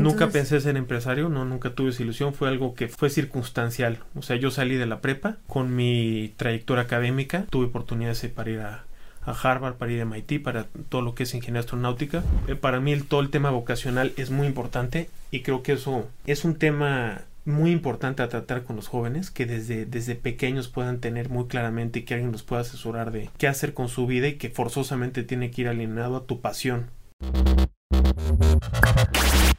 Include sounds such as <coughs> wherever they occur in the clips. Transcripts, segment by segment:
Nunca pensé ser empresario, no, nunca tuve esa ilusión, fue algo que fue circunstancial. O sea, yo salí de la prepa con mi trayectoria académica, tuve oportunidades para ir a, Harvard, para ir a MIT, para todo lo que es ingeniería astronáutica. Eh, para mí el, todo el tema vocacional es muy importante y creo que eso es un tema muy importante a tratar con los jóvenes, que desde, desde pequeños puedan tener muy claramente y que alguien los pueda asesorar de qué hacer con su vida y que forzosamente tiene que ir alineado a tu pasión.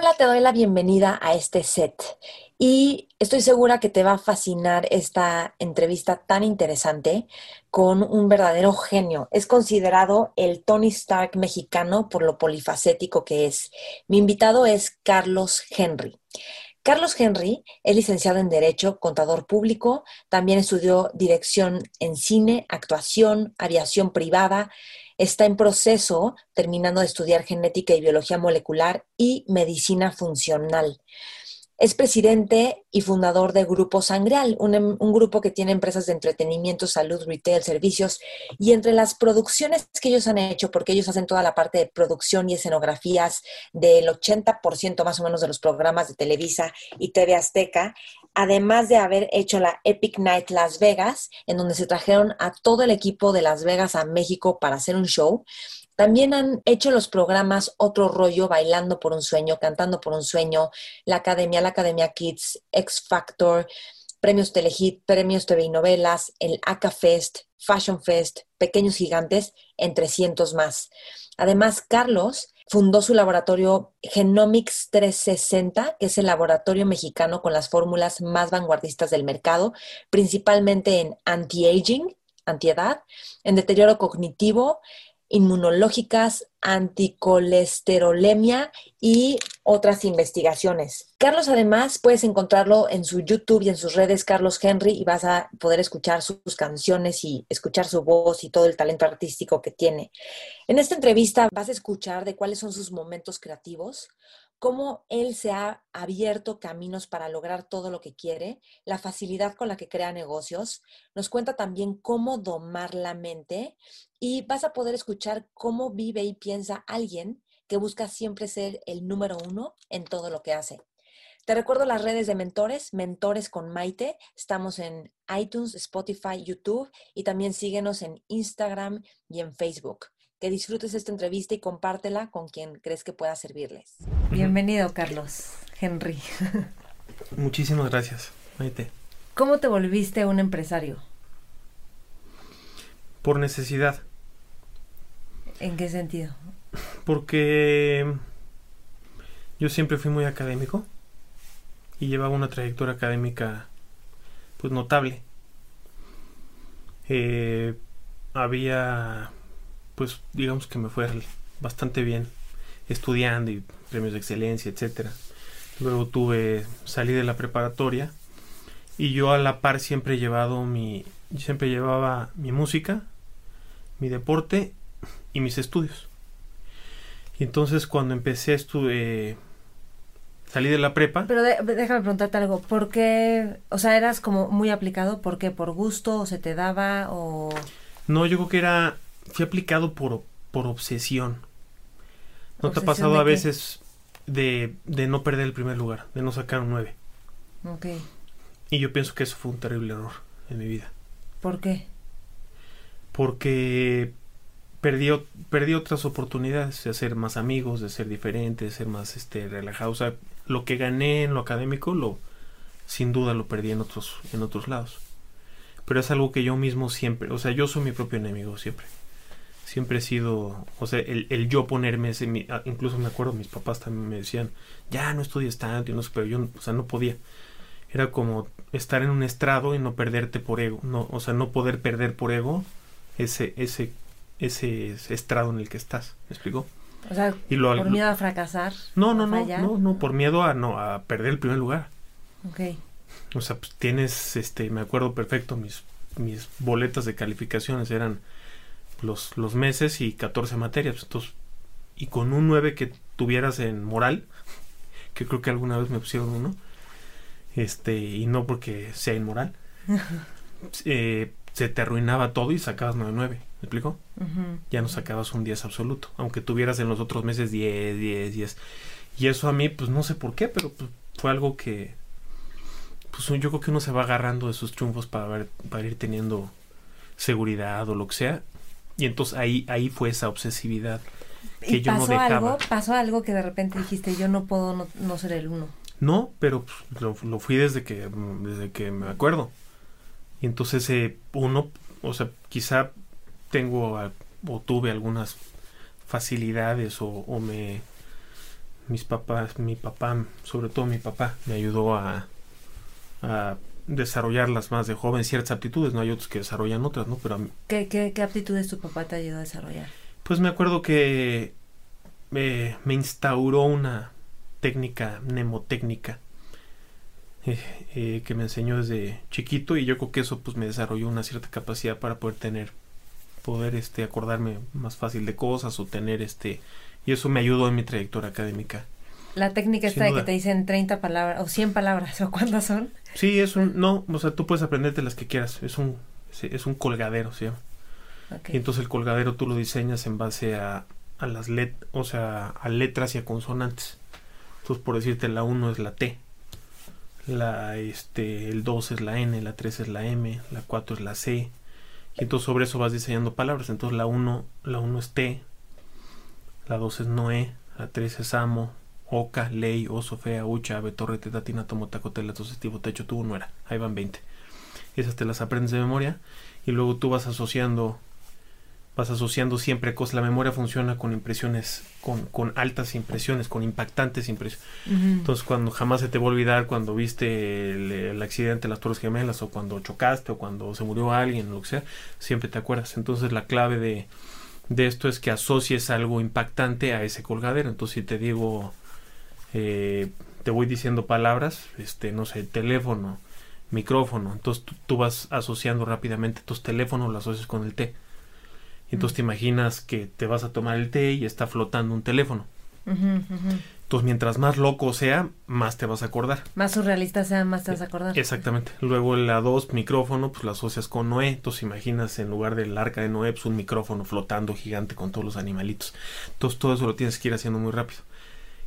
Hola, te doy la bienvenida a este set y estoy segura que te va a fascinar esta entrevista tan interesante con un verdadero genio. Es considerado el Tony Stark mexicano por lo polifacético que es. Mi invitado es Carlos Henry. Carlos Henry es licenciado en Derecho, contador público, también estudió dirección en cine, actuación, aviación privada, está en proceso terminando de estudiar genética y biología molecular y medicina funcional. Es presidente y fundador de Grupo Sangreal, un, un, grupo que tiene empresas de entretenimiento, salud, retail, servicios. Y entre las producciones que ellos han hecho, porque ellos hacen toda la parte de producción y escenografías del 80% más o menos de los programas de Televisa y TV Azteca, además de haber hecho la Epic Night Las Vegas, en donde se trajeron a todo el equipo de Las Vegas a México para hacer un show. También han hecho los programas Otro Rollo, Bailando por un Sueño, Cantando por un Sueño, la Academia, la Academia Kids, X Factor, Premios Telehit, Premios TV y Novelas, el ACA Fest, Fashion Fest, Pequeños Gigantes, entre cientos más. Además, Carlos fundó su laboratorio Genomics 360, que es el laboratorio mexicano con las fórmulas más vanguardistas del mercado, principalmente en anti-aging, antiedad, en deterioro cognitivo, inmunológicas, anticolesterolemia y otras investigaciones. Carlos además puedes encontrarlo en su YouTube y en sus redes Carlos Henry y vas a poder escuchar sus canciones y escuchar su voz y todo el talento artístico que tiene. En esta entrevista vas a escuchar de cuáles son sus momentos creativos, cómo él se ha abierto caminos para lograr todo lo que quiere, la facilidad con la que crea negocios, nos cuenta también cómo domar la mente y vas a poder escuchar cómo vive y piensa alguien que busca siempre ser el número uno en todo lo que hace. Te recuerdo las redes de mentores, mentores con Maite. Estamos en iTunes, Spotify, YouTube y también síguenos en Instagram y en Facebook que disfrutes esta entrevista y compártela con quien crees que pueda servirles. Bienvenido, Carlos Henry. <laughs> Muchísimas gracias, Maite. ¿Cómo te volviste un empresario? Por necesidad. ¿En qué sentido? Porque yo siempre fui muy académico y llevaba una trayectoria académica pues notable. Eh, había pues digamos que me fue bastante bien estudiando y premios de excelencia, etcétera. Luego tuve salí de la preparatoria y yo a la par siempre he llevado mi siempre llevaba mi música, mi deporte y mis estudios. Y entonces cuando empecé a estudiar salí de la prepa. Pero déjame preguntarte algo, ¿por qué, o sea, eras como muy aplicado, ¿por qué? ¿Por gusto o se te daba o...? No, yo creo que era fui aplicado por, por obsesión. ¿No te ha pasado a veces de, de, no perder el primer lugar, de no sacar un 9? Ok. Y yo pienso que eso fue un terrible error en mi vida. ¿Por qué? Porque perdí, perdí otras oportunidades de hacer más amigos, de ser diferente, de ser más este, relajado. O sea, lo que gané en lo académico, lo sin duda lo perdí en otros, en otros lados. Pero es algo que yo mismo siempre, o sea, yo soy mi propio enemigo siempre siempre he sido, o sea, el, el yo ponerme ese, ah, incluso me acuerdo, mis papás también me decían, ya no estudies tanto, y no sé, pero yo, o sea, no podía. Era como estar en un estrado y no perderte por ego, no, o sea, no poder perder por ego ese, ese, ese, estrado en el que estás, ¿me explicó? O sea, por miedo a fracasar. No, no, no, no, no, por miedo a no a perder el primer lugar. Ok. o sea, pues tienes, este, me acuerdo perfecto, mis, mis boletas de calificaciones eran los, los meses y 14 materias. Entonces, y con un 9 que tuvieras en moral, que creo que alguna vez me pusieron uno, este, y no porque sea inmoral, <laughs> eh, se te arruinaba todo y sacabas 9-9. ¿Me explico? Ya no sacabas un 10 absoluto, aunque tuvieras en los otros meses 10, 10, 10. Y eso a mí, pues no sé por qué, pero pues, fue algo que, pues yo creo que uno se va agarrando de sus triunfos para, ver, para ir teniendo seguridad o lo que sea. Y entonces ahí, ahí fue esa obsesividad que ¿Y yo pasó no dejaba. Algo, ¿Pasó algo que de repente dijiste, yo no puedo no, ser el uno? No, pero pues, lo, lo, fui desde que, desde que me acuerdo. Y entonces eh, uno, o sea, quizá tengo o tuve algunas facilidades o, o me mis papás, mi papá, sobre todo mi papá, me ayudó a, a desarrollarlas más de joven, ciertas aptitudes, no hay otros que desarrollan otras, ¿no? Pero ¿Qué, qué, qué aptitudes tu papá te ayudó a desarrollar? Pues me acuerdo que me, me instauró una técnica mnemotécnica eh, eh, que me enseñó desde chiquito y yo creo que eso pues me desarrolló una cierta capacidad para poder tener poder este acordarme más fácil de cosas o tener este y eso me ayudó en mi trayectoria académica. La técnica está de que te dicen 30 palabras o 100 palabras <laughs> o cuántas son. Sí, es un no, o sea, tú puedes aprenderte las que quieras, es un es un colgadero, ¿sí? Y entonces el colgadero tú lo diseñas en base a, a las let, o sea, a letras y a consonantes. Entonces, por decirte, la 1 es la T, la este el 2 es la N, la 3 es la M, la 4 es la C. Y entonces sobre eso vas diseñando palabras. Entonces la 1, la 1 es T, la 2 es Noé, la 3 es Amo, Oca, Ley, Oso, Fea, Ucha, Ave, Torre, Tetatina, Tomo, Tacotela, Tosestivo, Techo, Tubo, Nuera. Ahí van 20. Esas te las aprendes de memoria y luego tú vas asociando vas asociando siempre cosas. La memoria funciona con impresiones, con, con altas impresiones, con impactantes impresiones. Entonces, cuando jamás se te va a olvidar cuando viste el, accidente de las Torres Gemelas, o cuando chocaste, o cuando se murió alguien, lo que sea, siempre te acuerdas. Entonces, la clave de, de esto es que asocies algo impactante a ese colgadero. Entonces, si te digo, eh, te voy diciendo palabras, este, no sé, teléfono, micrófono, entonces tú, tú vas asociando rápidamente tus teléfonos, lo asocias con el T entonces te imaginas que te vas a tomar el té y está flotando un teléfono. Entonces, mientras más loco sea, más te vas a acordar. Más surrealista sea, más te vas a acordar. Exactamente. Luego la 2, micrófono, pues la asocias con Noé. Entonces, imaginas en lugar del arca de Noé, pues un micrófono flotando gigante con todos los animalitos. Entonces, todo eso lo tienes que ir haciendo muy rápido.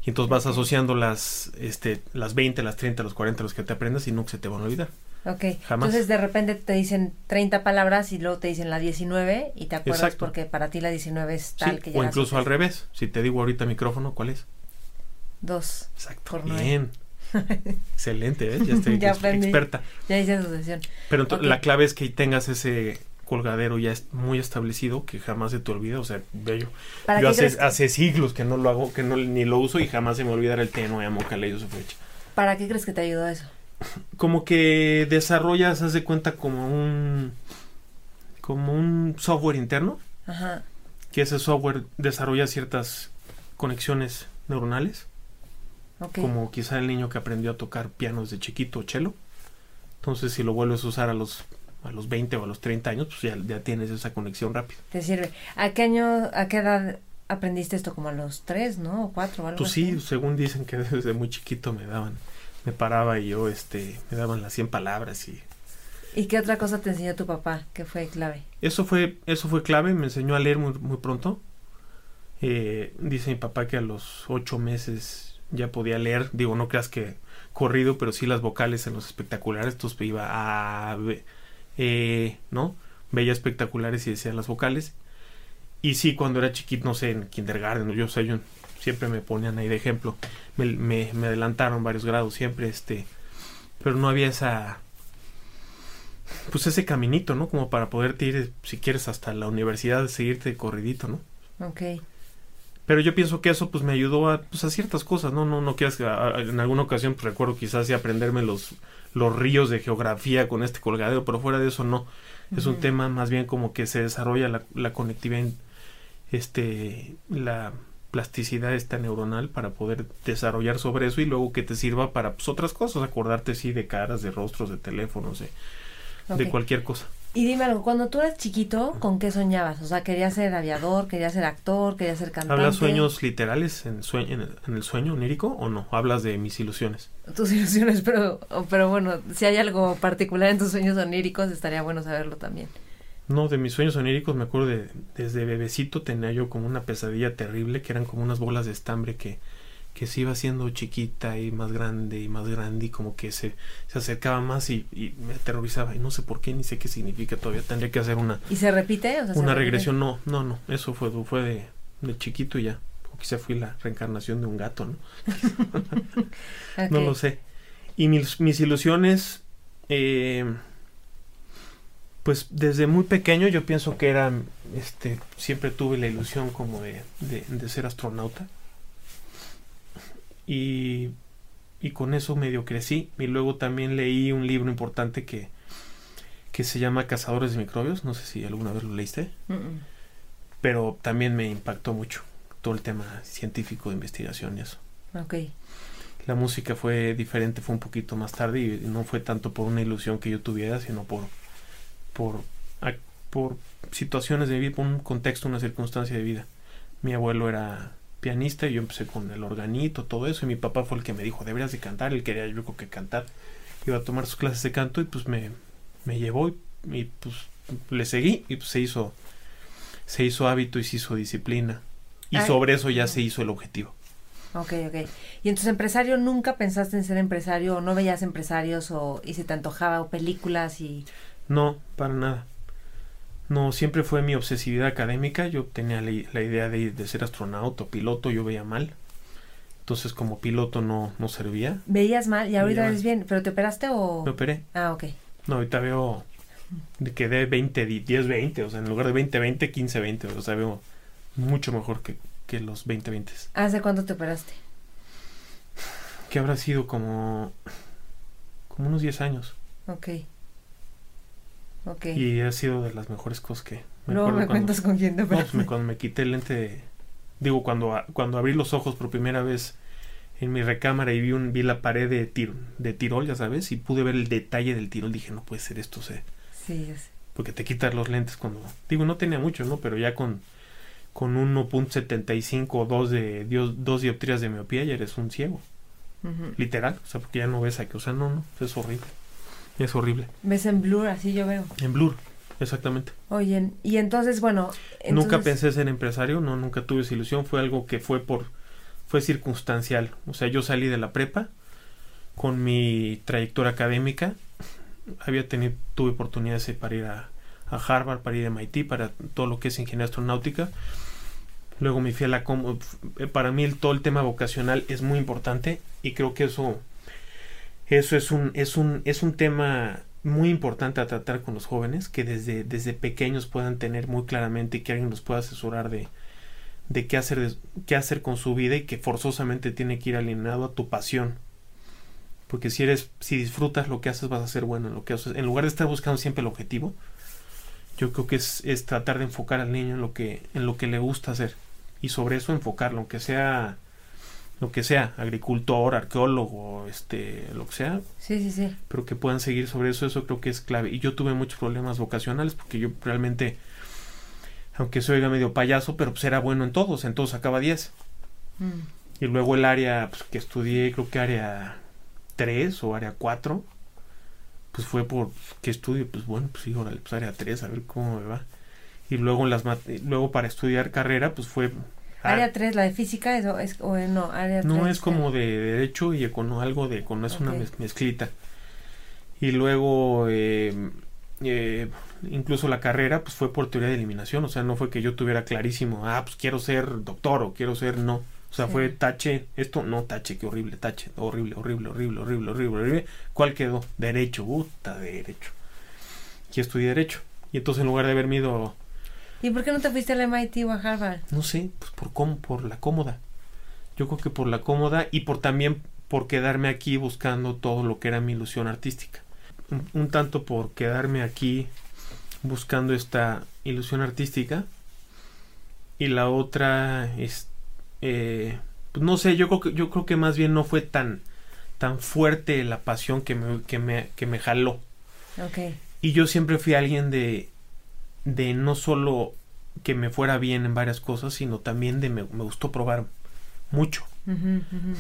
Y entonces vas asociando las, este, las 20, las 30, los 40, los que te aprendas y no se te van a olvidar. Ok. Entonces de repente te dicen 30 palabras y luego te dicen la 19 y te acuerdas porque para ti la 19 es tal que ya. O incluso al revés. Si te digo ahorita micrófono, ¿cuál es? Dos. Exacto. Bien. <laughs> Excelente, ¿eh? ya estoy experta. Ya hice asociación. Pero la clave es que tengas ese colgadero ya es muy establecido que jamás se te olvida, o sea, bello. Yo hace, hace siglos que no lo hago, que no ni lo uso y jamás se me olvidará el teno de moca leído su fecha. ¿Para qué crees que te ayudó eso? como que desarrollas, haz de cuenta, como un como un software interno. Ajá. Que ese software desarrolla ciertas conexiones neuronales. Como quizá el niño que aprendió a tocar piano desde chiquito o cello. Entonces, si lo vuelves a usar a los a los 20 o a los 30 años, pues ya, ya tienes esa conexión rápida. Te sirve. ¿A qué año, a qué edad aprendiste esto? Como a los 3, ¿no? O 4 o algo Pues sí, según dicen que <laughs> desde muy chiquito me daban me paraba y yo, este, me daban las 100 palabras y... ¿Y qué otra cosa te enseñó tu papá que fue clave? Eso fue, eso fue clave, me enseñó a leer muy, muy pronto. Eh, dice mi papá que a los ocho meses ya podía leer, digo, no creas que corrido, pero sí las vocales en los espectaculares, entonces iba a, eh, ¿no? Veía espectaculares y decía las vocales. Y sí, cuando era chiquito, no sé, en kindergarten, yo sé, yo siempre me ponían ahí de ejemplo. Me, me, adelantaron varios grados siempre, este, pero no había esa, pues ese caminito, ¿no? Como para poderte ir, si quieres, hasta la universidad, seguirte de corridito, ¿no? Ok. Pero yo pienso que eso pues me ayudó a, pues, a ciertas cosas, ¿no? No, no quieras que en alguna ocasión pues, recuerdo quizás sí aprenderme los, los ríos de geografía con este colgadero, pero fuera de eso no. Es un tema más bien como que se desarrolla la, la conectividad, este, la, plasticidad esta neuronal para poder desarrollar sobre eso y luego que te sirva para pues, otras cosas, acordarte sí de caras, de rostros, de teléfonos, de, cualquier cosa. Y dime algo, cuando tú eras chiquito, ¿con qué soñabas? O sea, ¿querías ser aviador, querías ser actor, querías ser cantante? ¿Hablas sueños literales en, sue- en, el, en el sueño onírico o no? ¿Hablas de mis ilusiones? Tus ilusiones, <laughs> pero, pero bueno, si hay algo particular en tus sueños oníricos, estaría bueno saberlo también. No, de mis sueños oníricos me acuerdo de desde bebecito tenía yo como una pesadilla terrible que eran como unas bolas de estambre que, que se iba haciendo chiquita y más grande y más grande y como que se, se acercaba más y, y me aterrorizaba. Y no sé por qué ni sé qué significa todavía tendría que hacer una, ¿Y se repite? O sea, ¿se una regresión. No no no eso fue fue de, de chiquito y ya. O quizá fui la reencarnación de un gato no <laughs> no lo sé. Y mis, mis ilusiones eh, pues desde muy pequeño yo pienso que era este siempre tuve la ilusión como de, de, de ser astronauta y, y con eso medio crecí. Y luego también leí un libro importante que que se llama Cazadores de Microbios. No sé si alguna vez lo leíste. Pero también me impactó mucho todo el tema científico de investigación y eso. Ok. la música fue diferente, fue un poquito más tarde y no fue tanto por una ilusión que yo tuviera, sino por por por situaciones de vida, por un contexto, una circunstancia de vida. Mi abuelo era pianista y yo empecé con el organito, todo eso, y mi papá fue el que me dijo, deberías de cantar, él quería yo creo que cantar. Iba a tomar sus clases de canto y pues me, me llevó y, y, pues le seguí y pues se hizo se hizo hábito y se hizo disciplina. Y Ay. sobre eso ya se hizo el objetivo. Ok, ok. ¿Y entonces empresario nunca pensaste en ser empresario o no veías empresarios o y se te antojaba o películas y... No, para nada. No, siempre fue mi obsesividad académica. Yo tenía la, la idea de, de ser astronauta piloto, yo veía mal. Entonces, como piloto no, no servía. Veías mal y ahorita ves bien, pero ¿te operaste o...? Me operé. Ah, ok. No, ahorita veo que de 20, di- 10, 20. O sea, en lugar de 20, 20, 15, 20. O sea, veo mucho mejor que, que los 20, 20. ¿Hace cuánto te operaste? Que habrá sido como, como unos 10 años. Ok. Y ha sido de las mejores cosas que... Luego acuerdo me cuando- cuentas con quién te No, pues, me- cuando me quité el lente, digo, cuando, cuando abrí los ojos por primera vez en mi recámara y vi, un, vi la pared de, tir, de tirol, ya sabes, y pude ver el detalle del tirol, dije, no puede ser esto, sé, Sí, ya sé. porque te quitas los lentes cuando, digo, no tenía mucho, ¿no? Pero ya con, con 1.75 o 2 de, dios- dos dioptrías de miopía ya eres un ciego, literal, o sea, porque ya no ves aquí, o sea, no, no, es horrible, es horrible. Ves en blur, así yo veo. En blur, exactamente. Oye, y entonces, bueno... Nunca entonces- pensé ser empresario, no, nunca tuve esa ilusión, fue algo que fue por, fue circunstancial. O sea, yo salí de la prepa con mi trayectoria académica, había tenido, tuve oportunidades de- para ir a, a Harvard, para ir a MIT, para todo lo que es ingeniería astronáutica. Luego me fui a la eh, para mí el, todo el tema vocacional es muy importante y creo que eso eso es un es un es un tema muy importante a tratar con los jóvenes que desde desde pequeños puedan tener muy claramente que alguien los pueda asesorar de de qué hacer de- qué hacer con su vida y que forzosamente tiene que ir alineado a tu pasión. Porque si eres si disfrutas lo que haces vas a ser bueno en lo que haces. En lugar de estar buscando siempre el objetivo yo creo que es, es tratar de enfocar al niño en lo que en lo que le gusta hacer. Y sobre eso enfocarlo aunque sea lo que sea agricultor arqueólogo este lo que sea Sí, sí, sí. pero que puedan seguir sobre eso eso creo que es clave y yo tuve muchos problemas vocacionales porque yo realmente aunque se oiga medio payaso pero pues era bueno en todos en todos sacaba 10 Mm. y luego el área pues, que estudié, creo que área 3 o área 4, pues fue por qué estudio, pues bueno, pues sí, órale, pues área 3, a ver cómo me va. Y luego en las luego para estudiar carrera, pues fue Área 3, la de física, eso es, o eh, no, área 3. no es como de derecho y econo algo de econo, es una mezclita. Y luego eh, eh, incluso la carrera pues fue por teoría de eliminación, o sea, no fue que yo tuviera clarísimo, ah, pues quiero ser doctor o quiero ser no. O sea, Sí. fue tache, esto no tache, qué horrible, tache, horrible, horrible, horrible, horrible, horrible, horrible. ¿Cuál quedó? Derecho, puta derecho. Y estudié derecho. Y entonces en lugar de haberme ido, ¿Y por qué no te fuiste al MIT o a Harvard? no sé, pues por cómo, por la cómoda. Yo creo que por la cómoda y por también por quedarme aquí buscando todo lo que era mi ilusión artística. Un, un tanto por quedarme aquí buscando esta ilusión artística y la otra es eh, pues no sé, yo creo que, yo creo que más bien no fue tan, tan fuerte la pasión que me, que me, que me jaló. Ok. Y yo siempre fui alguien de, de no solo que me fuera bien en varias cosas, sino también de me, me gustó probar mucho,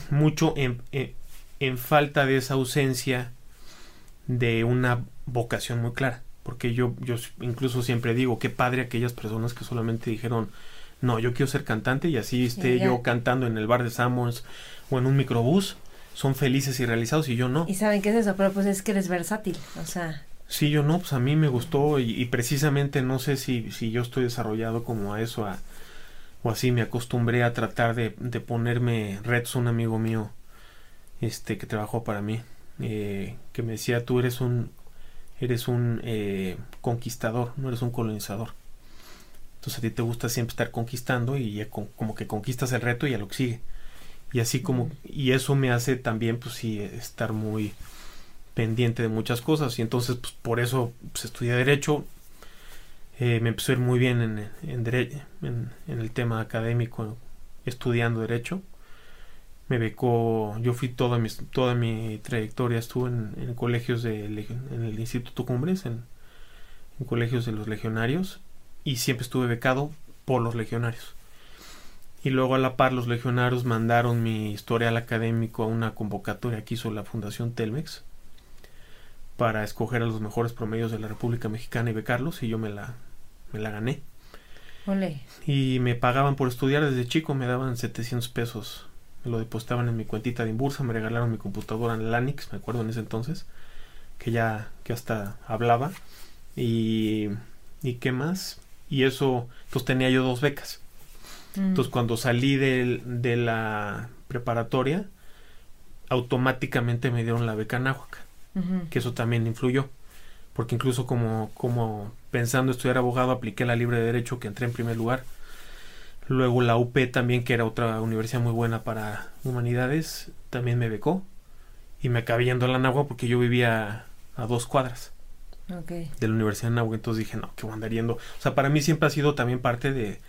mucho en, en, en falta de esa ausencia de una vocación muy clara. Porque yo, yo incluso siempre digo, qué padre aquellas personas que solamente dijeron, no, yo quiero ser cantante y así esté yo cantando en el bar de Samuels o en un microbús, son felices y realizados y yo no. Y saben qué es eso, pero pues es que eres versátil, o sea, Sí, yo no, pues a mí me gustó y, precisamente no sé si, si yo estoy desarrollado como a eso, a, o así me acostumbré a tratar de, de ponerme retos. Un amigo mío, este, que trabajó para mí, eh, que me decía, tú eres un, eres un eh, conquistador, no eres un colonizador. Entonces a ti te gusta siempre estar conquistando y como que conquistas el reto y a lo que sigue. Y así como, y eso me hace también, pues sí, estar muy pendiente de muchas cosas. Y entonces, pues por eso pues, estudié Derecho. Eh, me empezó a ir muy bien en, el tema académico, estudiando Derecho. Me becó, yo fui toda mi, toda mi trayectoria, estuve en, colegios de, en el Instituto Cumbres, en colegios de los legionarios, y siempre estuve becado por los legionarios. Y luego a la par los legionarios mandaron mi historial académico a una convocatoria que hizo la Fundación Telmex para escoger a los mejores promedios de la República Mexicana y becarlos y yo me la, me la gané. Y me pagaban por estudiar desde chico, me daban 700 pesos. Me lo depositaban en mi cuentita de Inbursa, me regalaron mi computadora en Lanix, me acuerdo en ese entonces, que ya que hasta hablaba. Y, y qué más? Y eso, pues tenía yo dos becas. Mm. Entonces cuando salí del- de la preparatoria, automáticamente me dieron la beca Náhuac, Que eso también influyó. Porque incluso como, como pensando estudiar abogado, apliqué la libre de derecho que entré en primer lugar. Luego la UP también, que era otra universidad muy buena para humanidades, también me becó. Y me acabé yendo a la Náhuac porque yo vivía a dos cuadras de la Universidad de Náhuac. Entonces dije, no, que voy a andar yendo. O sea, para mí siempre ha sido también parte de,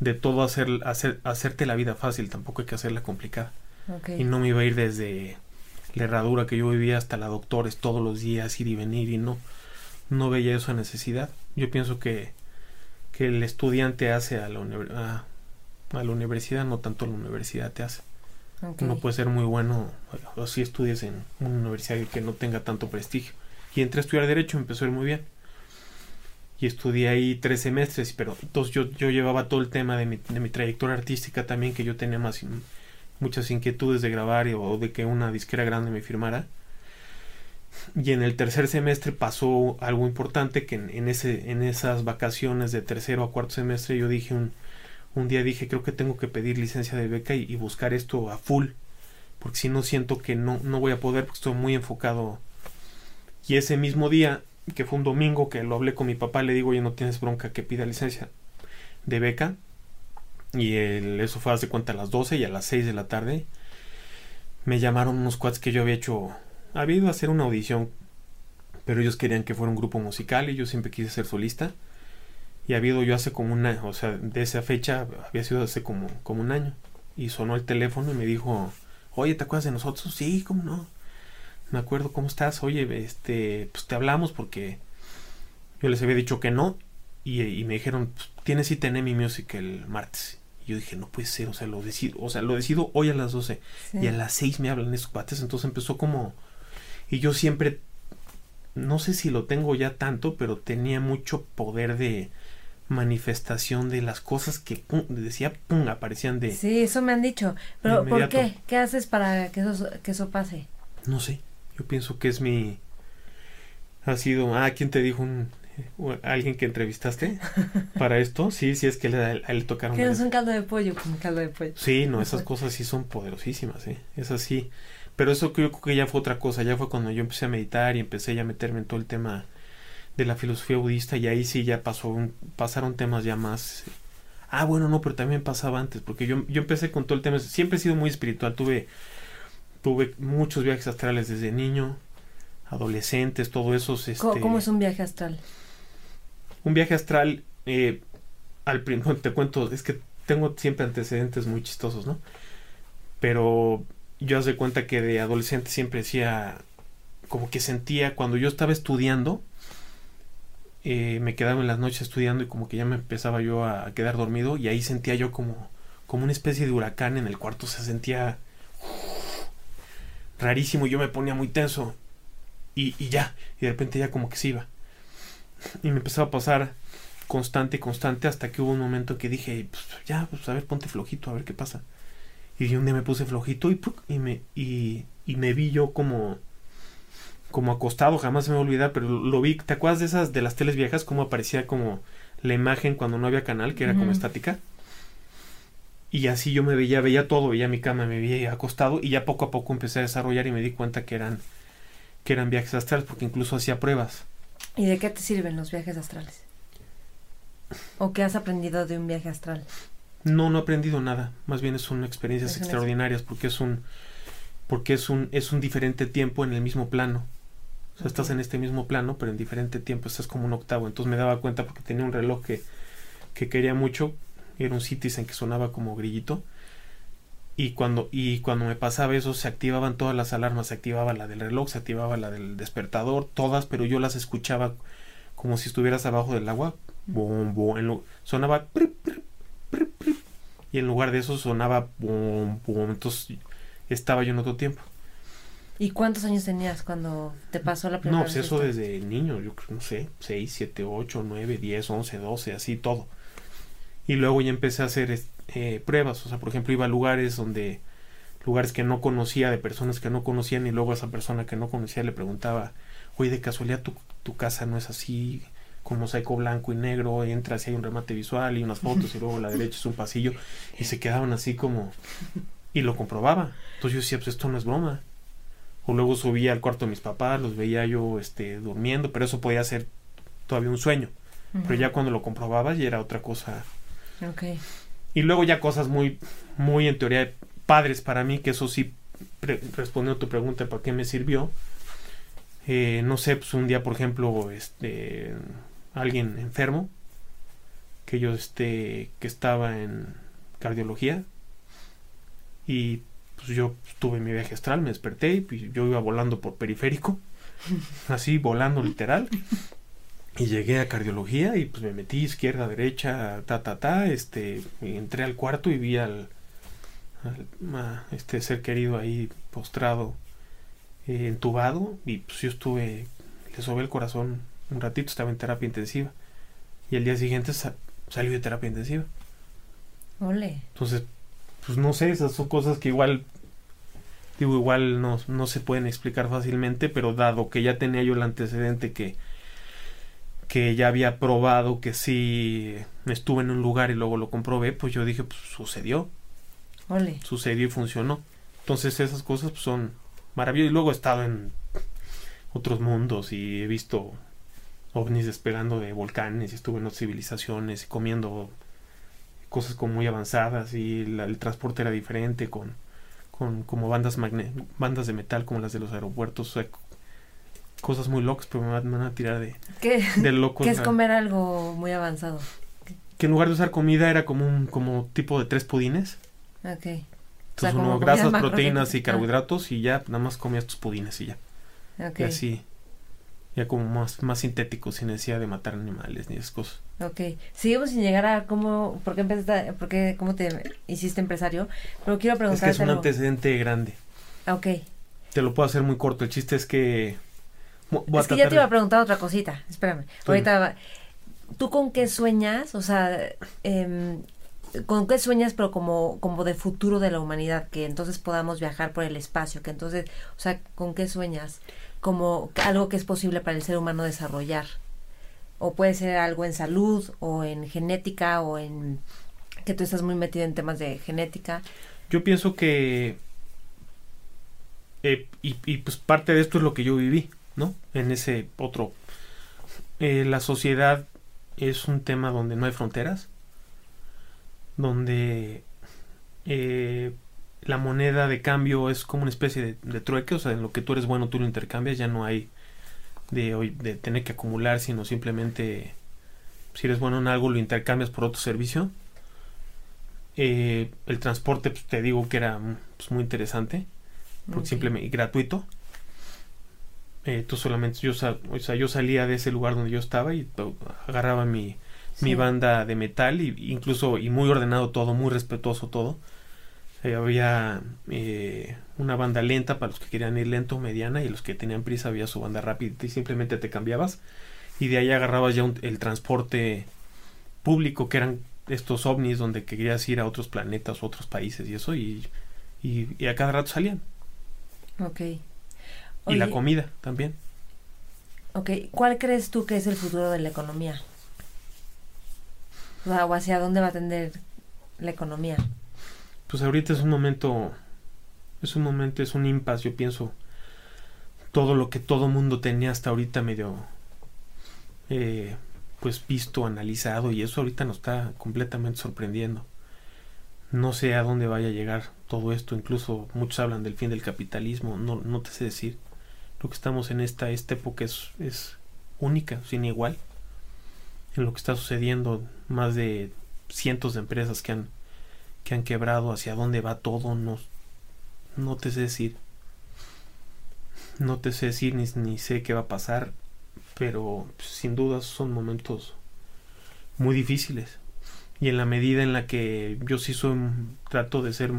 de todo hacer, hacer, hacerte la vida fácil. Tampoco hay que hacerla complicada. Y no me iba a ir desde la herradura que yo vivía hasta la doctores todos los días, ir y venir. Y no, no veía esa necesidad. Yo pienso que, que el estudiante hace a la, a, a la universidad, no tanto la universidad te hace. Uno puede ser muy bueno, o si estudias en una universidad que no tenga tanto prestigio. Y entré a estudiar Derecho, me empezó a ir muy bien. Y estudié ahí tres semestres, pero entonces yo, yo llevaba todo el tema de mi, de mi trayectoria artística también, que yo tenía más, muchas inquietudes de grabar y- o de que una disquera grande me firmara. Y en el tercer semestre pasó algo importante que en, en ese, en esas vacaciones de tercero a cuarto semestre yo dije un, un día dije creo que tengo que pedir licencia de beca y, buscar esto a full porque si no siento que no, no voy a poder porque estoy muy enfocado y ese mismo día que fue un domingo que lo hablé con mi papá le digo oye no tienes bronca que pida licencia de beca y el, eso fue hace cuenta a las 12 y a las 6 de la tarde me llamaron unos cuates que yo había hecho había ido a hacer una audición pero ellos querían que fuera un grupo musical y yo siempre quise ser solista y ha habido yo hace como una, o sea, de esa fecha había sido hace como, como un año. Y sonó el teléfono y me dijo, oye, ¿te acuerdas de nosotros? Sí, ¿cómo no? Me acuerdo, ¿cómo estás? Oye, este, pues te hablamos porque yo les había dicho que no. Y, y me dijeron, pues, tienes cita en Emi Music el martes. Yo dije, no puede ser, o sea, lo decido, o sea, lo decido hoy a las 12. Sí. Y a las 6 me hablan esos cuates, entonces empezó como... Y yo siempre, no sé si lo tengo ya tanto, pero tenía mucho poder de manifestación de las cosas que pum, decía, pum, aparecían de... Sí, eso me han dicho. Pero ¿por qué? ¿Qué haces para que eso, que eso pase? No sé, yo pienso que es mi... Ha sido... Ah, ¿quién te dijo un... ¿Alguien que entrevistaste para esto? Sí, sí, es que le- le tocaron... Que no es un caldo de pollo, como caldo de pollo. Sí, no, esas cosas sí son poderosísimas, ¿eh? Es así. Pero eso que yo creo que ya fue otra cosa, ya fue cuando yo empecé a meditar y empecé ya a meterme en todo el tema de la filosofía budista y ahí sí ya pasó un- pasaron temas ya más... Ah, bueno, no, pero también pasaba antes, porque yo, yo empecé con todo el tema, siempre he sido muy espiritual, tuve, tuve muchos viajes astrales desde niño, adolescentes, todo eso. Este, ¿Cómo, cómo es un viaje astral? Un viaje astral, eh, al <laughs> te cuento, es que tengo siempre antecedentes muy chistosos, ¿no? Pero yo hace cuenta que de adolescente siempre decía, como que sentía, cuando yo estaba estudiando, eh, me quedaba en las noches estudiando y como que ya me empezaba yo a quedar dormido y ahí sentía yo como, como una especie de huracán en el cuarto, se sentía rarísimo, yo me ponía muy tenso y, y ya, y de repente ya como que se iba. Y me empezaba a pasar constante, constante, hasta que hubo un momento que dije, pues ya, pues a ver, ponte flojito, a ver qué pasa. Y un día me puse flojito y, y, me, y, y me vi yo como, como acostado, jamás se me va a olvidar, pero lo vi, ¿te acuerdas de esas, de las teles viejas, cómo aparecía como la imagen cuando no había canal, que era como estática? Y así yo me veía, veía todo, veía mi cama, me veía acostado y ya poco a poco empecé a desarrollar y me di cuenta que eran, que eran viajes astrales, porque incluso hacía pruebas. ¿Y de qué te sirven los viajes astrales? ¿O qué has aprendido de un viaje astral? No, no he aprendido nada. Más bien son experiencias Es extraordinarias porque es un porque es un es un diferente tiempo en el mismo plano. O sea, estás en este mismo plano, pero en diferente tiempo, estás como un octavo. Entonces me daba cuenta porque tenía un reloj que, que quería mucho, era un Citizen que sonaba como grillito. Y cuando, y cuando me pasaba eso, se activaban todas las alarmas, se activaba la del reloj, se activaba la del despertador, todas, pero yo las escuchaba como si estuvieras abajo del agua. Bom, bom, en lu- sonaba prip, prip, prip, prip, y en lugar de eso sonaba bom, bom, entonces estaba yo en otro tiempo. ¿Y cuántos años tenías cuando te pasó la primera No, vez? pues eso desde niño, yo creo, no sé, 6, 7, 8, 9, 10, 11, 12, así todo. Y luego ya empecé a hacer es- eh, pruebas, o sea, por ejemplo, iba a lugares donde, lugares que no conocía, de personas que no conocían, y luego a esa persona que no conocía le preguntaba, oye, de casualidad tu, tu casa no es así, con mosaico blanco y negro, entras y hay un remate visual y unas fotos, y luego a la derecha es un pasillo, y se quedaban así como, y lo comprobaba. Entonces yo decía, pues esto no es broma. O luego subía al cuarto de mis papás, los veía yo este, durmiendo, pero eso podía ser todavía un sueño. Pero ya cuando lo comprobaba ya era otra cosa. Ok. Y luego ya cosas muy, muy en teoría padres para mí, que eso sí, respondiendo a tu pregunta, ¿para qué me sirvió? Eh, no sé, pues un día, por ejemplo, este, alguien enfermo, que yo, este, que estaba en cardiología, y pues yo tuve mi viaje astral, me desperté y pues, yo iba volando por periférico, <laughs> así volando literal. Y llegué a cardiología y pues me metí izquierda, derecha, ta, ta, ta, este, entré al cuarto y vi al, al- a este ser querido ahí postrado, eh, entubado, y pues yo estuve, le sobé el corazón un ratito, estaba en terapia intensiva. Y el día siguiente sa- salió de terapia intensiva. Ole. Entonces, pues no sé, esas son cosas que igual, digo, igual no, no se pueden explicar fácilmente, pero dado que ya tenía yo el antecedente que, que ya había probado que sí estuve en un lugar y luego lo comprobé, pues yo dije, pues sucedió, Ole. sucedió y funcionó. Entonces esas cosas pues, son maravillosas. Y luego he estado en otros mundos y he visto ovnis despegando de volcanes y estuve en otras civilizaciones y comiendo cosas como muy avanzadas y la- el transporte era diferente con, con como bandas magne bandas de metal como las de los aeropuertos, o sea, cosas muy locas, pero me van, me van a tirar de, ¿Qué, de locos. ¿Qué es comer algo muy avanzado? Que en lugar de usar comida era como un como tipo de tres pudines. Ok. Entonces como uno, comida grasas, proteínas y Ah. carbohidratos y ya nada más comías tus pudines y ya. Ok. Y así. Ya como más, más sintético, sin necesidad de matar animales ni esas cosas. Ok, seguimos sin llegar a cómo, por qué empezaste, por qué, cómo te hiciste empresario, pero quiero Es preguntarte que es un algo. antecedente grande. Ok, Te lo puedo hacer muy corto. El chiste es que. Es que ya te iba a preguntar otra cosita, espérame. Ahorita, ¿tú con qué sueñas? O sea, em, ¿con qué sueñas, pero como, como de futuro de la humanidad? Que entonces podamos viajar por el espacio, que entonces, o sea, ¿con qué sueñas? Como algo que es posible para el ser humano desarrollar. O puede ser algo en salud, o en genética, o en que tú estás muy metido en temas de genética. Yo pienso que. eh, y, y, pues parte de esto es lo que yo viví, ¿no? En ese otro. Eh, la sociedad es un tema donde no hay fronteras. Donde. eh, la moneda de cambio es como una especie de, de trueque, o sea, en lo que tú eres bueno tú lo intercambias, ya no hay de, hoy- de tener que acumular, sino simplemente si eres bueno en algo lo intercambias por otro servicio. Eh, el transporte, pues, te digo que era pues, muy interesante, porque Ok. simplemente gratuito. Eh, tú solamente, yo, sa- o sea, yo salía de ese lugar donde yo estaba y to- agarraba mi, mi banda de metal y incluso y muy ordenado todo, muy respetuoso todo. Eh, había eh, una banda lenta para los que querían ir lento, mediana y los que tenían prisa había su banda rápida y simplemente te cambiabas y de ahí agarrabas ya un- el transporte público que eran estos ovnis donde querías ir a otros planetas, otros países y eso y, y, y a cada rato salían Ok. Y la comida también. Ok, ¿cuál crees tú que es el futuro de la economía? O hacia dónde va a tender la economía. Pues ahorita es un momento, es un momento, es un impasse, yo pienso, todo lo que todo mundo tenía hasta ahorita medio, eh, pues visto, analizado, y eso ahorita nos está completamente sorprendiendo. No sé a dónde vaya a llegar todo esto, incluso muchos hablan del fin del capitalismo, no, no te sé decir. Lo que estamos en esta, esta época es, es única, sin igual. En lo que está sucediendo, más de cientos de empresas que han que han quebrado, hacia dónde va todo, no, no te sé decir. No te sé decir ni, ni sé qué va a pasar, pero sin duda son momentos muy difíciles. Y en la medida en la que yo sí soy, trato de ser,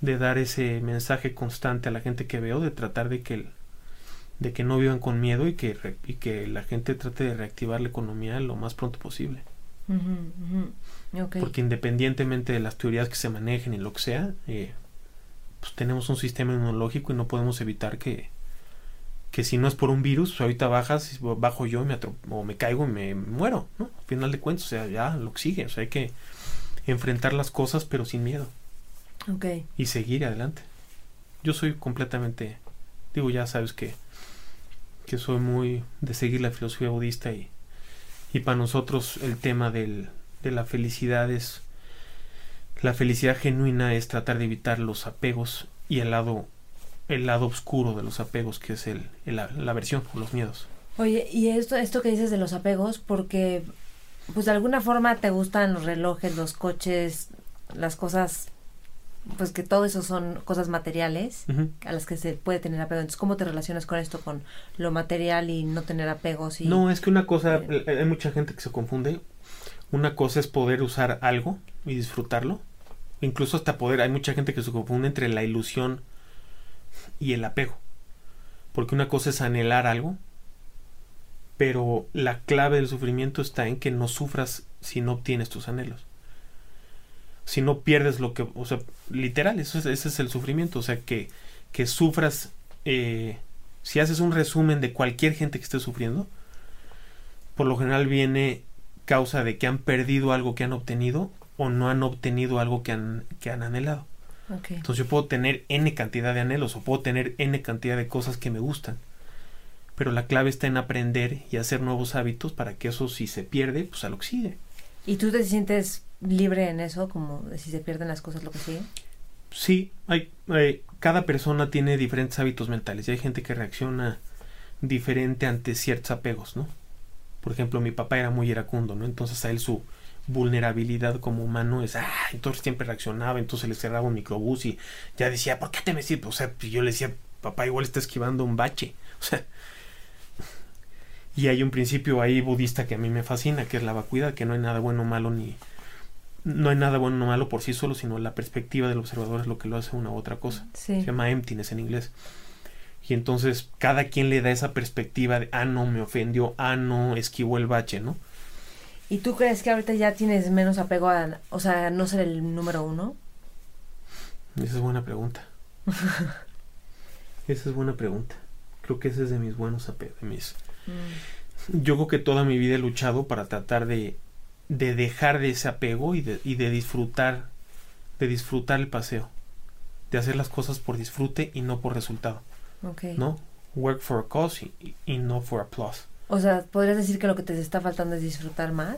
de dar ese mensaje constante a la gente que veo, de tratar de que, el- de que no vivan con miedo y que, y que la gente trate de reactivar la economía lo más pronto posible. Porque independientemente de las teorías que se manejen y lo que sea, eh, pues tenemos un sistema inmunológico y no podemos evitar que, que si no es por un virus, pues ahorita bajas, bajo yo y me o me caigo y me muero, ¿no? Al final de cuentas, o sea, ya lo que sigue, o sea, hay que enfrentar las cosas pero sin miedo y seguir adelante. Yo soy completamente, digo, ya sabes que, que soy muy de seguir la filosofía budista y, y para nosotros el tema del, de la felicidad es, la felicidad genuina es tratar de evitar los apegos y el lado, el lado oscuro de los apegos, que es el, la aversión o los miedos. Oye, y esto, esto que dices de los apegos, porque pues de alguna forma te gustan los relojes, los coches, las cosas, pues que todo eso son cosas materiales a las que se puede tener apego. Entonces, ¿cómo te relacionas con esto, con lo material y no tener apegos? Y... No, es que una cosa, Bien. eh, hay mucha gente que se confunde. Una cosa es poder usar algo y disfrutarlo. Incluso hasta poder, hay mucha gente que se confunde entre la ilusión y el apego. Porque una cosa es anhelar algo, pero la clave del sufrimiento está en que no sufras si no obtienes tus anhelos. Si no pierdes lo que, o sea, literal, eso es- ese es el sufrimiento. O sea, que, que sufras, eh, si haces un resumen de cualquier gente que esté sufriendo, por lo general viene causa de que han perdido algo que han obtenido o no han obtenido algo que han, que han anhelado. Entonces yo puedo tener n cantidad de anhelos o puedo tener n cantidad de cosas que me gustan. Pero la clave está en aprender y hacer nuevos hábitos para que eso si se pierde, pues a lo que sigue. ¿Y tú te sientes libre en eso, como de si se pierden las cosas, lo que sigue? Sí, hay, hay- cada persona tiene diferentes hábitos mentales y hay gente que reacciona diferente ante ciertos apegos, ¿no? Por ejemplo, mi papá era muy iracundo, ¿no? Entonces a él su vulnerabilidad como humano es, ah, entonces siempre reaccionaba, entonces le cerraba un microbús y ya decía, ¿por qué te me O sea, pues yo le decía, papá igual está esquivando un bache, <laughs> o sea. Y hay un principio ahí budista que a mí me fascina, que es la vacuidad, que no hay nada bueno malo ni, no hay nada bueno o malo por sí solo, sino la perspectiva del observador es lo que lo hace una u otra cosa. Sí. Se llama emptiness en inglés. Y entonces cada quien le da esa perspectiva de, ah, no, me ofendió, ah, no, esquivó el bache, ¿no? ¿Y tú crees que ahorita ya tienes menos apego a, o sea, no ser el número uno? Esa es buena pregunta. <laughs> esa es buena pregunta. Creo que ese es de mis buenos apegos, mis... Yo creo que toda mi vida he luchado para tratar de, de dejar de ese apego y de, y de disfrutar, de disfrutar el paseo. De hacer las cosas por disfrute y no por resultado. ¿no? Work for a cause y, y no for applause. O sea, ¿podrías decir que lo que te está faltando es disfrutar más?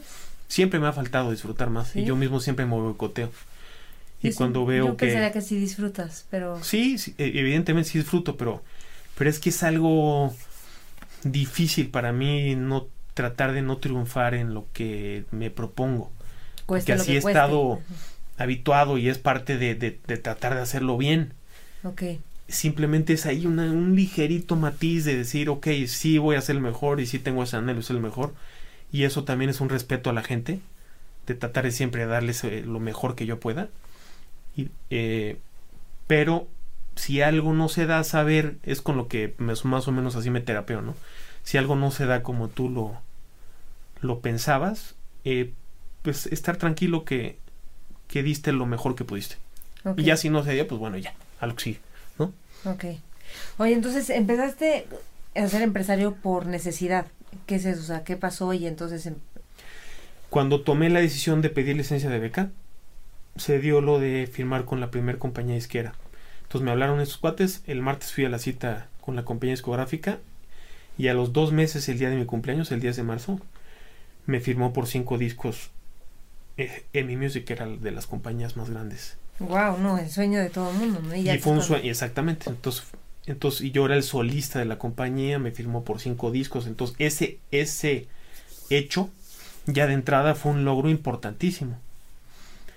Siempre me ha faltado disfrutar más ¿Sí? y yo mismo siempre me boicoteo. Y Yo cuando veo Yo que... pensaría que sí disfrutas, pero... Sí, sí, e- evidentemente sí disfruto, pero, pero es que es algo difícil para mí no tratar de no triunfar en lo que me propongo. Cueste que así que he estado- habituado y es parte de, de, de tratar de hacerlo bien. Ok. Simplemente es ahí una, un ligerito matiz de decir, ok, sí voy a ser el mejor y sí tengo ese anhelo ser el mejor. Y eso también es un respeto a la gente, de tratar de siempre darles eh, lo mejor que yo pueda. Y, eh, pero si algo no se da a saber, es con lo que me- más o menos así me terapeo, ¿no? Si algo no se da como tú lo, lo pensabas, eh, pues estar tranquilo que, que diste lo mejor que pudiste. Y ya si no se dio, pues bueno, ya, algo que sigue. Ok. Oye, entonces empezaste a ser empresario por necesidad. ¿Qué es eso? O sea, ¿qué pasó? Y entonces... em- Cuando tomé la decisión de pedir licencia de beca, se dio lo de firmar con la primer compañía disquera. Entonces me hablaron estos cuates, el martes fui a la cita con la compañía discográfica y a los dos meses, el día de mi cumpleaños, el 10 de marzo, me firmó por cinco discos eh, EMI Music, era de las compañías más grandes. Wow, no, el sueño de todo el mundo, ¿no? Y, ya fue un sueño, exactamente. Entonces, entonces, y yo era el solista de la compañía, me firmó por cinco discos. Entonces, ese, ese hecho, ya de entrada, fue un logro importantísimo.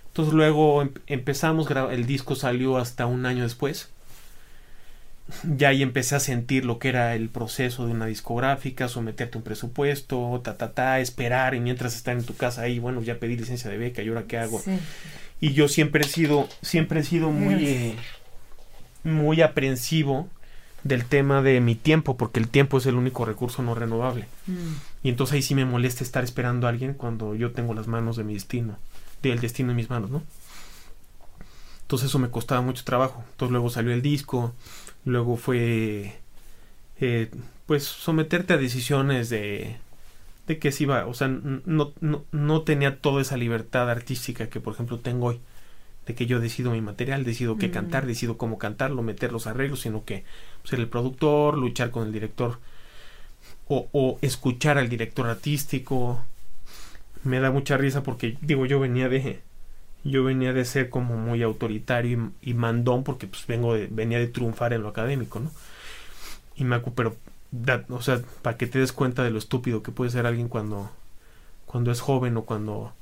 Entonces, luego em- empezamos, el disco salió hasta un año después. Ya ahí empecé a sentir lo que era el proceso de una discográfica, someterte a un presupuesto, ta, ta, ta, esperar, y mientras estar en tu casa ahí, bueno, ya pedí licencia de beca, ¿y ahora qué hago? Sí. y yo siempre he sido siempre he sido muy eh, muy aprensivo del tema de mi tiempo porque el tiempo es el único recurso no renovable. Mm, y entonces ahí sí me molesta estar esperando a alguien cuando yo tengo las manos de mi destino del destino en mis manos no entonces eso me costaba mucho trabajo. Entonces luego salió el disco luego fue eh, pues someterte a decisiones de de que si iba, o sea, no, no, no tenía toda esa libertad artística que por ejemplo tengo hoy, de que yo decido mi material, decido qué Mm. cantar, decido cómo cantarlo, meter los arreglos, sino que ser el productor, luchar con el director o, o escuchar al director artístico. Me da mucha risa porque digo, yo venía de yo venía de ser como muy autoritario y, mandón porque pues vengo de, venía de triunfar en lo académico, ¿no? Y me pero o sea, para que te des cuenta de lo estúpido que puede ser alguien cuando cuando es joven o cuando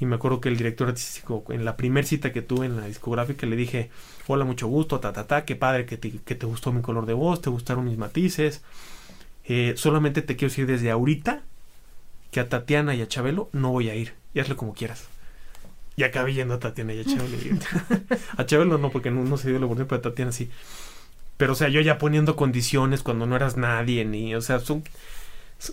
y me acuerdo que el director artístico en la primer cita que tuve en la discográfica le dije hola mucho gusto ta ta ta qué padre que te, que te gustó mi color de voz te gustaron mis matices eh, solamente te quiero decir desde ahorita que a Tatiana y a Chabelo no voy a ir y hazle como quieras y acabé yendo a Tatiana y a Chabelo. <laughs> A Chabelo no porque no, no se dio la oportunidad pero a Tatiana sí. Pero o sea yo ya poniendo condiciones cuando no eras nadie ni o sea son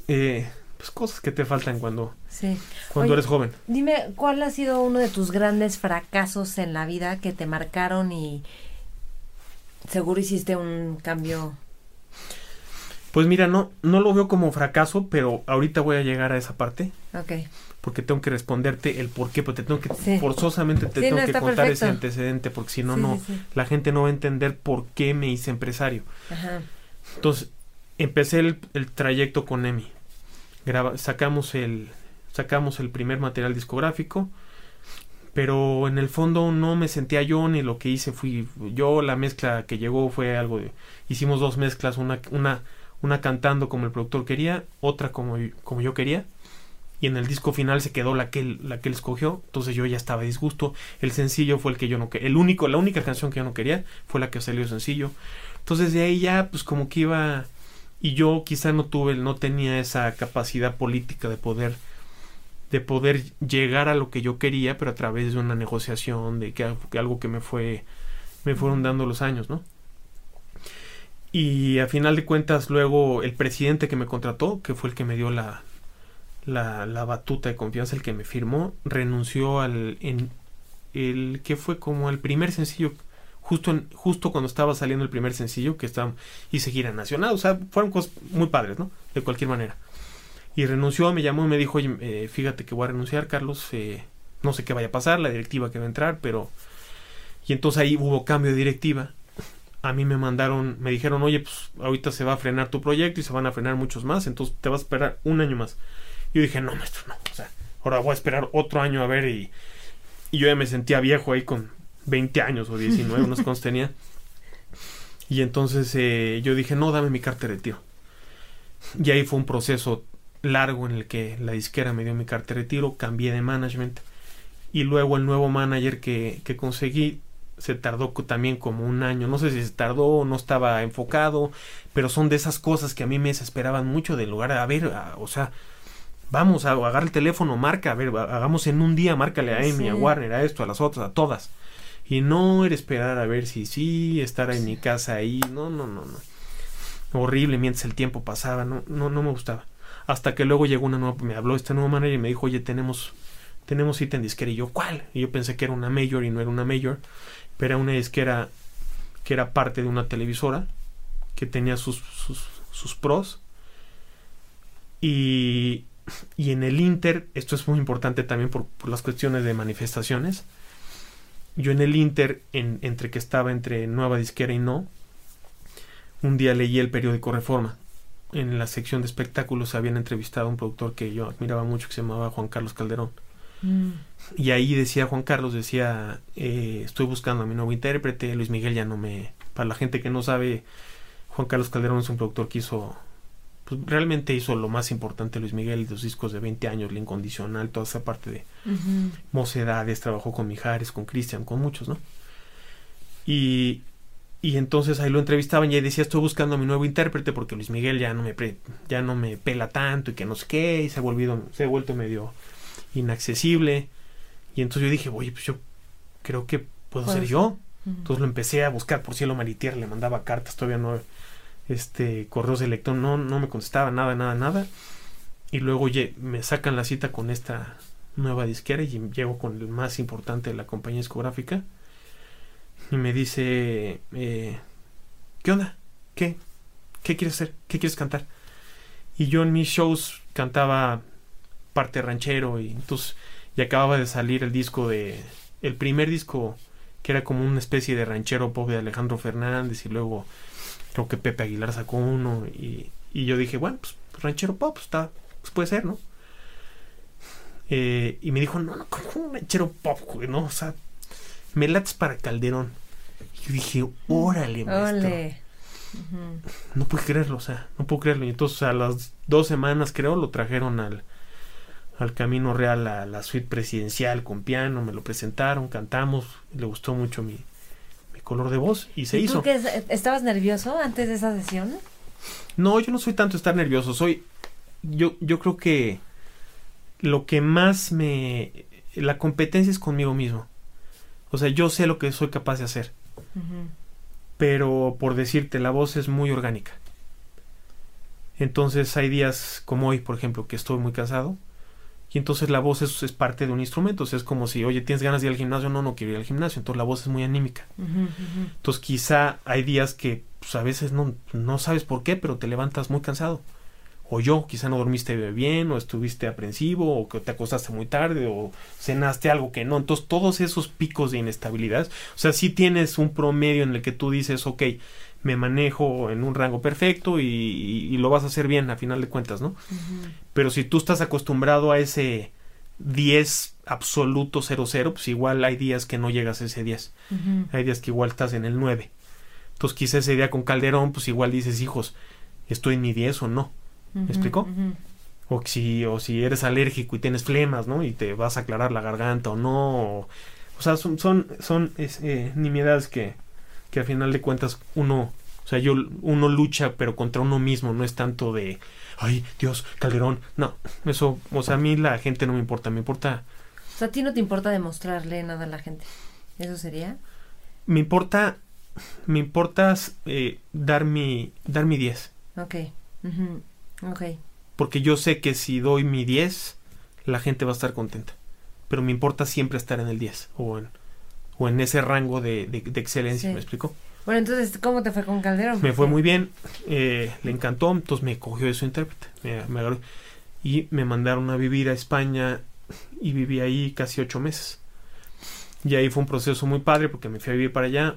eh, pues cosas que te faltan cuando sí. cuando Oye, eres joven. Dime, ¿cuál ha sido uno de tus grandes fracasos en la vida que te marcaron y seguro hiciste un cambio? Pues mira, no, no lo veo como fracaso, pero ahorita voy a llegar a esa parte. Ok, porque tengo que responderte el por qué, porque te tengo que, Sí. forzosamente te Sí, tengo no, que contar ese antecedente, porque si no, Sí, no, la gente no va a entender por qué me hice empresario. ajá, Entonces, empecé el, el trayecto con Emi. Graba- sacamos el, sacamos el primer material discográfico, pero en el fondo no me sentía yo ni lo que hice fui yo. La mezcla que llegó fue algo de, hicimos dos mezclas, una, una, una cantando como el productor quería, otra como, como yo quería. Y en el disco final se quedó la que él, la que él escogió, entonces yo ya estaba disgusto. El sencillo fue el que yo no quería, el único, la única canción que yo no quería fue la que salió sencillo. Entonces de ahí ya, pues como que iba, y yo quizá no tuve, no tenía esa capacidad política de poder, de poder llegar a lo que yo quería, pero a través de una negociación, de que, que algo que me fue, me fueron dando los años, ¿no? Y a final de cuentas, luego el presidente que me contrató, que fue el que me dio la, la, la batuta de confianza, el que me firmó, renunció al, en, el que fue como el primer sencillo justo en, justo cuando estaba saliendo el primer sencillo que estaba hice gira nacional o sea fueron cosas muy padres no de cualquier manera. Y renunció me llamó y me dijo oye eh, fíjate que voy a renunciar Carlos eh, no sé qué vaya a pasar la directiva que va a entrar pero y entonces ahí hubo cambio de directiva. A mí me mandaron me dijeron oye pues ahorita se va a frenar tu proyecto y se van a frenar muchos más entonces te vas a esperar un año más. y yo dije no maestro no o sea ahora voy a esperar otro año a ver y y yo ya me sentía viejo ahí con 20 años o 19, no sé cuántos tenía. Y entonces eh, yo dije, no, dame mi carta de retiro. Y ahí fue un proceso largo en el que la disquera me dio mi carta de retiro, cambié de management y luego el nuevo manager que, que conseguí se tardó también como un año. No sé si se tardó o no estaba enfocado, pero son de esas cosas que a mí me desesperaban mucho del lugar. A ver, o sea, vamos a agarrar el teléfono, marca, a ver, hagamos en un día, márcale a Amy, a Warner, a esto, a las otras, a todas. Y no era esperar a ver si sí, estar en mi casa ahí. No, no, no, no. Horrible mientras el tiempo pasaba, no, no, no me gustaba. Hasta que luego llegó una nueva, me habló este nuevo manager y me dijo, oye, tenemos, tenemos cita en disquera. Y yo, ¿cuál? Y yo pensé que era una mayor y no era una mayor, pero era una disquera que era parte de una televisora, que tenía sus, sus, sus pros. Y, y en el Inter, esto es muy importante también por, por las cuestiones de manifestaciones, yo en el Inter, en, entre que estaba entre Nueva Disquera y no, un día leí el periódico Reforma. En la sección de espectáculos habían entrevistado a un productor que yo admiraba mucho que se llamaba Juan Carlos Calderón. Mm. Y ahí decía Juan Carlos, decía, eh, estoy buscando a mi nuevo intérprete, Luis Miguel ya no me... Para la gente que no sabe, Juan Carlos Calderón es un productor que hizo pues realmente hizo lo más importante Luis Miguel, los discos de 20 años, la incondicional, toda esa parte de mocedades, trabajó con Mijares, con Cristian, con muchos, ¿no? Y, y entonces ahí lo entrevistaban y ahí decía, estoy buscando a mi nuevo intérprete porque Luis Miguel ya no me, ya no me pela tanto y que no sé qué, y se ha, volvido, se ha vuelto medio inaccesible. Y entonces yo dije, oye, pues yo creo que puedo ser yo. Entonces lo empecé a buscar por cielo, mar y tierra, le mandaba cartas, todavía no este correos electrónicos, no, no me contestaba nada, nada, nada. Y luego me sacan la cita con esta nueva disquera y llego con el más importante de la compañía discográfica. Y me dice, eh, ¿qué onda? ¿Qué? ¿Qué quieres hacer? ¿Qué quieres cantar? Y yo en mis shows cantaba parte ranchero y entonces y acababa de salir el disco de el primer disco que era como una especie de ranchero pop de Alejandro Fernández y luego creo que Pepe Aguilar sacó uno y, y yo dije, bueno, pues ranchero pop, pues, está, pues puede ser, ¿no? Eh, y me dijo, no, no, como un ranchero pop, ¿no? O sea, me lates para Calderón. Y yo dije, órale, maestro. No puedo creerlo, o sea, no puedo creerlo. Y entonces a las dos semanas, creo, lo trajeron al, al Camino Real a la suite presidencial con piano, me lo presentaron, cantamos, le gustó mucho mi, color de voz y se hizo. ¿Tú que estabas nervioso antes de esa sesión? No, yo no soy tanto estar nervioso, soy yo yo creo que lo que más me la competencia es conmigo mismo. O sea, yo sé lo que soy capaz de hacer. Pero por decirte, la voz es muy orgánica. Entonces hay días como hoy, por ejemplo, que estoy muy cansado y entonces la voz es, es, parte de un instrumento. O sea, es como si, oye, tienes ganas de ir al gimnasio, no, no quiero ir al gimnasio. Entonces la voz es muy anímica. Entonces quizá hay días que pues, a veces no, no sabes por qué, pero te levantas muy cansado. O yo, quizá no dormiste bien, o estuviste aprensivo, o que te acostaste muy tarde, o cenaste algo que no. Entonces todos esos picos de inestabilidad, o sea, si tienes un promedio en el que tú dices, ok, me manejo en un rango perfecto y, lo vas a hacer bien a final de cuentas, ¿no? Pero si tú estás acostumbrado a ese 10 absoluto 0-0, pues igual hay días que no llegas a ese 10. Hay días que igual estás en el 9. Entonces quizá ese día con Calderón, pues igual dices, hijos, ¿estoy en mi 10 o no? ¿Me explicó? O si, o si eres alérgico y tienes flemas, ¿no? Y te vas a aclarar la garganta o no. O, sea, son, son, son eh, nimiedades que, que a final de cuentas uno, o sea, yo, uno lucha, pero contra uno mismo, no es tanto de, ay, Dios, Calderón, no, eso, o sea, a mí la gente no me importa, me importa... O sea, a ti no te importa demostrarle nada a la gente, ¿eso sería? Me importa, me importa eh, dar mi, dar mi 10. Ok, ok. Porque yo sé que si doy mi 10, la gente va a estar contenta. Pero me importa siempre estar en el 10 o en o en ese rango de, de, excelencia, ¿me explico? Bueno, entonces, ¿cómo te fue con Calderón? Me fue muy bien, eh, le encantó, entonces me cogió de su intérprete, me, agarró, y me mandaron a vivir a España y viví ahí casi ocho meses. Y ahí fue un proceso muy padre porque me fui a vivir para allá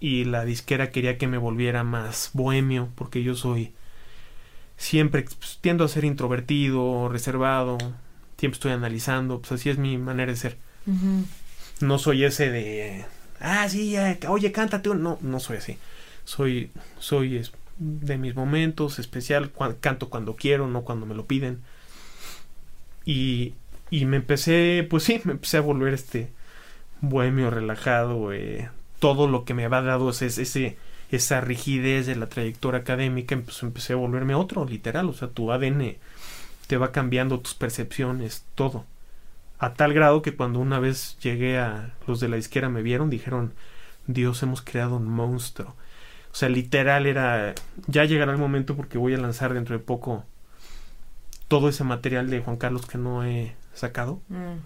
y la disquera quería que me volviera más bohemio porque yo soy siempre pues, tiendo a ser introvertido, reservado, siempre estoy analizando, pues así es mi manera de ser no soy ese de, ah, sí, oye, cántate. No, no soy así. Soy, soy de mis momentos, especial, canto cuando quiero, no cuando me lo piden. Y, y me empecé, pues sí, me empecé a volver este bohemio relajado, eh, todo lo que me había dado ese, ese, esa rigidez de la trayectoria académica, pues empecé a volverme otro, literal, o sea, tu ADN te va cambiando tus percepciones, todo. A tal grado que cuando una vez llegué a los de la izquierda me vieron, dijeron, Dios, hemos creado un monstruo. O sea, literal era, ya llegará el momento porque voy a lanzar dentro de poco todo ese material de Juan Carlos que no he sacado. Mm.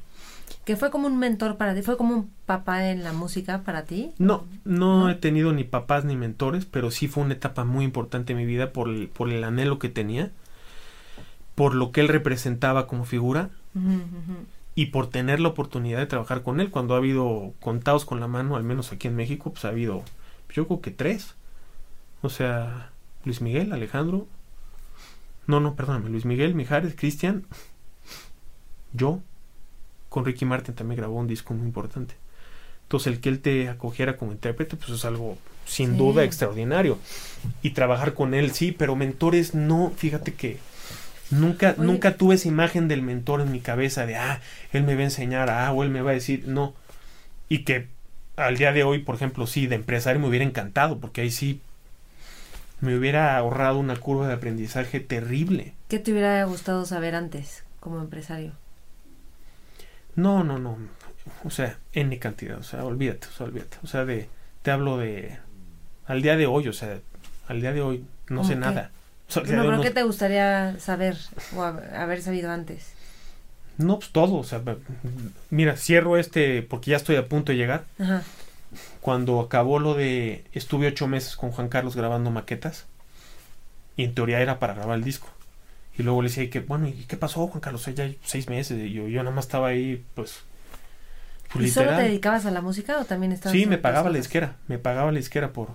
¿Que fue como un mentor para ti? ¿Fue como un papá en la música para ti? No, no, he tenido ni papás ni mentores, pero sí fue una etapa muy importante en mi vida por el, por el anhelo que tenía, por lo que él representaba como figura y por tener la oportunidad de trabajar con él. Cuando ha habido contados con la mano, al menos aquí en México, pues ha habido, yo creo que tres. O sea, Luis Miguel, Alejandro. No, no, perdóname, Luis Miguel, Mijares, Cristian, yo. Con Ricky Martin también grabó un disco muy importante. Entonces, el que él te acogiera como intérprete, pues es algo sin duda extraordinario. Y trabajar con él, sí, pero mentores no, fíjate que Nunca, nunca tuve esa imagen del mentor en mi cabeza de, ah, él me va a enseñar, ah, o él me va a decir, no. Y que al día de hoy, por ejemplo, sí, de empresario me hubiera encantado, porque ahí sí me hubiera ahorrado una curva de aprendizaje terrible. ¿Qué te hubiera gustado saber antes como empresario? No, no, no. O sea, N cantidad, o sea, olvídate, o sea, olvídate. O sea, de, te hablo de, al día de hoy, o sea, al día de hoy no sé nada no, pero ¿qué te gustaría saber o haber sabido antes? No, pues todo. O sea, mira, cierro este porque ya estoy a punto de llegar. Cuando acabó lo de. Estuve ocho meses con Juan Carlos grabando maquetas. Y en teoría era para grabar el disco. Y luego le decía, que, bueno, ¿y qué pasó, Juan Carlos? Ya seis meses. Y yo, yo nada más estaba ahí, pues. pues ¿Y solo te dedicabas a la música o también estabas.? Sí, me pagaba la izquierda. Me pagaba la izquierda por,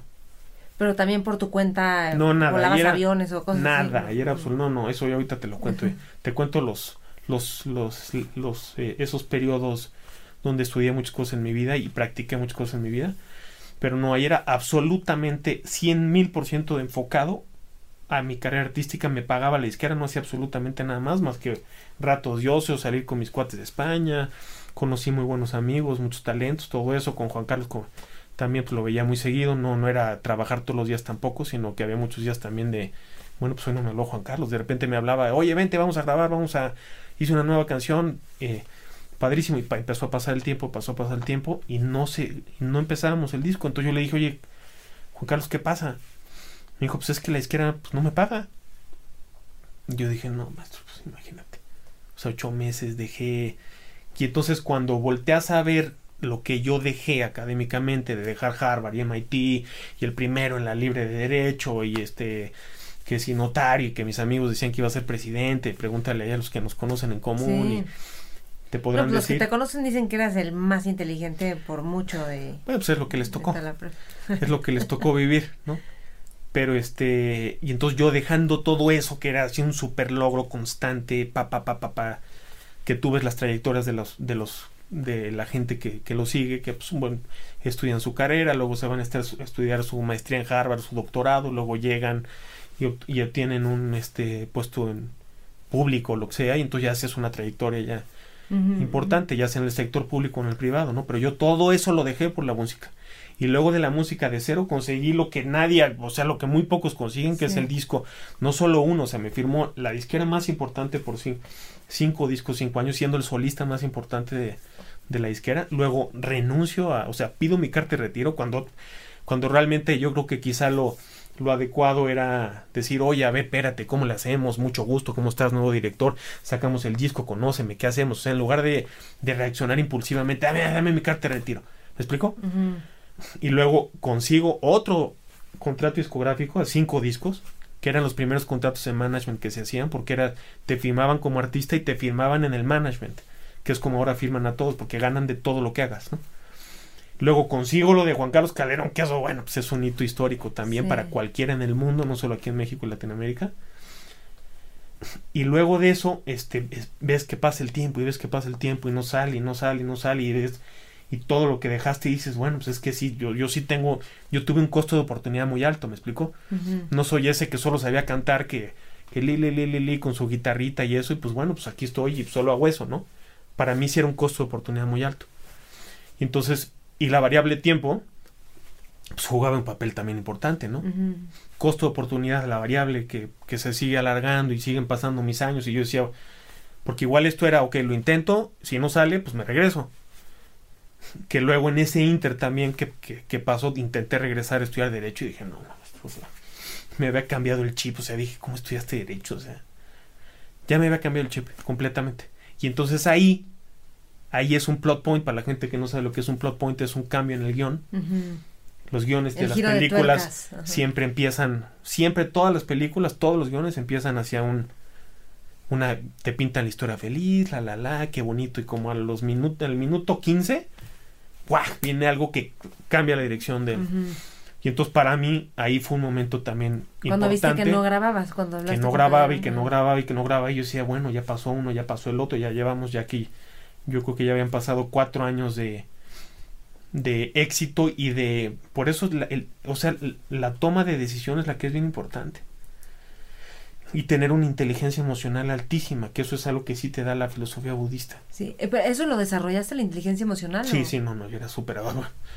pero también por tu cuenta no, nada, volabas aviones o cosas nada, así. Nada, era absoluto, no, no, eso yo ahorita te lo cuento. Eh. Te cuento los, los, los, los eh, esos periodos donde estudié muchas cosas en mi vida y practiqué muchas cosas en mi vida. Pero no, ahí era absolutamente cien mil por ciento enfocado a mi carrera artística. Me pagaba la izquierda, no hacía absolutamente nada más, más que ratos de ocio, salir con mis cuates de España. Conocí muy buenos amigos, muchos talentos, todo eso con Juan Carlos. Con, también pues lo veía muy seguido, no, no era trabajar todos los días tampoco, sino que había muchos días también de, bueno, pues hoy no me habló Juan Carlos, de repente me hablaba, oye, vente, vamos a grabar, vamos a, hice una nueva canción, eh, padrísimo, y empezó a pasar el tiempo, pasó a pasar el tiempo, y no se, no empezábamos el disco, entonces yo le dije, oye, Juan Carlos, ¿qué pasa? Me dijo, pues es que la izquierda pues, no me paga. Yo dije, no, maestro, pues imagínate. O sea, ocho meses dejé. Y entonces cuando volteas a ver lo que yo dejé académicamente de dejar Harvard y MIT y el primero en la libre de derecho y este que si notario y que mis amigos decían que iba a ser presidente, pregúntale a los que nos conocen en común y te podrán pues los que te conocen dicen que eras el más inteligente por mucho de Bueno, pues es lo que les tocó. es lo que les tocó <laughs> vivir, ¿no? Pero este, y entonces yo dejando todo eso que era así un super logro constante, pa pa pa pa, pa que tú ves las trayectorias de los de los de la gente que, que lo sigue, que pues, bueno, estudian su carrera, luego se van a, estar, a estudiar su maestría en Harvard, su doctorado, luego llegan y, y, obtienen un este puesto en público, lo que sea, y entonces ya haces una trayectoria ya importante, ya sea en el sector público o en el privado, ¿no? Pero yo todo eso lo dejé por la música. Y luego de la música de cero conseguí lo que nadie, o sea, lo que muy pocos consiguen, que es el disco. No solo uno, o sea, me firmó la disquera más importante por sí, cinco discos, cinco años, siendo el solista más importante de, de la disquera, luego renuncio a, o sea, pido mi carta de retiro cuando, cuando realmente yo creo que quizá lo, lo adecuado era decir, oye, a ver, espérate, ¿cómo le hacemos? Mucho gusto, ¿cómo estás, nuevo director? Sacamos el disco, conóceme, ¿qué hacemos? O sea, en lugar de, de reaccionar impulsivamente, dame, dame mi carta de retiro. ¿Me explico? Y luego consigo otro contrato discográfico de cinco discos, que eran los primeros contratos de management que se hacían, porque era, te firmaban como artista y te firmaban en el management que es como ahora firman a todos, porque ganan de todo lo que hagas, ¿no? Luego consigo lo de Juan Carlos Calderón, que eso, bueno, pues es un hito histórico también para cualquiera en el mundo, no solo aquí en México y Latinoamérica. Y luego de eso, este, ves que pasa el tiempo y ves que pasa el tiempo y no sale y no sale y no sale y ves y todo lo que dejaste y dices, bueno, pues es que sí, yo, yo sí tengo, yo tuve un costo de oportunidad muy alto, ¿me explico? No soy ese que solo sabía cantar que, que li, li, li, li, li, con su guitarrita y eso, y pues bueno, pues aquí estoy y solo hago eso, ¿no? para mí sí era un costo de oportunidad muy alto. Y entonces, y la variable tiempo, pues jugaba un papel también importante, ¿no? Costo de oportunidad, la variable que, que se sigue alargando y siguen pasando mis años y yo decía, porque igual esto era, ok, lo intento, si no sale, pues me regreso. Que luego en ese inter también que, que, pasó, intenté regresar a estudiar derecho y dije, no, no, me había cambiado el chip, o sea, dije, ¿cómo estudiaste derecho? O sea, ya me había cambiado el chip completamente. Y entonces ahí, ahí es un plot point, para la gente que no sabe lo que es un plot point, es un cambio en el guion. Los guiones de las películas siempre empiezan, siempre todas las películas, todos los guiones empiezan hacia un, una, te pintan la historia feliz, la la la, qué bonito, y como a los minutos, al minuto 15, ¡guau! viene algo que cambia la dirección del... Y entonces para mí ahí fue un momento también cuando viste que no grababas, cuando que no grababa y que no grababa y que no grababa y yo decía, bueno, ya pasó uno, ya pasó el otro, ya llevamos ya aquí, yo creo que ya habían pasado cuatro años de, de éxito y de, por eso, el, o sea, la toma de decisiones la que es bien importante y tener una inteligencia emocional altísima, que eso es algo que sí te da la filosofía budista. Sí, eh, pero ¿eso lo desarrollaste la inteligencia emocional? Sí, sí, no, no, yo era súper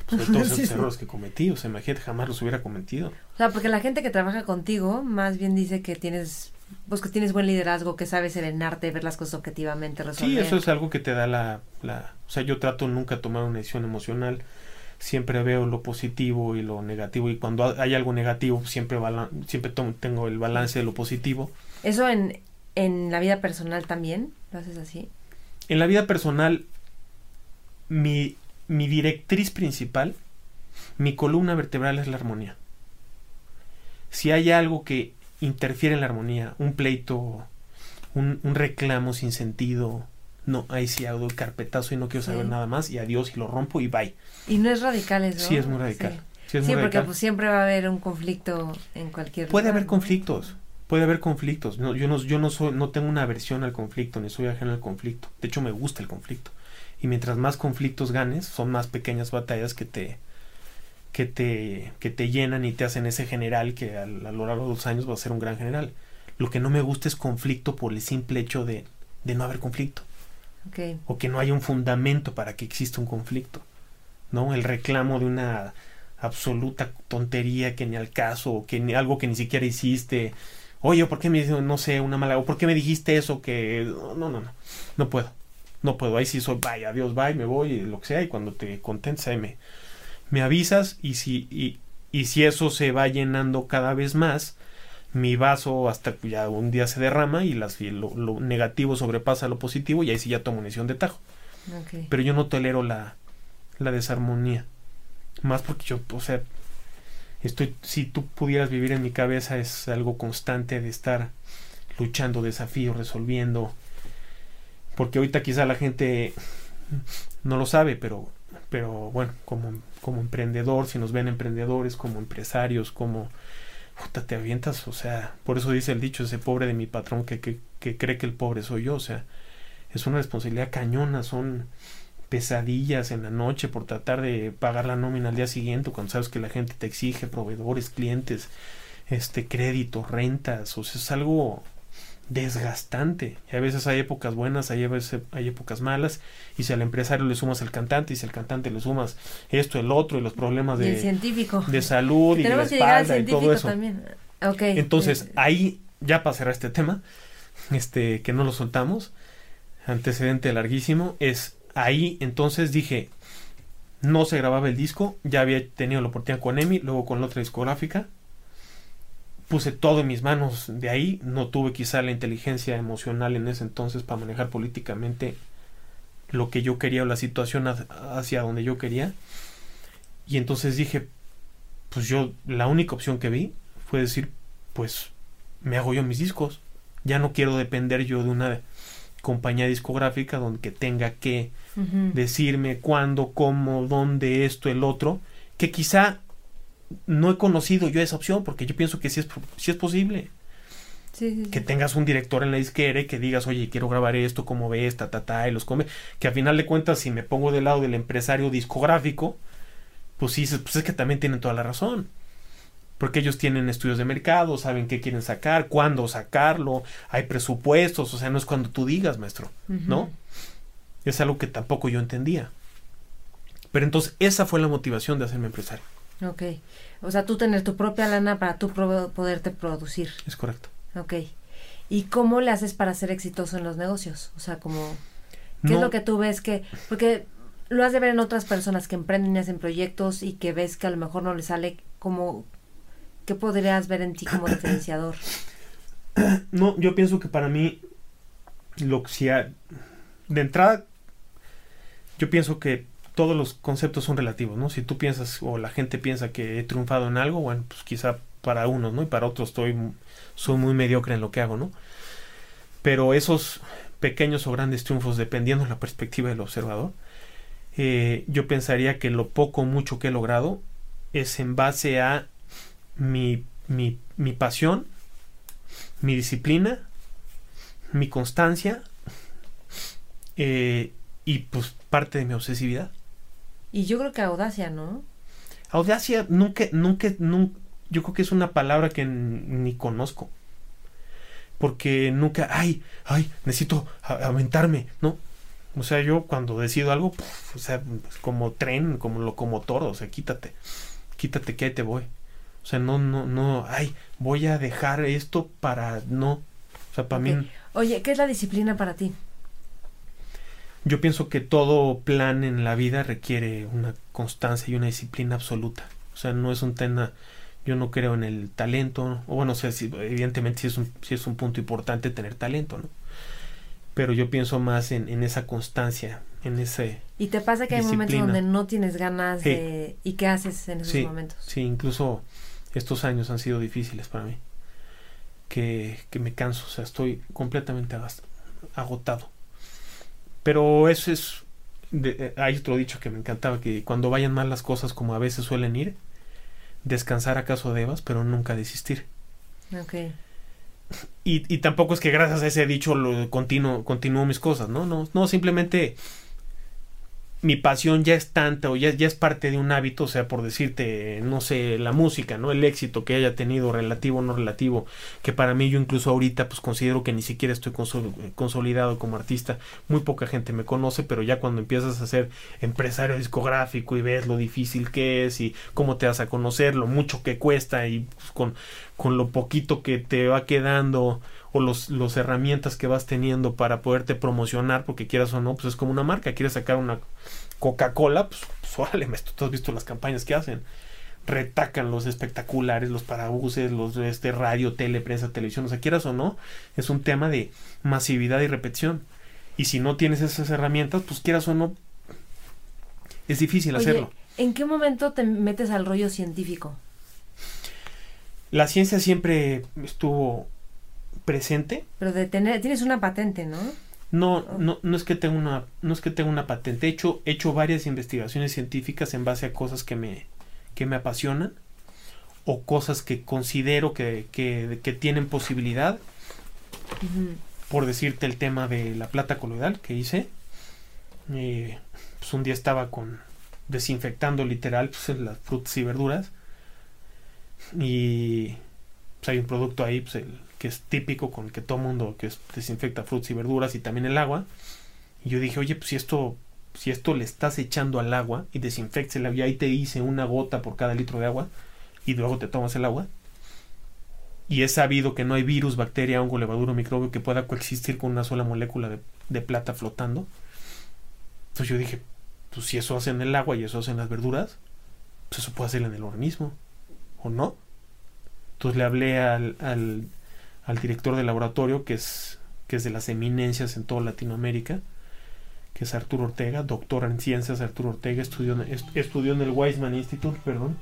pues, <laughs> todos esos errores que cometí, o sea, imagínate, jamás los hubiera cometido. O sea, porque la gente que trabaja contigo más bien dice que tienes, pues que tienes buen liderazgo, que sabes serenarte, ver las cosas objetivamente, resolver. Sí, eso es algo que te da la, la, o sea, yo trato nunca tomar una decisión emocional, siempre veo lo positivo y lo negativo y cuando hay algo negativo siempre siempre tengo el balance de lo positivo. ¿Eso en, en la vida personal también lo haces así? En la vida personal mi, mi directriz principal, mi columna vertebral es la armonía. Si hay algo que interfiere en la armonía, un pleito, un, un reclamo sin sentido, no, ahí sí hago el carpetazo y no quiero saber nada más y adiós y lo rompo y bye. Y no es radical eso. Sí, es muy radical. Sí, porque pues, siempre va a haber un conflicto en cualquier Puede haber conflictos, puede haber conflictos. No, yo no, yo no soy, no tengo una aversión al conflicto, ni soy ajeno al conflicto. De hecho, me gusta el conflicto. Y mientras más conflictos ganes, son más pequeñas batallas que te, que te, que te llenan y te hacen ese general que a, lo largo de los años va a ser un gran general. Lo que no me gusta es conflicto por el simple hecho de, de no haber conflicto. O que no haya un fundamento para que exista un conflicto. ¿No? El reclamo de una absoluta tontería que ni al caso, o que ni, algo que ni siquiera hiciste. Oye, ¿por qué me no sé, una mala, o por qué me dijiste eso que no, no, no, no, puedo. No puedo. Ahí sí soy, vaya, adiós, bye, me voy, lo que sea, y cuando te contentes ahí me, me avisas y si, y, y si eso se va llenando cada vez más, mi vaso hasta que ya un día se derrama y, las, lo, negativo sobrepasa lo positivo y ahí sí ya tomo decisión de tajo. Pero yo no tolero la, la desarmonía. Más porque yo, o sea, estoy, si tú pudieras vivir en mi cabeza es algo constante de estar luchando, desafíos, resolviendo. Porque ahorita quizá la gente no lo sabe, pero, pero bueno, como, como emprendedor, si nos ven emprendedores, como empresarios, como puta, te avientas, o sea, por eso dice el dicho, ese pobre de mi patrón que, que, que cree que el pobre soy yo, o sea, es una responsabilidad cañona, son pesadillas en la noche por tratar de pagar la nómina al día siguiente cuando sabes que la gente te exige proveedores, clientes, este crédito, rentas, o sea, es algo desgastante. Y a veces hay épocas buenas, hay, veces hay épocas malas. Y si al empresario le sumas el cantante, y si al cantante le sumas esto, el otro, y los problemas de, científico. de salud y de la espalda y todo eso. Entonces, ahí, ya para cerrar este tema, <laughs> este, que no lo soltamos, antecedente larguísimo, es ahí entonces dije, no se grababa el disco, ya había tenido la oportunidad con Emi, luego con la otra discográfica, puse todo en mis manos de ahí, no tuve quizá la inteligencia emocional en ese entonces para manejar políticamente lo que yo quería o la situación hacia donde yo quería. Y entonces dije, pues yo la única opción que vi fue decir, pues me hago yo mis discos. Ya no quiero depender yo de una compañía discográfica donde tenga que decirme cuándo, cómo, dónde, esto, el otro, que quizá no he conocido yo esa opción porque yo pienso que sí es, sí es posible. Que tengas un director en la disquera y que digas, oye, quiero grabar esto, cómo ves, ta, ta, ta, y los come. Que a final de cuentas, si me pongo del lado del empresario discográfico, pues sí, pues es que también tienen toda la razón. Porque ellos tienen estudios de mercado, saben qué quieren sacar, cuándo sacarlo, hay presupuestos, o sea, no es cuando tú digas, maestro, ¿no? es algo que tampoco yo entendía. Pero entonces esa fue la motivación de hacerme empresario. Ok. O sea, tú tener tu propia lana para tú poderte producir. Es correcto. Ok. ¿Y cómo le haces para ser exitoso en los negocios? O sea, como... ¿Qué es lo que tú ves que... Porque lo has de ver en otras personas que emprenden y hacen proyectos y que ves que a lo mejor no les sale como... ¿Qué podrías ver en ti como diferenciador? <coughs> No, yo pienso que para mí, lo que sea, de entrada, yo pienso que todos los conceptos son relativos, ¿no? Si tú piensas o la gente piensa que he triunfado en algo, bueno, pues quizá para unos, ¿no? Y para otros estoy, soy muy mediocre en lo que hago, ¿no? Pero esos pequeños o grandes triunfos, dependiendo de la perspectiva del observador, eh, yo pensaría que lo poco o mucho que he logrado es en base a mi, mi, mi pasión, mi disciplina, mi constancia eh, y pues parte de mi obsesividad. Y yo creo que audacia, ¿no? Audacia nunca, nunca, nunca yo creo que es una palabra que ni conozco. Porque nunca, ay, ay, necesito aventarme, ¿no? O sea, yo cuando decido algo, o sea, como tren, como locomotor, o sea, quítate, quítate que ahí te voy. O sea, no, no, no, ay, voy a dejar esto para no. O sea, para mí. Oye, ¿qué es la disciplina para ti? Yo pienso que todo plan en la vida requiere una constancia y una disciplina absoluta. O sea, no es un tema yo no creo en el talento, o bueno, o sea, evidentemente sí es, un, sí es un punto importante tener talento, ¿no? Pero yo pienso más en, en esa constancia, en ese... ¿Y te pasa que hay momentos donde no tienes ganas de... ¿Y qué haces en esos momentos? Sí, incluso estos años han sido difíciles para mí. Que, que me canso, o sea, estoy completamente agotado. Pero eso es... De, hay otro dicho que me encantaba, que cuando vayan mal las cosas como a veces suelen ir, descansar acaso debas, pero nunca desistir. Okay. Y, y, tampoco es que gracias a ese dicho lo continuo, continúo mis cosas, ¿no? No, no, simplemente mi pasión ya es tanta o ya, ya es parte de un hábito, o sea, por decirte, no sé, la música, ¿no? El éxito que haya tenido, relativo o no relativo, que para mí yo incluso ahorita pues considero que ni siquiera estoy consolidado como artista, muy poca gente me conoce, pero ya cuando empiezas a ser empresario discográfico y ves lo difícil que es y cómo te vas a conocer, lo mucho que cuesta y pues, con, con lo poquito que te va quedando o los, los herramientas que vas teniendo para poderte promocionar, porque quieras o no, pues es como una marca, quieres sacar una Coca-Cola, pues, pues órale, tú has visto las campañas que hacen. Retacan los espectaculares, los parabuses, los este radio, tele, prensa, televisión, o sea, quieras o no, es un tema de masividad y repetición. Y si no tienes esas herramientas, pues quieras o no, es difícil hacerlo. ¿En qué momento te metes al rollo científico? La ciencia siempre estuvo presente. Pero de tener, tienes una patente, ¿no? No, no, no es que tenga una, no es que tenga una patente. He hecho, he hecho varias investigaciones científicas en base a cosas que me, que me apasionan o cosas que considero que, que, que tienen posibilidad. Por decirte el tema de la plata coloidal que hice. Eh, pues un día estaba con desinfectando literal pues, las frutas y verduras y pues hay un producto ahí pues el que es típico con que todo mundo que desinfecta frutas y verduras y también el agua. Y yo dije, oye, pues si esto, si esto le estás echando al agua y desinfectes el agua, y ahí te hice una gota por cada litro de agua y luego te tomas el agua. Y es sabido que no hay virus, bacteria, hongo, levadura o microbio que pueda coexistir con una sola molécula de, plata flotando. Entonces yo dije, pues si eso hace en el agua y eso hace en las verduras, pues eso puede hacer en el organismo, ¿o no? Entonces le hablé al al director del laboratorio, que es, que es de las eminencias en toda Latinoamérica, que es Arturo Ortega, doctor en ciencias, Arturo Ortega, estudió, estudió en el Weizmann Institute, perdón,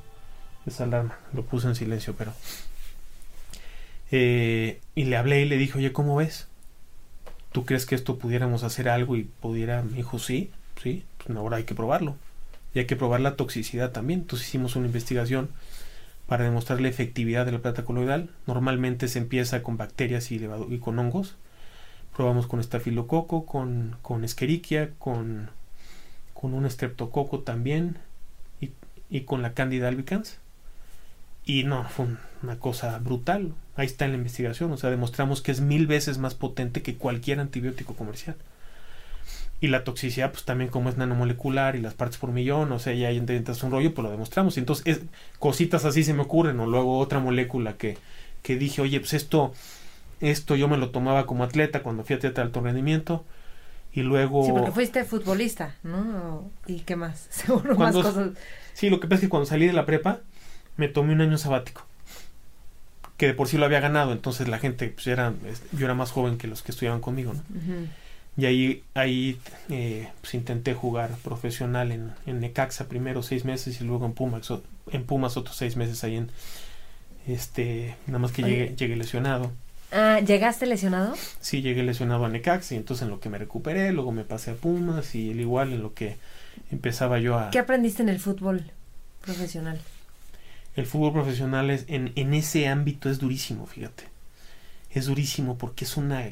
esa alarma, lo puse en silencio, pero... Eh, y le hablé y le dije, oye, ¿cómo ves? ¿Tú crees que esto pudiéramos hacer algo y pudiera? Me dijo, sí, sí, pues ahora hay que probarlo. Y hay que probar la toxicidad también. Entonces hicimos una investigación para demostrar la efectividad de la plata coloidal. Normalmente se empieza con bacterias y, con hongos. Probamos con estafilococo, con, con escherichia, con, con un streptococo también y, y con la Candida albicans. Y no, fue una cosa brutal. Ahí está en la investigación. O sea, demostramos que es mil veces más potente que cualquier antibiótico comercial. Y la toxicidad, pues también como es nanomolecular y las partes por millón, o sea, ya intentas un rollo, pues lo demostramos. Entonces, es, cositas así se me ocurren, o luego otra molécula que, que dije, oye, pues esto, esto yo me lo tomaba como atleta cuando fui a de alto rendimiento. Y luego... Sí, porque fuiste futbolista, ¿no? ¿Y qué más? <laughs> Seguro más cosas. Sí, lo que pasa es que cuando salí de la prepa, me tomé un año sabático. Que de por sí lo había ganado, entonces la gente, pues era, yo era más joven que los que estudiaban conmigo, ¿no? Y ahí, ahí eh, pues intenté jugar profesional en, en, Necaxa primero seis meses y luego en Pumas, en Pumas otros seis meses ahí en este, nada más que llegué, llegué, lesionado. Ah, ¿llegaste lesionado? Sí, llegué lesionado a Necaxa y entonces en lo que me recuperé, luego me pasé a Pumas y el igual en lo que empezaba yo a... ¿Qué aprendiste en el fútbol profesional? El fútbol profesional es, en, en ese ámbito es durísimo, fíjate. Es durísimo porque es una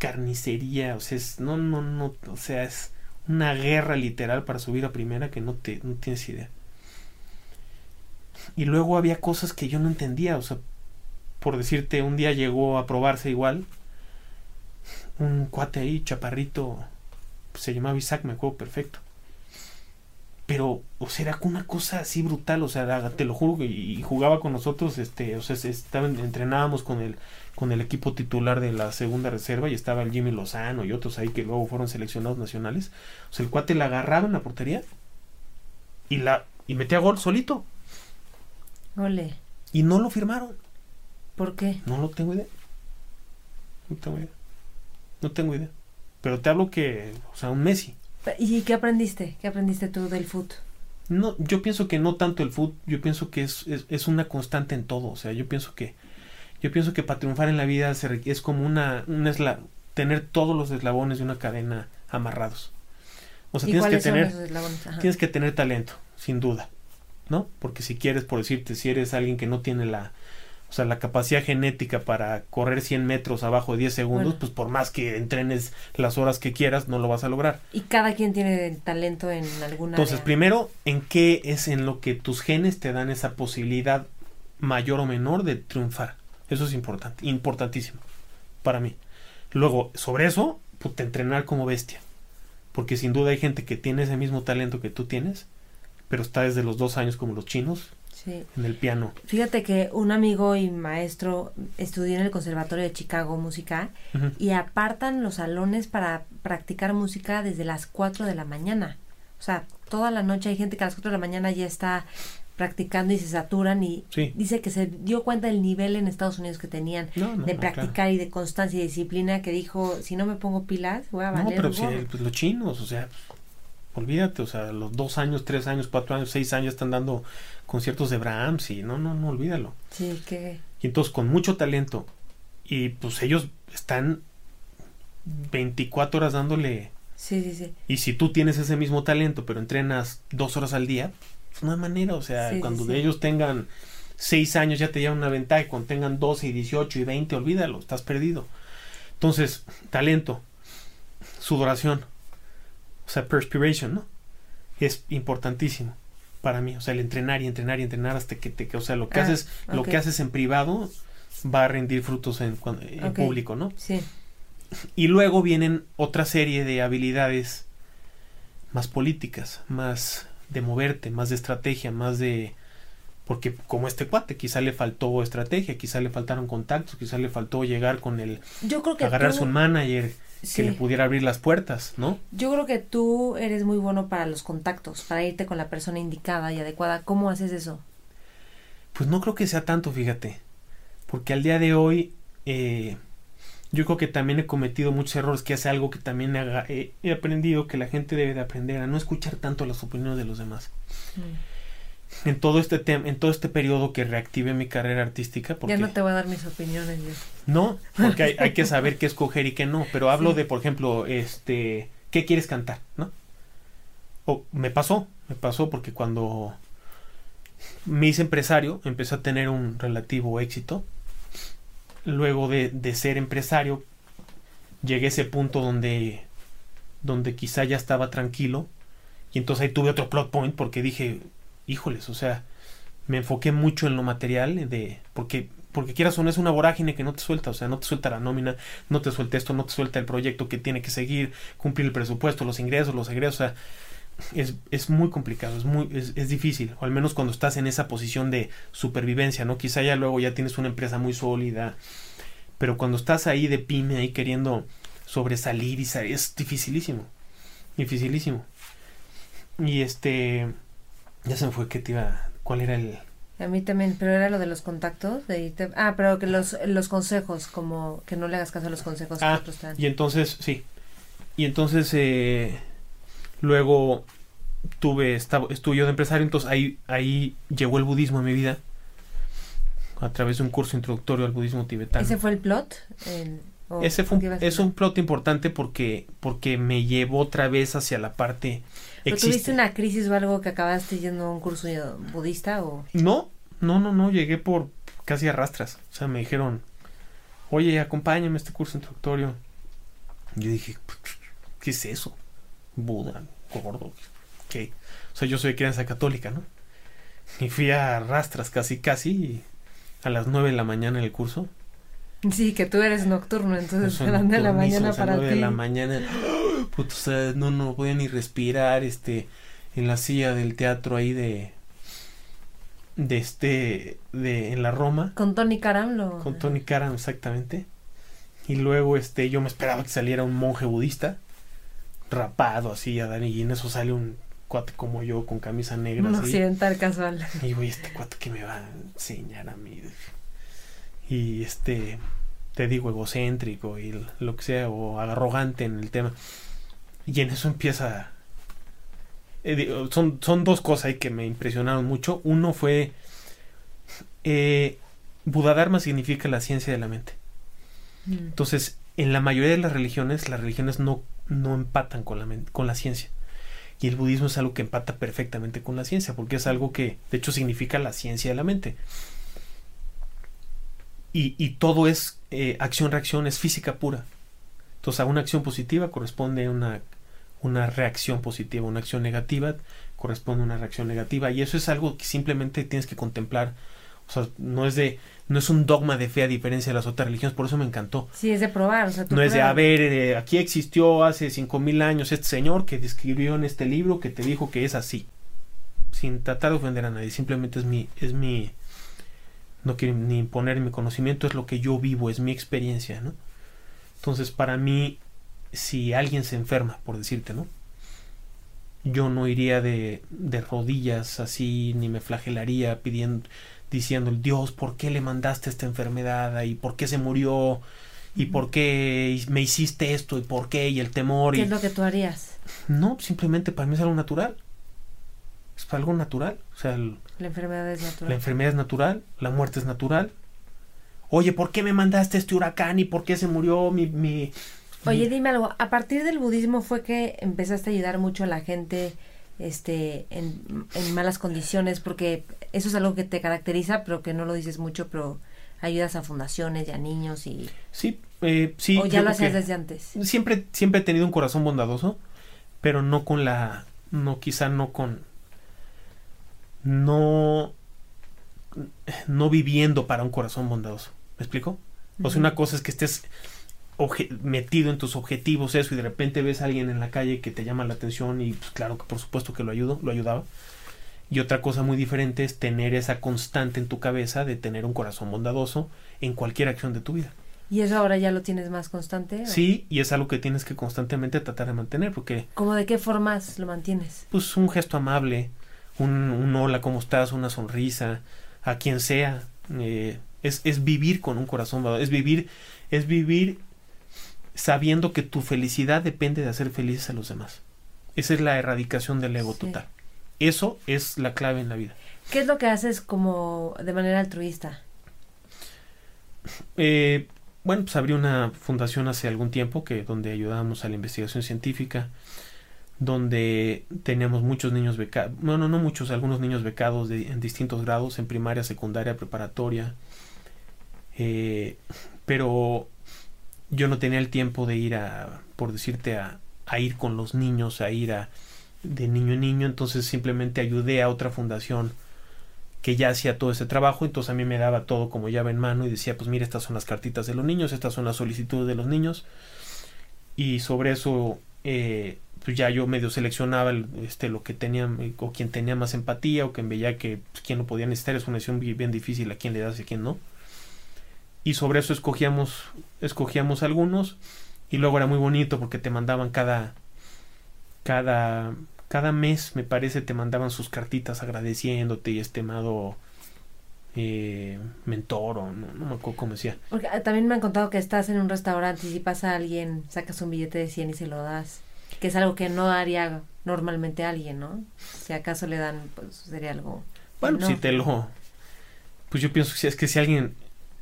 carnicería, o sea, es, no, no, no, o sea, es una guerra literal para subir a primera que no, te, no tienes idea. Y luego había cosas que yo no entendía, o sea, por decirte, un día llegó a probarse igual, un cuate ahí, chaparrito, se llamaba Isaac, me acuerdo perfecto pero o sea era una cosa así brutal o sea te lo juro y jugaba con nosotros este o sea estaban entrenábamos con el con el equipo titular de la segunda reserva y estaba el Jimmy Lozano y otros ahí que luego fueron seleccionados nacionales o sea el cuate la agarraba en la portería y la y metía gol solito Ole. y no lo firmaron ¿por qué? no lo tengo idea no tengo idea no tengo idea pero te hablo que o sea un Messi ¿Y qué aprendiste? ¿Qué aprendiste tú del fútbol? No, yo pienso que no tanto el fútbol, yo pienso que es, es, una constante en todo, o sea, yo pienso que yo pienso que para triunfar en la vida se es como una, una tener todos los eslabones de una cadena amarrados. O sea, tienes que tener tienes que tener talento, sin duda, ¿no? Porque si quieres, por decirte, si eres alguien que no tiene la o sea, la capacidad genética para correr 100 metros abajo de 10 segundos, pues por más que entrenes las horas que quieras, no lo vas a lograr. Y cada quien tiene talento en alguna Entonces, primero, ¿en qué es en lo que tus genes te dan esa posibilidad mayor o menor de triunfar? Eso es importante, importantísimo para mí. Luego, sobre eso, pues te entrenar como bestia. Porque sin duda hay gente que tiene ese mismo talento que tú tienes, pero está desde los dos años como los chinos, en el piano. Fíjate que un amigo y maestro estudió en el Conservatorio de Chicago música y apartan los salones para practicar música desde las 4 de la mañana. O sea, toda la noche hay gente que a las 4 de la mañana ya está practicando y se saturan y dice que se dio cuenta del nivel en Estados Unidos que tenían de practicar y de constancia y disciplina que dijo, si no me pongo pilas, voy a valer. No, pero si, pues, los chinos, o sea, olvídate, o sea, los dos años, tres años, cuatro años, seis años están dando conciertos de Brahms y no, no, no, olvídalo. Sí, que... Y entonces con mucho talento y pues ellos están 24 horas dándole... Sí, sí, sí. Y si tú tienes ese mismo talento pero entrenas dos horas al día, no hay manera, o sea, cuando de ellos tengan seis años ya te llevan una ventaja y cuando tengan 12 y 18 y 20, olvídalo, estás perdido. Entonces, talento, sudoración, o sea, perspiration, ¿no? Es importantísimo para mí, o sea, el entrenar y entrenar y entrenar hasta que te, o sea, lo que ah, haces, lo que haces en privado va a rendir frutos en, en público, ¿no? Sí. Y luego vienen otra serie de habilidades más políticas, más de moverte, más de estrategia, más de porque como este cuate quizá le faltó estrategia, quizá le faltaron contactos, quizá le faltó llegar con el Yo creo que agarrarse un manager que le pudiera abrir las puertas, ¿no? Yo creo que tú eres muy bueno para los contactos, para irte con la persona indicada y adecuada. ¿Cómo haces eso? Pues no creo que sea tanto, fíjate. Porque al día de hoy, eh, yo creo que también he cometido muchos errores, que hace algo que también he, aprendido, que la gente debe de aprender a no escuchar tanto las opiniones de los demás. Mm en todo este en todo este periodo que reactive mi carrera artística. Porque, ya no te voy a dar mis opiniones. No, porque hay, hay, que <laughs> saber qué escoger y qué no. Pero hablo de, por ejemplo, este, ¿qué quieres cantar? ¿No? O me pasó, me pasó porque cuando me hice empresario, empecé a tener un relativo éxito. Luego de, de ser empresario, llegué a ese punto donde, donde quizá ya estaba tranquilo. Y entonces ahí tuve otro plot point porque dije, híjoles, o sea, me enfoqué mucho en lo material, de, porque, porque quieras o no es una vorágine que no te suelta, o sea, no te suelta la nómina, no te suelta esto, no te suelta el proyecto que tiene que seguir, cumplir el presupuesto, los ingresos, los egresos, o sea, es, es muy complicado, es muy, es, es, difícil, o al menos cuando estás en esa posición de supervivencia, ¿no? Quizá ya luego ya tienes una empresa muy sólida, pero cuando estás ahí de pyme, ahí queriendo sobresalir y salir, es dificilísimo, dificilísimo. Y este, ya se me fue que te iba, cuál era el... A mí también, pero era lo de los contactos, de irte, ah, pero que los, los consejos, como que no le hagas caso a los consejos ah, que otros te dan. Y entonces, sí, y entonces eh, luego tuve, estaba, estuve yo de empresario, entonces ahí, ahí llegó el budismo a mi vida a través de un curso introductorio al budismo tibetano. ¿Ese fue el plot? El, Ese fue un, es un plot importante porque, porque me llevó otra vez hacia la parte... ¿Pero tuviste una crisis o algo que acabaste yendo a un curso budista o...? No, no, no, no, llegué por casi arrastras. O sea, me dijeron, oye, acompáñame a este curso introductorio. Yo dije, ¿qué es eso? Buda, gordo, ¿qué? O sea, yo soy de crianza católica, ¿no? Y fui a rastras casi, casi a las nueve de la mañana en el curso. Sí, que tú eres nocturno, entonces eran de la mañana para ti. de la mañana, <gasps> puto, o sea, no, no podía ni respirar, este, en la silla del teatro ahí de, de este, de, en la Roma. Con Tony Karam lo... Con Tony Karam, exactamente. Y luego, este, yo me esperaba que saliera un monje budista, rapado así, a Dani, y en eso sale un cuate como yo con camisa negra. Un occidental casual. Y güey, este cuate que me va a enseñar a mí. Y este, te digo, egocéntrico y lo que sea, o arrogante en el tema. Y en eso empieza... Eh, son, son dos cosas ahí que me impresionaron mucho. Uno fue... Eh, Budadharma significa la ciencia de la mente. Mm. Entonces, en la mayoría de las religiones, las religiones no, no empatan con la, con la ciencia. Y el budismo es algo que empata perfectamente con la ciencia, porque es algo que, de hecho, significa la ciencia de la mente. Y, y todo es eh, acción-reacción, es física pura. Entonces, a una acción positiva corresponde una, una reacción positiva, una acción negativa corresponde a una reacción negativa. Y eso es algo que simplemente tienes que contemplar. O sea, no es de, no es un dogma de fe a diferencia de las otras religiones, por eso me encantó. Sí, es de probar. O sea, no es de, a ver, eh, aquí existió hace cinco mil años este señor que describió en este libro que te dijo que es así. Sin tratar de ofender a nadie, simplemente es mi, es mi, no quiero ni imponer mi conocimiento, es lo que yo vivo, es mi experiencia, ¿no? Entonces, para mí, si alguien se enferma, por decirte, ¿no? Yo no iría de, de rodillas así, ni me flagelaría pidiendo, diciendo, Dios, ¿por qué le mandaste esta enfermedad? ¿Y por qué se murió? ¿Y por qué me hiciste esto? ¿Y por qué? Y el temor. ¿Qué y... es lo que tú harías? No, simplemente para mí es algo natural. Es algo natural. O sea, el... la enfermedad es natural. La enfermedad es natural, la muerte es natural. Oye, ¿por qué me mandaste este huracán? ¿Y por qué se murió mi... mi... Oye, dime algo, a partir del budismo fue que empezaste a ayudar mucho a la gente este, en, en, malas condiciones, porque eso es algo que te caracteriza, pero que no lo dices mucho, pero ayudas a fundaciones y a niños y... Sí, eh, sí. ¿O ya lo hacías desde antes? Siempre, siempre he tenido un corazón bondadoso, pero no con la... No, quizá no con... No... No viviendo para un corazón bondadoso. ¿Me explico? O sea, una cosa es que estés metido en tus objetivos eso y de repente ves a alguien en la calle que te llama la atención y pues claro que por supuesto que lo ayudo, lo ayudaba. Y otra cosa muy diferente es tener esa constante en tu cabeza de tener un corazón bondadoso en cualquier acción de tu vida. ¿Y eso ahora ya lo tienes más constante? ¿o? Sí, y es algo que tienes que constantemente tratar de mantener, porque... ¿Cómo de qué formas lo mantienes? Pues un gesto amable, un, un hola, ¿cómo estás? Una sonrisa, a quien sea. Eh, es, es vivir con un corazón es vivir, es vivir sabiendo que tu felicidad depende de hacer felices a los demás. Esa es la erradicación del ego sí. total. Eso es la clave en la vida. ¿Qué es lo que haces como de manera altruista? Eh, bueno, pues abrí una fundación hace algún tiempo que donde ayudábamos a la investigación científica, donde teníamos muchos niños becados, bueno, no muchos, algunos niños becados de, en distintos grados, en primaria, secundaria, preparatoria, eh, pero yo no tenía el tiempo de ir a, por decirte, a, a ir con los niños, a ir a de niño en niño, entonces simplemente ayudé a otra fundación que ya hacía todo ese trabajo, entonces a mí me daba todo como llave en mano y decía, pues mira, estas son las cartitas de los niños, estas son las solicitudes de los niños, y sobre eso eh, pues ya yo medio seleccionaba este, lo que tenía, o quien tenía más empatía, o quien veía que pues, quien lo podía necesitar, es una decisión bien difícil a quién le das y a quién no. Y sobre eso escogíamos, escogíamos algunos, y luego era muy bonito porque te mandaban cada, cada cada mes, me parece, te mandaban sus cartitas agradeciéndote y estimado eh, mentor o no, no, me acuerdo cómo decía. Porque ah, también me han contado que estás en un restaurante y si pasa alguien, sacas un billete de 100 y se lo das, que es algo que no haría normalmente alguien, ¿no? Si acaso le dan, pues sería algo... Bueno, si te lo... Pues yo pienso que si es que si alguien...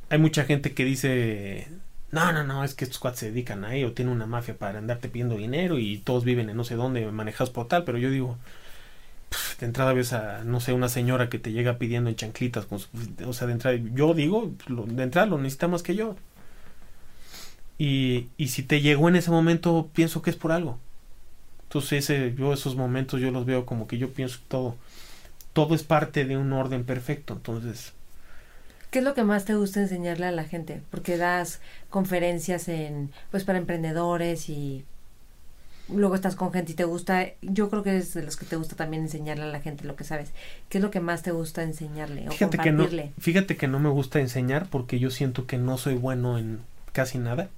Hay mucha gente que dice no, no, no, es que estos cuates se dedican a ello, tienen una mafia para andarte pidiendo dinero y todos viven en no sé dónde, manejados por tal, pero yo digo, de entrada ves a, no sé, una señora que te llega pidiendo en chanclitas, o sea, de entrada, yo digo, de entrada lo necesita más que yo. Y, y si te llegó en ese momento, pienso que es por algo. Entonces, ese, yo esos momentos yo los veo como que yo pienso todo, todo es parte de un orden perfecto, entonces ¿Qué es lo que más te gusta enseñarle a la gente? Porque das conferencias en, pues para emprendedores y luego estás con gente y te gusta, yo creo que es de los que te gusta también enseñarle a la gente lo que sabes. ¿Qué es lo que más te gusta enseñarle o fíjate Que no, fíjate que no me gusta enseñar porque yo siento que no soy bueno en casi nada.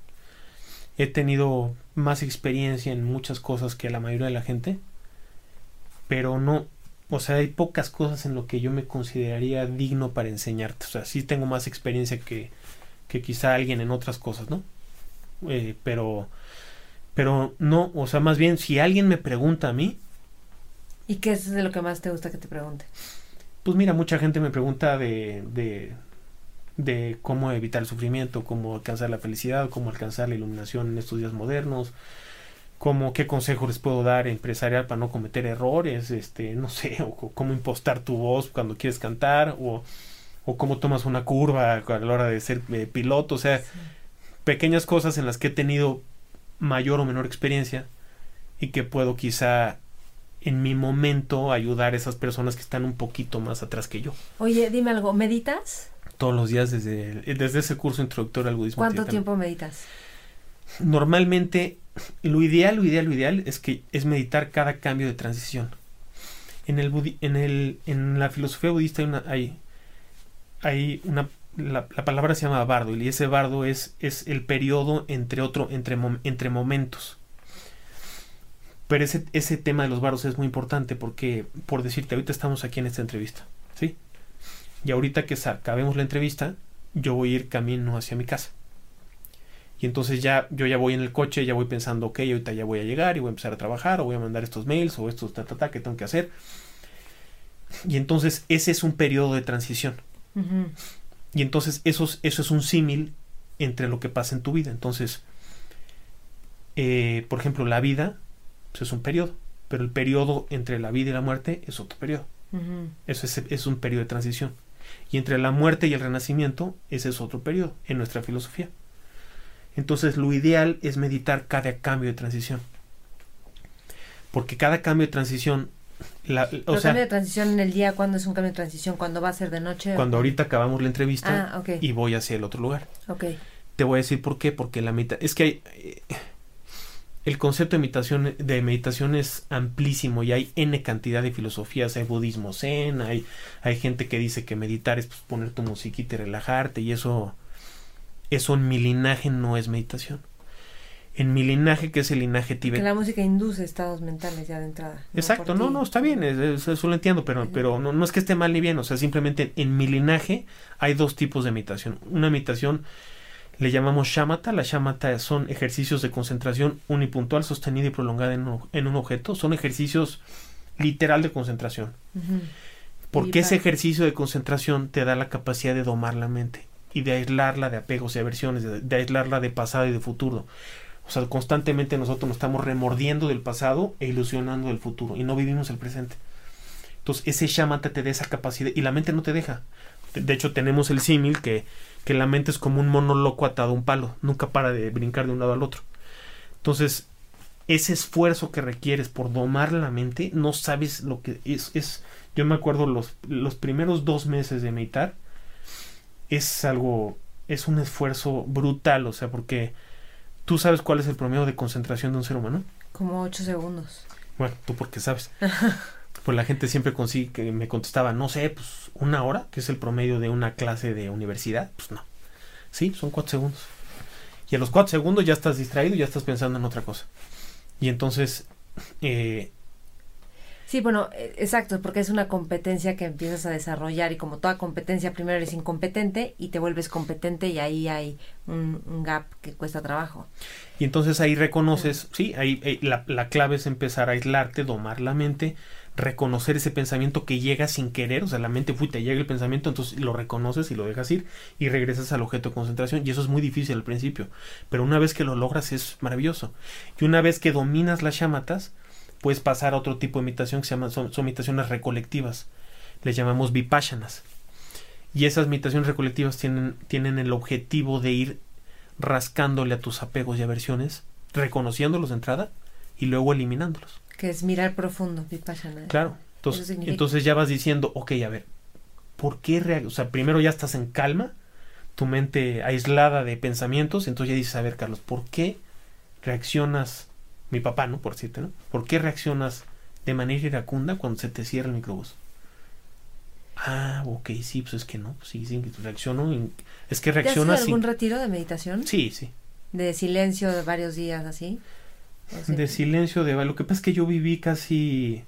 He tenido más experiencia en muchas cosas que la mayoría de la gente, pero no o sea, hay pocas cosas en lo que yo me consideraría digno para enseñarte. O sea, sí tengo más experiencia que, que quizá alguien en otras cosas, ¿no? Eh, pero, pero no, o sea, más bien, si alguien me pregunta a mí. ¿Y qué es de lo que más te gusta que te pregunte? Pues mira, mucha gente me pregunta de, de, de cómo evitar el sufrimiento, cómo alcanzar la felicidad, cómo alcanzar la iluminación en estos días modernos, como qué consejo les puedo dar empresarial para no cometer errores, este, no sé, o, cómo impostar tu voz cuando quieres cantar, o, o cómo tomas una curva a la hora de ser eh, piloto, o sea, pequeñas cosas en las que he tenido mayor o menor experiencia y que puedo quizá en mi momento ayudar a esas personas que están un poquito más atrás que yo. Oye, dime algo, ¿meditas? Todos los días desde, desde ese curso introductorio al budismo. ¿Cuánto tiempo meditas? Normalmente lo ideal, lo ideal, lo ideal es que es meditar cada cambio de transición. En el en el en la filosofía budista hay una hay, hay una la, palabra se llama bardo y ese bardo es es el periodo entre otro entre entre momentos. Pero ese, ese tema de los bardos es muy importante porque, por decirte, ahorita estamos aquí en esta entrevista, ¿sí? Y ahorita que acabemos la entrevista, yo voy a ir camino hacia mi casa. Y entonces ya yo ya voy en el coche, ya voy pensando, ok, ahorita ya voy a llegar y voy a empezar a trabajar o voy a mandar estos mails o estos ta, ta, ta que tengo que hacer. Y entonces ese es un periodo de transición. Y entonces eso, eso es un símil entre lo que pasa en tu vida. Entonces, eh, por ejemplo, la vida pues, es un periodo, pero el periodo entre la vida y la muerte es otro periodo. Eso es, es un periodo de transición. Y entre la muerte y el renacimiento, ese es otro periodo en nuestra filosofía. Entonces lo ideal es meditar cada cambio de transición. Porque cada cambio de transición... La, o sea, cambio de transición en el día, ¿cuándo es un cambio de transición? ¿Cuándo va a ser de noche? Cuando ahorita acabamos la entrevista ah, y voy hacia el otro lugar. Okay. Te voy a decir por qué, porque la meditación... Es que hay... Eh, el concepto de meditación, de meditación es amplísimo y hay n cantidad de filosofías, hay budismo zen, hay, hay gente que dice que meditar es pues, poner tu musiquita y relajarte y eso eso en mi linaje no es meditación. En mi linaje, que es el linaje tibetano. Que la música induce estados mentales ya de entrada. Exacto, no, no, está bien, eso lo entiendo, pero, pero no, no, es que esté mal ni bien, o sea, simplemente en mi linaje hay dos tipos de meditación. Una meditación le llamamos shamatha, la shamatha son ejercicios de concentración unipuntual, sostenida y prolongada en un, en un objeto, son ejercicios literal de concentración. Porque ese ejercicio de concentración te da la capacidad de domar la mente y de aislarla de apegos y aversiones, de, aislarla de pasado y de futuro. O sea, constantemente nosotros nos estamos remordiendo del pasado e ilusionando del futuro y no vivimos el presente. Entonces, ese shamatha te da esa capacidad y la mente no te deja. De, hecho, tenemos el símil que, que la mente es como un mono loco atado a un palo, nunca para de brincar de un lado al otro. Entonces, ese esfuerzo que requieres por domar la mente, no sabes lo que es, es Yo me acuerdo los, los primeros dos meses de meditar es algo, es un esfuerzo brutal, o sea, porque tú sabes cuál es el promedio de concentración de un ser humano. Como ocho segundos. Bueno, tú porque sabes. <laughs> pues la gente siempre consigue que me contestaba, no sé, pues una hora, que es el promedio de una clase de universidad, pues no. Sí, son cuatro segundos. Y a los cuatro segundos ya estás distraído y ya estás pensando en otra cosa. Y entonces eh, Sí, bueno, e, exacto, porque es una competencia que empiezas a desarrollar y como toda competencia, primero eres incompetente y te vuelves competente y ahí hay un, gap que cuesta trabajo. Y entonces ahí reconoces, sí, ahí, eh, la, la, clave es empezar a aislarte, domar la mente, reconocer ese pensamiento que llega sin querer, o sea, la mente fue, te llega el pensamiento, entonces lo reconoces y lo dejas ir y regresas al objeto de concentración y eso es muy difícil al principio, pero una vez que lo logras es maravilloso. Y una vez que dominas las chamatas, puedes pasar a otro tipo de meditación que se llaman, son, meditaciones recolectivas. Les llamamos vipashanas. Y esas meditaciones recolectivas tienen, tienen el objetivo de ir rascándole a tus apegos y aversiones, reconociéndolos de entrada y luego eliminándolos. Que es mirar profundo, vipassana. Claro. Entonces, entonces ya vas diciendo, ok, a ver, ¿por qué? O sea, primero ya estás en calma, tu mente aislada de pensamientos, entonces ya dices, a ver, Carlos, ¿por qué reaccionas mi papá, ¿no? Por decirte, ¿no? ¿Por qué reaccionas de manera iracunda cuando se te cierra el microbús? Ah, ok, sí, pues es que no, pues sí, sí, reacciono. Es que reaccionas. ¿Te algún retiro de meditación? Sí, sí. ¿De silencio de varios días así? De silencio de Lo que pasa es que yo viví casi.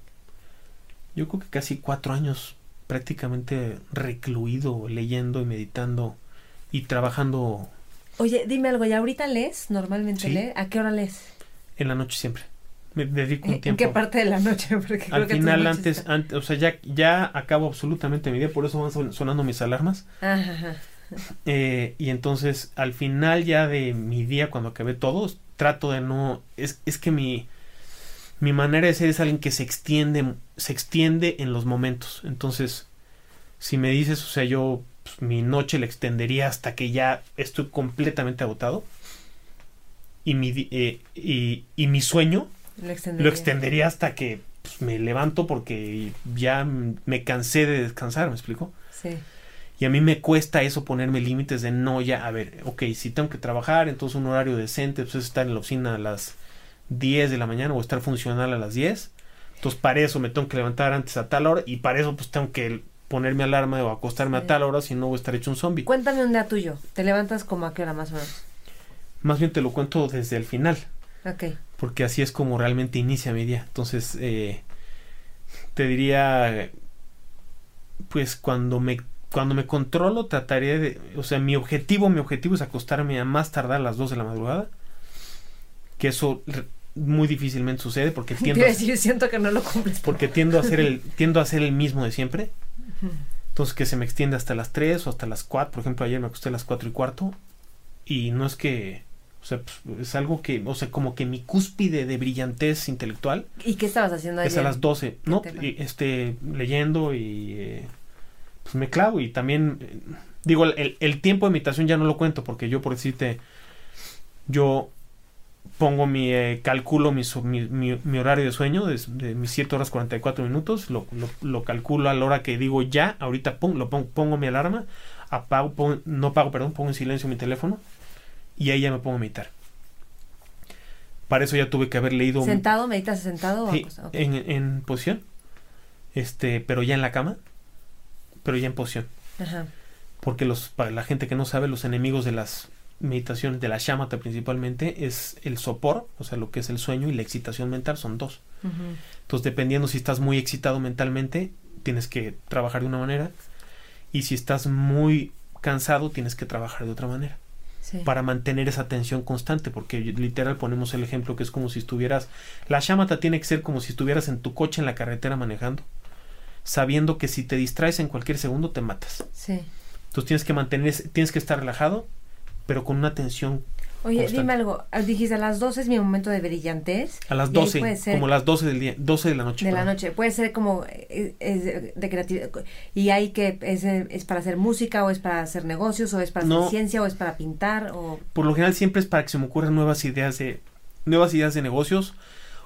Yo creo que casi cuatro años prácticamente recluido, leyendo y meditando y trabajando. Oye, dime algo, ¿y ahorita lees? ¿Normalmente lees? ¿A qué hora lees? En la noche siempre. Me dedico un tiempo. ¿En qué parte de la noche? <laughs> Porque Al final, antes, antes, o sea, ya, ya acabo absolutamente mi día, por eso van sonando mis alarmas. Ajá. Eh, y entonces, al final ya de mi día, cuando acabé todo, trato de no. Es, es que mi, mi manera de ser es alguien que se extiende, se extiende en los momentos. Entonces, si me dices, o sea, yo pues, mi noche la extendería hasta que ya estoy completamente agotado y mi, eh, y, y, mi sueño lo extendería, hasta que pues, me levanto porque ya me cansé de descansar, ¿me explico? Sí. Y a mí me cuesta eso ponerme límites de no, ya, a ver, ok, si tengo que trabajar, entonces un horario decente, pues es estar en la oficina a las 10 de la mañana o estar funcional a las 10. Entonces para eso me tengo que levantar antes a tal hora y para eso pues tengo que ponerme alarma o acostarme a tal hora si no voy a estar hecho un zombie. Cuéntame un día tuyo. ¿Te levantas como a qué hora más o menos? Más bien te lo cuento desde el final. Ok. Porque así es como realmente inicia mi día. Entonces, eh, te diría, pues cuando me, cuando me controlo, trataría de, o sea, mi objetivo, mi objetivo es acostarme a más tardar a las 2 de la madrugada. Que eso muy difícilmente sucede porque <laughs> tiendo a, siento que no lo cumples. Porque tiendo a hacer el, <laughs> tiendo a hacer el mismo de siempre. Entonces que se me extiende hasta las 3 o hasta las 4. Por ejemplo, ayer me acosté a las 4 y cuarto. Y no es que o sea, pues, es algo que, o sea, como que mi cúspide de brillantez intelectual. ¿Y qué estabas haciendo ayer? Es a las 12, ¿no? este, leyendo y eh, pues me clavo y también, eh, digo, el, el, tiempo de meditación ya no lo cuento porque yo, por decirte, yo pongo mi, eh, calculo mi, mi, mi, horario de sueño de, de, mis 7 horas 44 minutos, lo, lo, lo, calculo a la hora que digo ya, ahorita pongo, lo pongo, pongo mi alarma, apago, no pago, perdón, pongo en silencio mi teléfono y ahí ya me pongo a meditar. Para eso ya tuve que haber leído. ¿Sentado? ¿Meditas sentado? Sí, en, en posición. Este, pero ya en la cama. Pero ya en posición. Ajá. Porque los, para la gente que no sabe, los enemigos de las meditaciones, de la shamatha principalmente, es el sopor, o sea, lo que es el sueño y la excitación mental, son dos. Entonces, dependiendo si estás muy excitado mentalmente, tienes que trabajar de una manera. Y si estás muy cansado, tienes que trabajar de otra manera para mantener esa tensión constante, porque literal ponemos el ejemplo que es como si estuvieras, la chamata tiene que ser como si estuvieras en tu coche en la carretera manejando, sabiendo que si te distraes en cualquier segundo te matas. Sí. Entonces tienes que mantener, tienes que estar relajado, pero con una tensión Oye, dime algo, ah, dijiste a las 12 es mi momento de brillantez. A las 12, como las 12 del día, 12 de la noche. De la noche, puede ser como eh, es, de creatividad. Y hay que, es, es, para hacer música o es para hacer negocios o es para hacer ciencia o es para pintar o... Por lo general siempre es para que se me ocurran nuevas ideas de, nuevas ideas de negocios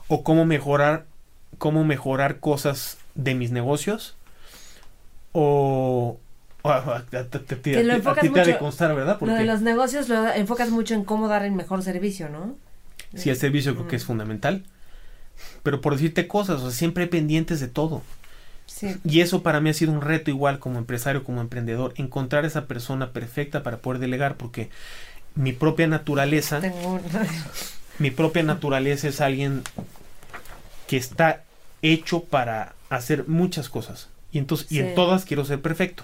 o cómo mejorar, cómo mejorar cosas de mis negocios o a, a- a- Que lo a enfocas ti te de mucho- constar, ¿verdad? Lo de los negocios lo enfocas mucho en cómo dar el mejor servicio, ¿no? sí, el servicio creo que Mm. es fundamental. Pero por decirte cosas, o sea, siempre hay pendientes de todo. Sí. Y eso para mí ha sido un reto igual como empresario, como emprendedor, encontrar esa persona perfecta para poder delegar, porque mi propia naturaleza, Tengo <laughs> mi propia naturaleza es alguien que está hecho para hacer muchas cosas. Y entonces, y en todas quiero ser perfecto.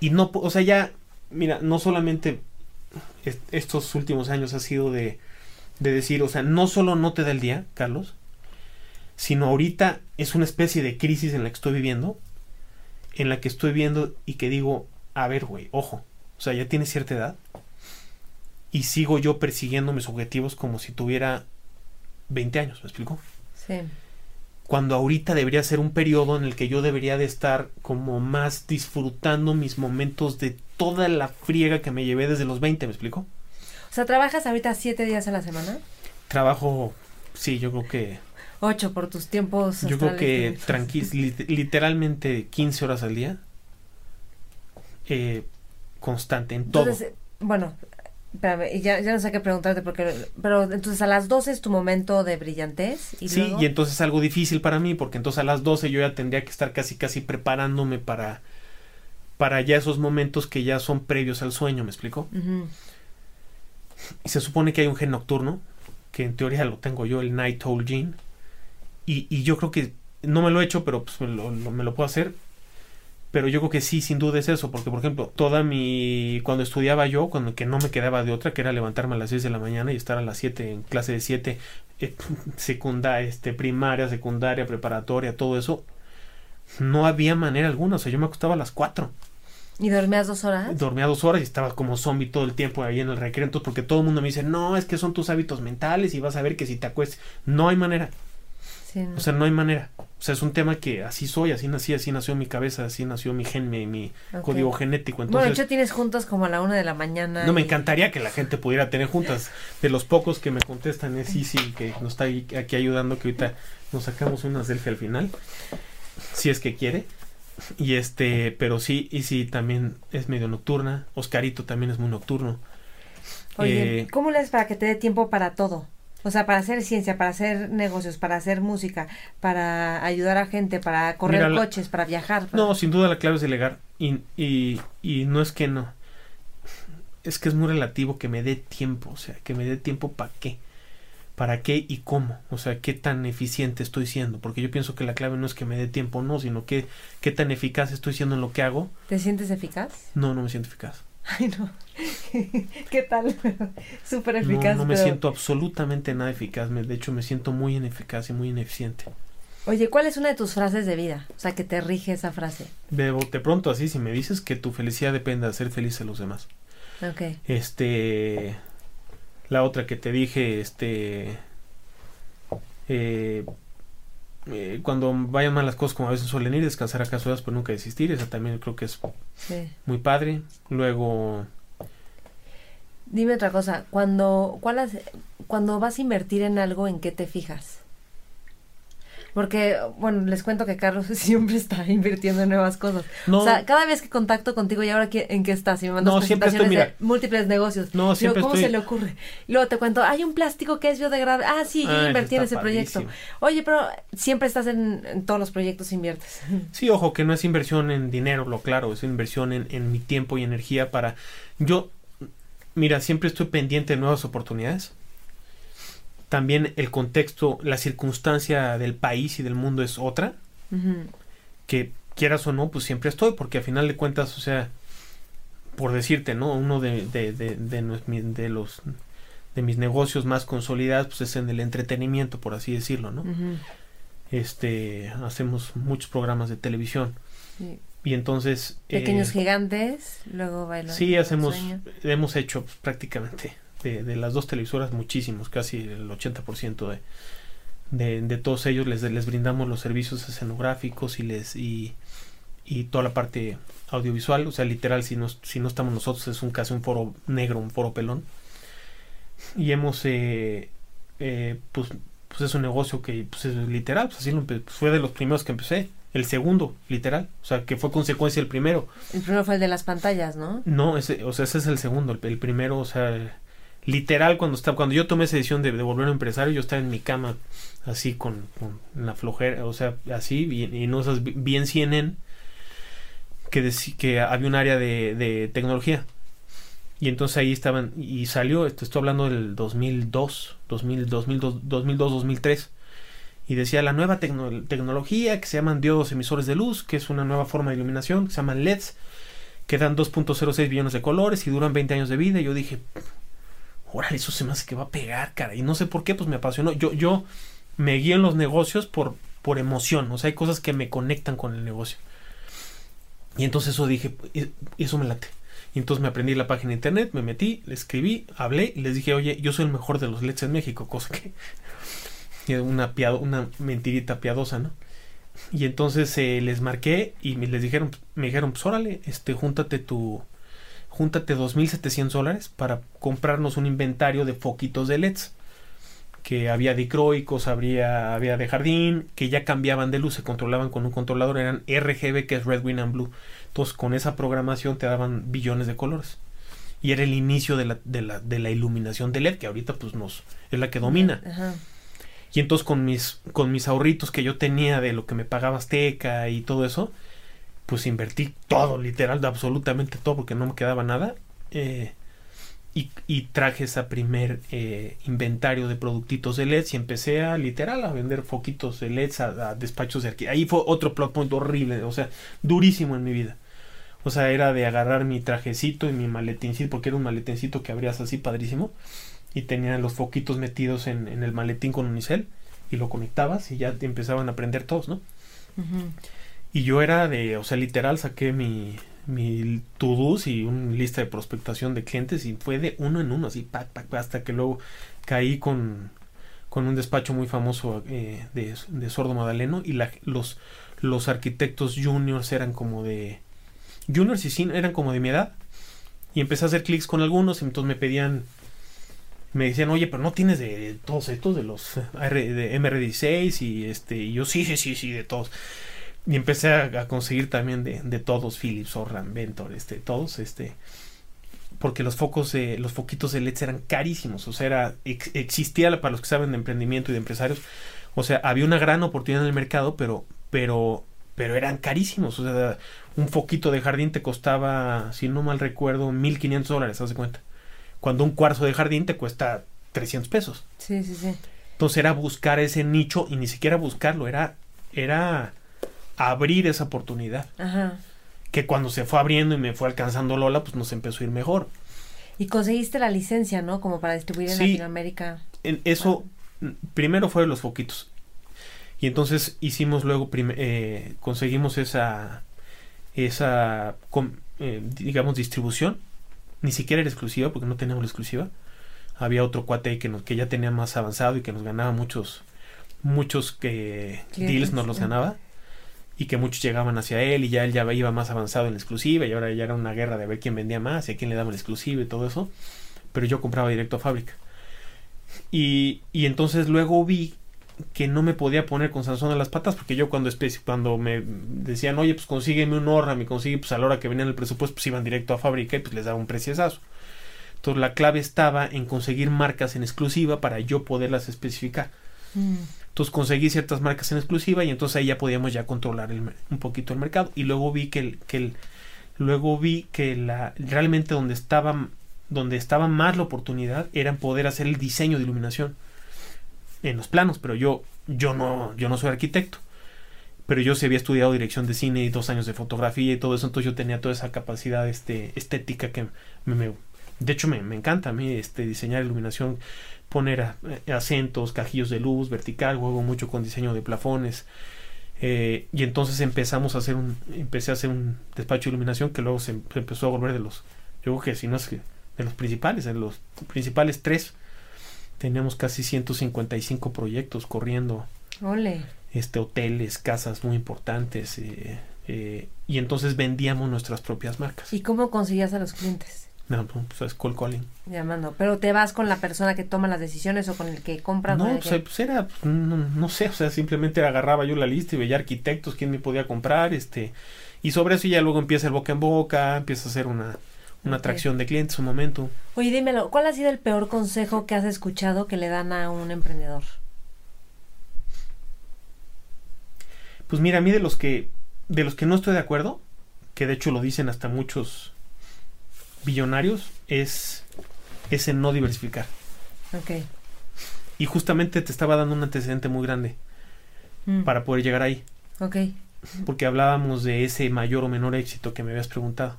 Y no, o sea, ya, mira, no solamente est- estos últimos años ha sido de, de decir, o sea, no solo no te da el día, Carlos, sino ahorita es una especie de crisis en la que estoy viviendo, en la que estoy viendo y que digo, a ver, güey, ojo, o sea, ya tienes cierta edad y sigo yo persiguiendo mis objetivos como si tuviera 20 años, ¿me explico? Sí. Cuando ahorita debería ser un periodo en el que yo debería de estar como más disfrutando mis momentos de toda la friega que me llevé desde los 20, ¿me explico? O sea, ¿trabajas ahorita siete días a la semana? Trabajo, sí, yo creo que Ocho por tus tiempos. Yo creo que tranqui lit- literalmente 15 horas al día. eh, constante, en todo. Entonces, eh, bueno, espérame, ya, ya no sé qué preguntarte, porque, pero entonces a las 12 es tu momento de brillantez. Y sí, luego- y entonces es algo difícil para mí, porque entonces a las 12 yo ya tendría que estar casi casi preparándome para, para ya esos momentos que ya son previos al sueño, ¿me explico? Y se supone que hay un gen nocturno, que en teoría lo tengo yo, el Night Owl Gene. Y, y yo creo que, no me lo he hecho, pero pues me lo, lo- me lo puedo hacer. Pero yo creo que sí, sin duda es eso, porque por ejemplo, toda mi, cuando estudiaba yo, cuando que no me quedaba de otra, que era levantarme a las 6 de la mañana y estar a las 7 en clase de 7, eh, <laughs> secundaria, este, primaria, secundaria, preparatoria, todo eso, no había manera alguna, o sea, yo me acostaba a las 4 ¿Y dormías dos horas? dormía dos horas y estaba como zombie todo el tiempo ahí en el recreo. Entonces, porque todo el mundo me dice, no, es que son tus hábitos mentales y vas a ver que si te acuestas. No hay manera. Sí, no. O sea, no hay manera. O sea, es un tema que así soy, así nací, así nació mi cabeza, así nació mi gen, mi, mi código genético. bueno, de Entonces, hecho tienes juntos como a la una de la mañana. no me encantaría que la gente pudiera tener juntas. De los pocos que me contestan es sí, sí, que nos está aquí ayudando, que ahorita nos sacamos una selfie al final. Si es que quiere. Y este, pero sí, y sí, también es medio nocturna. Oscarito también es muy nocturno. Oye, Eh, ¿cómo le haces para que te dé tiempo para todo? O sea, para hacer ciencia, para hacer negocios, para hacer música, para ayudar a gente, para correr Mira, coches, para viajar. para- No, sin duda la clave es delegar. Y, y, y no es que no. Es que es muy relativo que me dé tiempo. O sea, que me dé tiempo para qué. ¿Para qué y cómo? O sea, qué tan eficiente estoy siendo. Porque yo pienso que la clave no es que me dé tiempo, no, sino que qué tan eficaz estoy siendo en lo que hago. ¿Te sientes eficaz? No, no me siento eficaz. Ay, no. <laughs> ¿Qué tal? <laughs> Súper No, eficaz. no me pero- siento absolutamente nada eficaz. Me- De hecho, me siento muy ineficaz y muy ineficiente. Oye, ¿cuál es una de tus frases de vida? O sea, que te rige esa frase. De bote pronto así, si me dices que tu felicidad depende de hacer feliz a los demás. Ok. Este. La otra que te dije, este. eh, eh, cuando vayan mal las cosas, como a veces suelen ir, descansar acá solas, pero nunca desistir. Esa también creo que es Sí. muy padre. Luego, Dime otra cosa. Cuando, ¿cuál has- cuando vas a invertir en algo, ¿en qué te fijas? Porque, bueno, les cuento que Carlos <laughs> siempre está invirtiendo en nuevas cosas. no, O sea, cada vez que contacto contigo, ¿y ahora en qué estás? Y me mandas No, estoy, presentaciones mira. de múltiples negocios. no, siempre ¿cómo estoy. se le ocurre? Luego te cuento, hay un plástico que es biodegradable. Ah, sí, yo Ah, invertí en ese proyecto. Oye, pero siempre estás en, en todos los proyectos inviertes. <laughs> Sí, ojo, que no es inversión en dinero, lo claro, es inversión en, en mi tiempo y energía para... Yo, mira, siempre estoy pendiente de nuevas oportunidades. También el contexto, la circunstancia del país y del mundo es otra, que quieras o no, pues siempre estoy, porque a final de cuentas, o sea, por decirte, ¿no? Uno de, de, de, los de mis negocios más consolidados, pues es en el entretenimiento, por así decirlo, ¿no? Este, hacemos muchos programas de televisión. Sí. Y entonces... Pequeños eh, gigantes, luego bailan. Sí, hacemos, hemos hecho pues, prácticamente de, de las dos televisoras muchísimos, casi el 80% de, de, de todos ellos les, les brindamos los servicios escenográficos y les y, y toda la parte audiovisual, o sea, literal, si no, si no estamos nosotros es un casi un foro negro, un foro pelón. Y hemos, eh, eh, pues, pues es un negocio que pues, es literal, pues así lo empe- fue de los primeros que empecé. el segundo, literal. O sea, que fue consecuencia del primero. El primero fue el de las pantallas, ¿no? No, ese, o sea, ese es el segundo. El, primero, o sea, literal, cuando estaba, cuando yo tomé esa decisión de, de volver a empresario, yo estaba en mi cama, así con, la flojera, o sea, así, y, no esas bien CNN, que, que había un área de, de tecnología. Y entonces ahí estaban, y salió, esto estoy hablando del 2002, 2000, 2002, 2002 2003 y decía la nueva tecnología que se llaman diodos emisores de luz, que es una nueva forma de iluminación, que se llaman LEDs, que dan 2.06 billones de colores y duran 20 años de vida. Y yo dije, órale, eso se me hace que va a pegar, cara. Y no sé por qué, pues me apasionó. Yo, yo me guío en los negocios por, por emoción, o sea, hay cosas que me conectan con el negocio. Y entonces eso dije, eso me late. Y entonces me aprendí la página de internet, me metí, le escribí, hablé y les dije, oye, yo soy el mejor de los LEDs en México, cosa que <laughs> una, una mentirita piadosa, ¿no? Y entonces eh, les marqué y me, les dijeron, me dijeron, pues órale, este, júntate tu, júntate 2.700 dólares para comprarnos un inventario de foquitos de LEDs. Que había dicroicos, había, había de jardín, que ya cambiaban de luz, se controlaban con un controlador, eran RGB, que es Red, Green and Blue. Entonces con esa programación te daban billones de colores. Y era el inicio de la, de la, de la iluminación de LED, que ahorita pues nos, es la que domina. Ajá. Y entonces con mis, con mis ahorritos que yo tenía de lo que me pagaba Azteca y todo eso, pues invertí todo, literal, absolutamente todo, porque no me quedaba nada. Eh, y, y, traje ese primer eh, inventario de productitos de LEDs y empecé a literal a vender foquitos de LEDs a, despachos de. Ahí fue otro plot point horrible, o sea, durísimo en mi vida. O sea, era de agarrar mi trajecito y mi maletincito, porque era un maletincito que abrías así padrísimo y tenían los foquitos metidos en, en, el maletín con unicel y lo conectabas y ya empezaban a aprender todos, ¿no? Y yo era de, o sea, literal saqué mi, mi to y una lista de prospectación de clientes y fue de uno en uno, así, pac, pac, hasta que luego caí con, con un despacho muy famoso eh, de, de, Sordo Madaleno y la, los, los arquitectos juniors eran como de... Juniors y sí, eran como de mi edad. Y empecé a hacer clics con algunos y entonces me pedían me decían, oye, pero no tienes de todos estos, de los de MR16 y este, y yo sí, sí, sí, sí, de todos. Y empecé a, conseguir también de, de, todos, Philips, Orlan, Ventor, este, todos, este, porque los focos, de, los foquitos de LED eran carísimos, o sea, era, existía para los que saben de emprendimiento y de empresarios, o sea, había una gran oportunidad en el mercado, pero, pero, pero eran carísimos, o sea, un foquito de jardín te costaba, si no mal recuerdo, 1500 dólares, haz de cuenta cuando un cuarzo de jardín te cuesta 300 pesos. Sí, sí, sí. Entonces era buscar ese nicho y ni siquiera buscarlo, era, era abrir esa oportunidad. Ajá. Que cuando se fue abriendo y me fue alcanzando Lola, pues nos empezó a ir mejor. Y conseguiste la licencia, ¿no? Como para distribuir en Latinoamérica. En eso, primero fueron los foquitos. Y entonces hicimos luego, eh, conseguimos esa, esa, eh, digamos, distribución ni siquiera era exclusiva porque no teníamos la exclusiva. Había otro cuate que, nos, que ya tenía más avanzado y que nos ganaba muchos, muchos que deals nos los ganaba y que muchos llegaban hacia él y ya él ya iba más avanzado en la exclusiva y ahora ya era una guerra de ver quién vendía más y a quién le daba la exclusiva y todo eso. Pero yo compraba directo a fábrica. Y, y entonces luego vi que no me podía poner con Sansón a las patas porque yo cuando cuando me decían oye pues consígueme un horra me consigue pues a la hora que venían el presupuesto pues iban directo a fábrica y pues les daba un preciosazo entonces la clave estaba en conseguir marcas en exclusiva para yo poderlas especificar mm. Entonces conseguí ciertas marcas en exclusiva y entonces ahí ya podíamos ya controlar un poquito el mercado y luego vi que el, que el, luego vi que la realmente donde estaba donde estaba más la oportunidad era poder hacer el diseño de iluminación en los planos, pero yo, yo no, yo no soy arquitecto. Pero yo sí había estudiado dirección de cine y dos años de fotografía y todo eso, entonces yo tenía toda esa capacidad este, estética que me, de hecho me, encanta a mí este, diseñar iluminación, poner eh, acentos, cajillos de luz, vertical, juego mucho con diseño de plafones. Eh, y entonces empezamos a hacer un, empecé a hacer un despacho de iluminación que luego se, empezó a volver de los, yo creo que si no es que de los principales, de los principales tres tenemos casi 155 proyectos corriendo. Ole. Este, hoteles, casas muy importantes. Eh, eh, y entonces vendíamos nuestras propias marcas. ¿Y cómo conseguías a los clientes? No, pues es cold calling. Llamando. Pero te vas con la persona que toma las decisiones o con el que compra. No, pues, pues, era, no, no, sé, o sea, simplemente agarraba yo la lista y veía arquitectos, quién me podía comprar, este, y sobre eso ya luego empieza el boca en boca, empieza a hacer una, una atracción de clientes un momento. Oye, dímelo, ¿cuál ha sido el peor consejo que has escuchado que le dan a un emprendedor? Pues mira, a mí de los que, de los que no estoy de acuerdo, que de hecho lo dicen hasta muchos billonarios es ese no diversificar. Ok. Y justamente te estaba dando un antecedente muy grande mm. para poder llegar ahí. Ok. Porque hablábamos de ese mayor o menor éxito que me habías preguntado.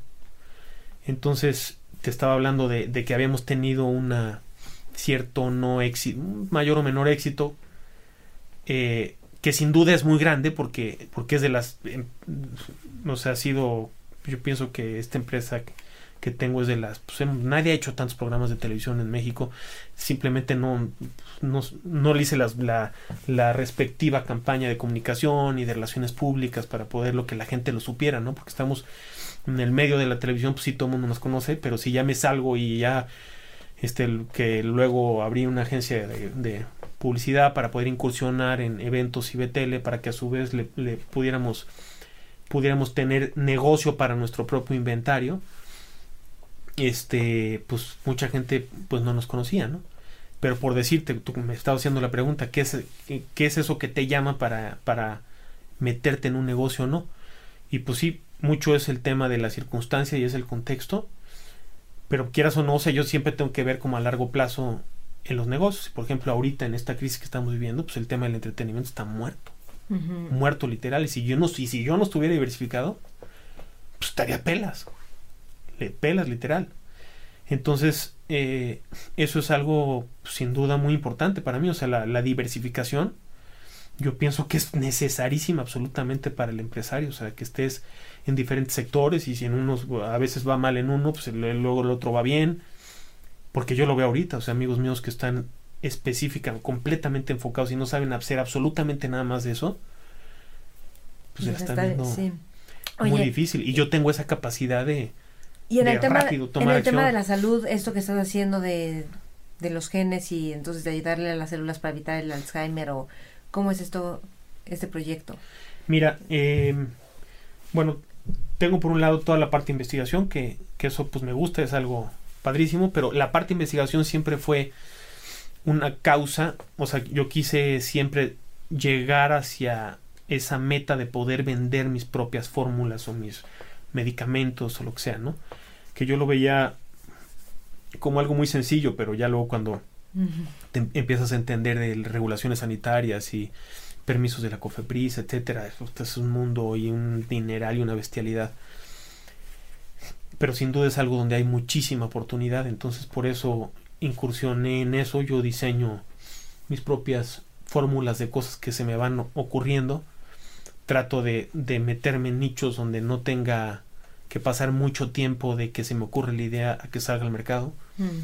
Entonces te estaba hablando de, que habíamos tenido una cierto no éxito, mayor o menor éxito, eh, que sin duda es muy grande porque, porque es de las, no sé, ha sido, yo pienso que esta empresa que tengo es de las pues, em, nadie ha hecho tantos programas de televisión en México simplemente no no, no le hice la, la, respectiva campaña de comunicación y de relaciones públicas para poder lo que la gente lo supiera no porque estamos en el medio de la televisión pues sí todo el mundo nos conoce pero si ya me salgo y ya este que luego abrí una agencia de, publicidad para poder incursionar en eventos y BTL para que a su vez le, le pudiéramos pudiéramos tener negocio para nuestro propio inventario este, pues mucha gente pues no nos conocía, ¿no? Pero por decirte, tú me estabas haciendo la pregunta, ¿qué es, qué, es eso que te llama para, para meterte en un negocio o no? Y pues sí, mucho es el tema de la circunstancia y es el contexto, pero quieras o no, o sea, yo siempre tengo que ver como a largo plazo en los negocios. Por ejemplo, ahorita en esta crisis que estamos viviendo, pues el tema del entretenimiento está muerto. Muerto literal. Y si yo no, y si yo no estuviera diversificado, pues estaría pelas pelas literal. Entonces, eh, eso es algo sin duda muy importante para mí, o sea, la, diversificación, yo pienso que es necesarísima absolutamente para el empresario, o sea, que estés en diferentes sectores y si en unos a veces va mal en uno, pues luego el otro va bien, porque yo lo veo ahorita, o sea, amigos míos que están específicamente, completamente enfocados y no saben hacer absolutamente nada más de eso, pues ya están viendo muy difícil. Y yo tengo esa capacidad de, y en, el tema, en el tema de la salud, esto que estás haciendo de, los genes y entonces de ayudarle a las células para evitar el Alzheimer o cómo es esto, este proyecto. Mira, eh, bueno, tengo por un lado toda la parte de investigación, que, que eso pues me gusta, es algo padrísimo, pero la parte de investigación siempre fue una causa, o sea, yo quise siempre llegar hacia esa meta de poder vender mis propias fórmulas o mis medicamentos o lo que sea, ¿no? Que yo lo veía como algo muy sencillo, pero ya luego cuando te empiezas a entender de regulaciones sanitarias y permisos de la COFEPRIS, etcétera, es un mundo y un dineral y una bestialidad. Pero sin duda es algo donde hay muchísima oportunidad, entonces por eso incursioné en eso, yo diseño mis propias fórmulas de cosas que se me van ocurriendo, trato de, de meterme en nichos donde no tenga que pasar mucho tiempo de que se me ocurre la idea a que salga al mercado. Mm.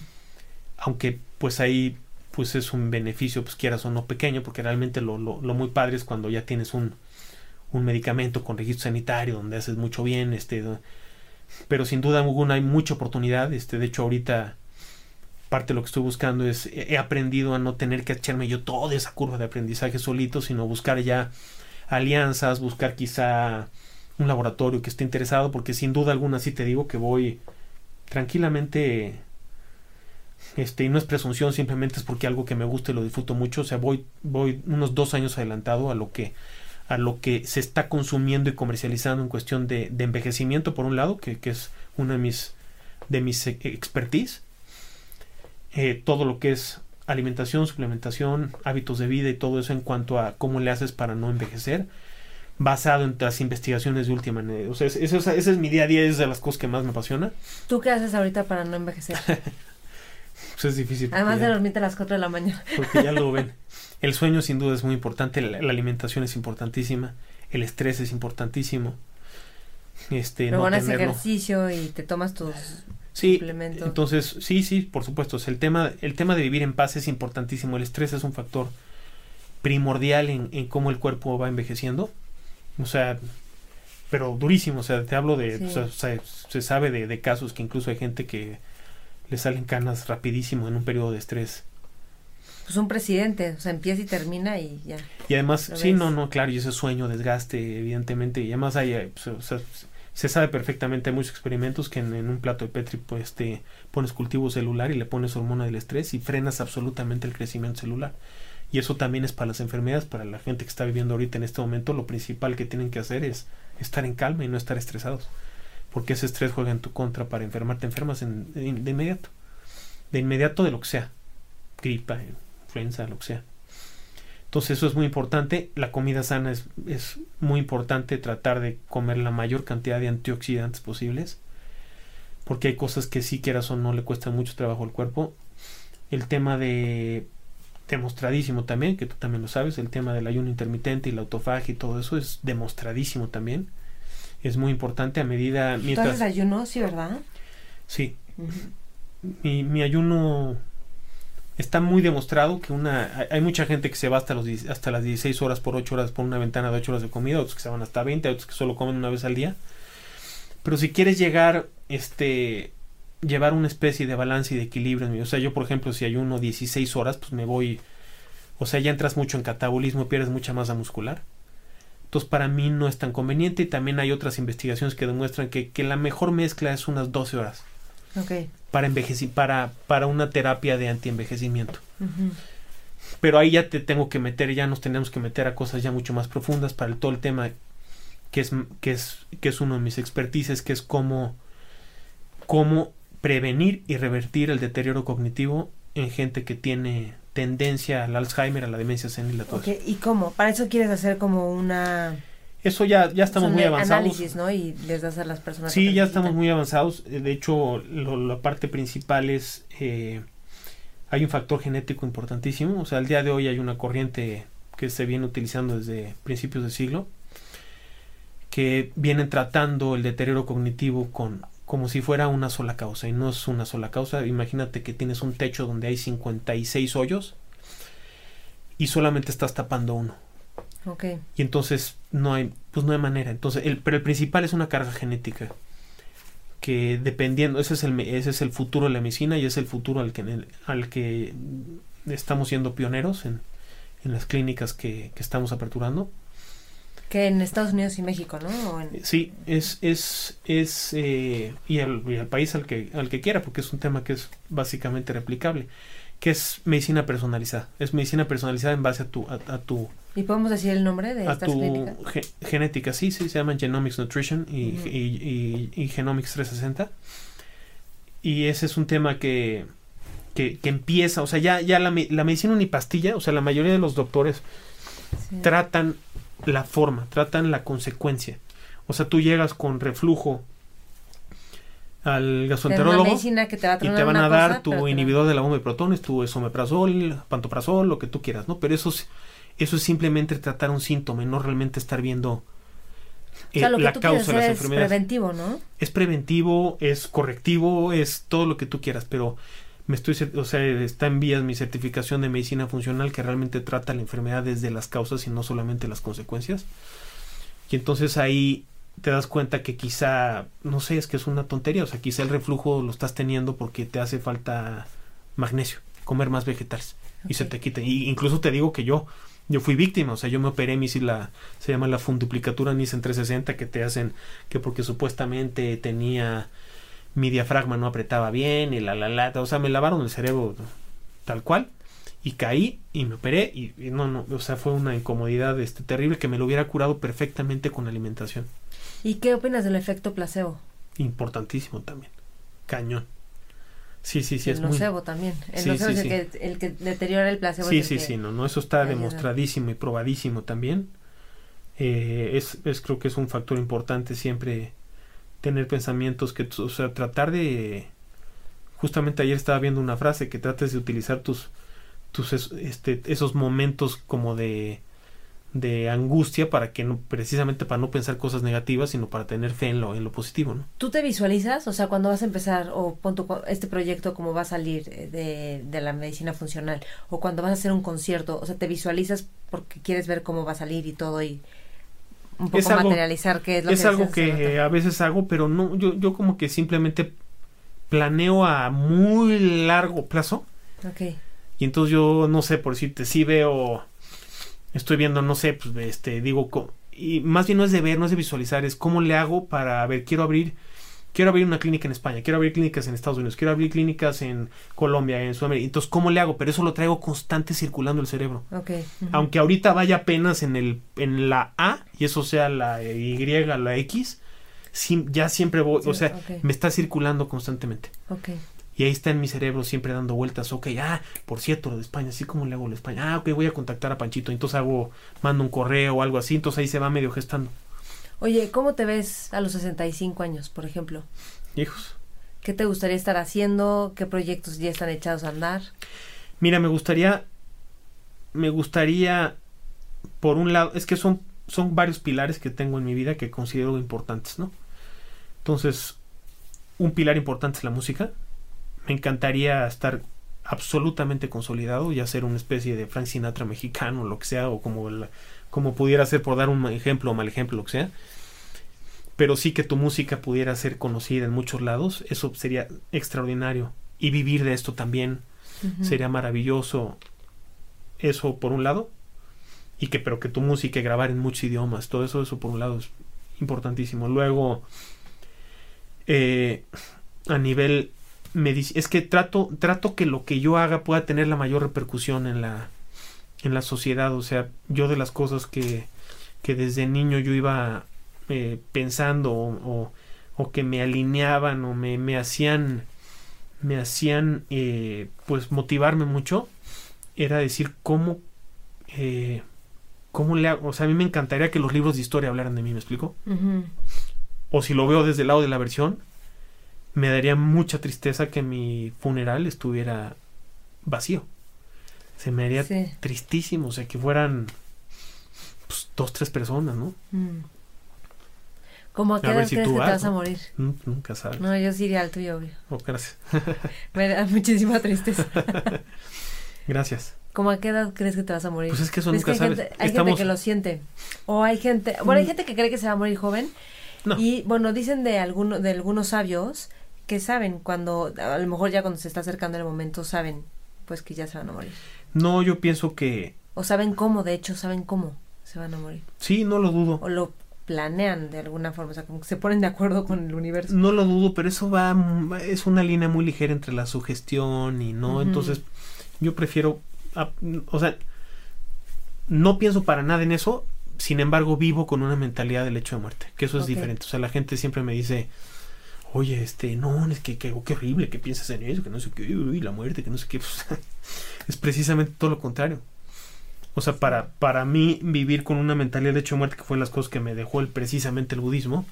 Aunque pues ahí pues es un beneficio, pues quieras o no pequeño, porque realmente lo, lo, muy padre es cuando ya tienes un, un medicamento con registro sanitario, donde haces mucho bien, este, pero sin duda alguna hay mucha oportunidad, este, de hecho ahorita parte de lo que estoy buscando es, he aprendido a no tener que echarme yo toda esa curva de aprendizaje solito, sino buscar ya alianzas, buscar quizá un laboratorio que esté interesado, porque sin duda alguna sí te digo que voy tranquilamente, este, y no es presunción, simplemente es porque algo que me gusta y lo disfruto mucho, o sea, voy, voy unos dos años adelantado a lo que a lo que se está consumiendo y comercializando en cuestión de, de envejecimiento por un lado que, que, es una de mis de mis e, expertise eh, todo lo que es alimentación suplementación hábitos de vida y todo eso en cuanto a cómo le haces para no envejecer basado en las investigaciones de última O sea, eso, ese es mi día a día, es de las cosas que más me apasiona. ¿Tú qué haces ahorita para no envejecer? <laughs> pues es difícil. Además de dormirte a las 4 de la mañana. Porque ya lo <laughs> ven. El sueño sin duda es muy importante, la, alimentación es importantísima, el estrés es importantísimo. Este, Pero no ejercicio y te tomas tus sí, Entonces, sí, sí, por supuesto. el, tema, el tema de vivir en paz es importantísimo. El estrés es un factor primordial en, en cómo el cuerpo va envejeciendo. O sea, pero durísimo, o sea, te hablo de, o sea, se sabe de, casos que incluso hay gente que le salen canas rapidísimo en un periodo de estrés. Pues un presidente, o sea, empieza y termina y ya. Y además, sí, no, no, claro, y ese sueño, desgaste, evidentemente, y además hay, pues, o sea, se sabe perfectamente, hay muchos experimentos que en, un plato de Petri pues te pones cultivo celular y le pones hormona del estrés y frenas absolutamente el crecimiento celular. Y eso también es para las enfermedades, para la gente que está viviendo ahorita en este momento, lo principal que tienen que hacer es estar en calma y no estar estresados. Porque ese estrés juega en tu contra para enfermarte, enfermas en, de, inmediato. De inmediato de lo que sea. Gripa, influenza, lo que sea. Entonces eso es muy importante. La comida sana es, es, muy importante tratar de comer la mayor cantidad de antioxidantes posibles. Porque hay cosas que si quieras o no le cuesta mucho trabajo al cuerpo. El tema de demostradísimo también, que tú también lo sabes, el tema del ayuno intermitente y la autofagia y todo eso es demostradísimo también. Es muy importante a medida... Mientras... ayuno? Sí, ¿verdad? Sí. mi, mi ayuno está muy demostrado que una hay mucha gente que se va hasta los hasta las 16 horas por 8 horas por una ventana de 8 horas de comida, otros que se van hasta 20, otros que solo comen una vez al día. Pero si quieres llegar este llevar una especie de balance y de equilibrio, o sea, yo por ejemplo, si ayuno 16 horas, pues me voy o sea, ya entras mucho en catabolismo, pierdes mucha masa muscular. Entonces, para mí no es tan conveniente y también hay otras investigaciones que demuestran que, que la mejor mezcla es unas 12 horas. Para envejecer, para, para una terapia de antienvejecimiento. Pero ahí ya te tengo que meter, ya nos tenemos que meter a cosas ya mucho más profundas para el, todo el tema que es, que es, que es uno de mis expertices, que es cómo, cómo prevenir y revertir el deterioro cognitivo en gente que tiene tendencia al Alzheimer, a la demencia senil, a todo ¿Y cómo? ¿Para eso quieres hacer como una eso ya, ya estamos muy avanzados. análisis, ¿no? Y les das a las personas. Sí, ya estamos muy avanzados. Eh, de hecho, la parte principal es, eh, hay un factor genético importantísimo. O sea, al día de hoy hay una corriente que se viene utilizando desde principios del siglo, que vienen tratando el deterioro cognitivo con como si fuera una sola causa y no es una sola causa. Imagínate que tienes un techo donde hay 56 hoyos y solamente estás tapando uno y entonces no hay, pues no hay manera. Entonces, el, pero el principal es una carga genética. Que dependiendo, ese es el, ese es el futuro de la medicina y es el futuro al que, al que estamos siendo pioneros en, en las clínicas que, que, estamos aperturando. Que en Estados Unidos y México, ¿no? Sí, es, es, es eh, y, al, y, al, país al que, al que quiera, porque es un tema que es básicamente replicable que es medicina personalizada. Es medicina personalizada en base a tu... A, tu ¿Y podemos decir el nombre de a tu genética, sí, sí, se llaman Genomics Nutrition y, y, y, Genomics 360. Y ese es un tema que, que, que empieza, o sea, ya, ya la, la, medicina unipastilla, o sea, la mayoría de los doctores tratan la forma, tratan la consecuencia. O sea, tú llegas con reflujo al gastroenterólogo y te van a dar tu inhibidor de la bomba de protones, tu esomeprazol, pantoprazol, lo que tú quieras, ¿no? Pero eso es, eso es simplemente tratar un síntoma y no realmente estar viendo eh, la causa de las enfermedades. Es preventivo, ¿no? Es preventivo, es correctivo, es todo lo que tú quieras, pero me estoy, o sea, está en vías mi certificación de medicina funcional que realmente trata la enfermedad desde las causas y no solamente las consecuencias. Y entonces ahí te das cuenta que quizá, no sé, es que es una tontería, o sea, quizá el reflujo lo estás teniendo porque te hace falta magnesio, comer más vegetales y se te quita. Y incluso te digo que yo, yo fui víctima, o sea, yo me operé mi la, se llama la funduplicatura Nissen 360 que te hacen que porque supuestamente tenía mi diafragma no apretaba bien y la la la, o sea, me lavaron el cerebro tal cual y caí y me operé y, y no no, o sea, fue una incomodidad este terrible que me lo hubiera curado perfectamente con alimentación. ¿Y qué opinas del efecto placebo? Importantísimo también. Cañón. Sí, sí, sí. El nocebo también. El nocebo es el, Que, el que deteriora el placebo. Sí, sí, sí. No, no, eso está demostradísimo y probadísimo también. Eh, es, es, creo que es un factor importante siempre tener pensamientos que, o sea, tratar de... Justamente ayer estaba viendo una frase que trates de utilizar tus, tus este, esos momentos como de de angustia para que no, precisamente para no pensar cosas negativas, sino para tener fe en lo, en lo positivo, ¿no? ¿Tú te visualizas? O sea, cuando vas a empezar, o pon este proyecto como va a salir eh, de, de, la medicina funcional, o cuando vas a hacer un concierto, o sea, ¿te visualizas porque quieres ver cómo va a salir y todo y un poco materializar qué es lo es algo que a veces hago, pero no, yo, yo como que simplemente planeo a muy largo plazo. Ok. Y entonces yo, no sé, por decirte, sí veo, estoy viendo, no sé, pues, este, digo, y más bien no es de ver, no es de visualizar, es cómo le hago para, a ver, quiero abrir, quiero abrir una clínica en España, quiero abrir clínicas en Estados Unidos, quiero abrir clínicas en Colombia, en Sudamérica. Entonces, ¿cómo le hago? Pero eso lo traigo constante circulando el cerebro. Ok. ujú. Aunque ahorita vaya apenas en el en la A y eso sea la Y, la X, ya siempre voy, Sí, o sea, me está circulando constantemente. Ok. Y ahí está en mi cerebro siempre dando vueltas. Ok, ah, por cierto, lo de España, así como le hago lo de España. Ah, ok, voy a contactar a Panchito. Entonces hago, mando un correo o algo así. Entonces ahí se va medio gestando. Oye, ¿cómo te ves a los 65 años, por ejemplo? Hijos. ¿Qué te gustaría estar haciendo? ¿Qué proyectos ya están echados a andar? Mira, me gustaría, me gustaría, por un lado, es que son, son varios pilares que tengo en mi vida que considero importantes, ¿no? Entonces, un pilar importante es la música. Me encantaría estar absolutamente consolidado y hacer una especie de Frank Sinatra mexicano, lo que sea, o como, la- como pudiera ser, por dar un ejemplo o mal ejemplo, lo que sea. Pero sí que tu música pudiera ser conocida en muchos lados, eso sería extraordinario. Y vivir de esto también sería maravilloso eso por un lado y que pero que tu música y grabar en muchos idiomas todo eso eso por un lado es importantísimo luego eh, a nivel es que trato trato que lo que yo haga pueda tener la mayor repercusión en la en la sociedad o sea yo de las cosas que que desde niño yo iba eh, pensando o, o- o que me alineaban o me, me hacían me hacían eh, pues motivarme mucho era decir cómo eh, cómo le hago o sea a mí me encantaría que los libros de historia hablaran de mí me explico o si lo veo desde el lado de la versión me daría mucha tristeza que mi funeral estuviera vacío se me haría Sí. tristísimo o sea que fueran pues, dos tres personas no Mm. ¿Cómo a qué edad si crees que te vas, vas a morir? Nun- nunca sabes No, yo sí iría al tuyo, obvio. Oh, gracias <laughs> Me da muchísima tristeza. <laughs> gracias ¿Cómo a qué edad crees que te vas a morir? pues es que eso Es nunca que hay sabes gente, hay estamos gente que lo siente. O hay gente, bueno, hay Mm. gente que cree que se va a morir joven. No. Y bueno, dicen de alguno, de algunos sabios que saben cuando, a lo mejor ya cuando se está acercando el momento, saben pues que ya se van a morir. No yo pienso que O saben cómo, de hecho, saben cómo se van a morir. sí no lo dudo O lo planean de alguna forma, o sea, como que se ponen de acuerdo con el universo. No lo dudo, pero eso va, es una línea muy ligera entre la sugestión y no, entonces yo prefiero, a- o sea, no pienso para nada en eso, sin embargo vivo con una mentalidad del hecho de muerte, que eso es diferente, o sea, la gente siempre me dice, oye, este, no, es que, que qué horrible que piensas en eso, que no sé qué, uy, la muerte, que no sé qué, <laughs> pues, es precisamente todo lo contrario. O sea, para, para mí vivir con una mentalidad de hecho de muerte, que fue las cosas que me dejó el, precisamente el budismo,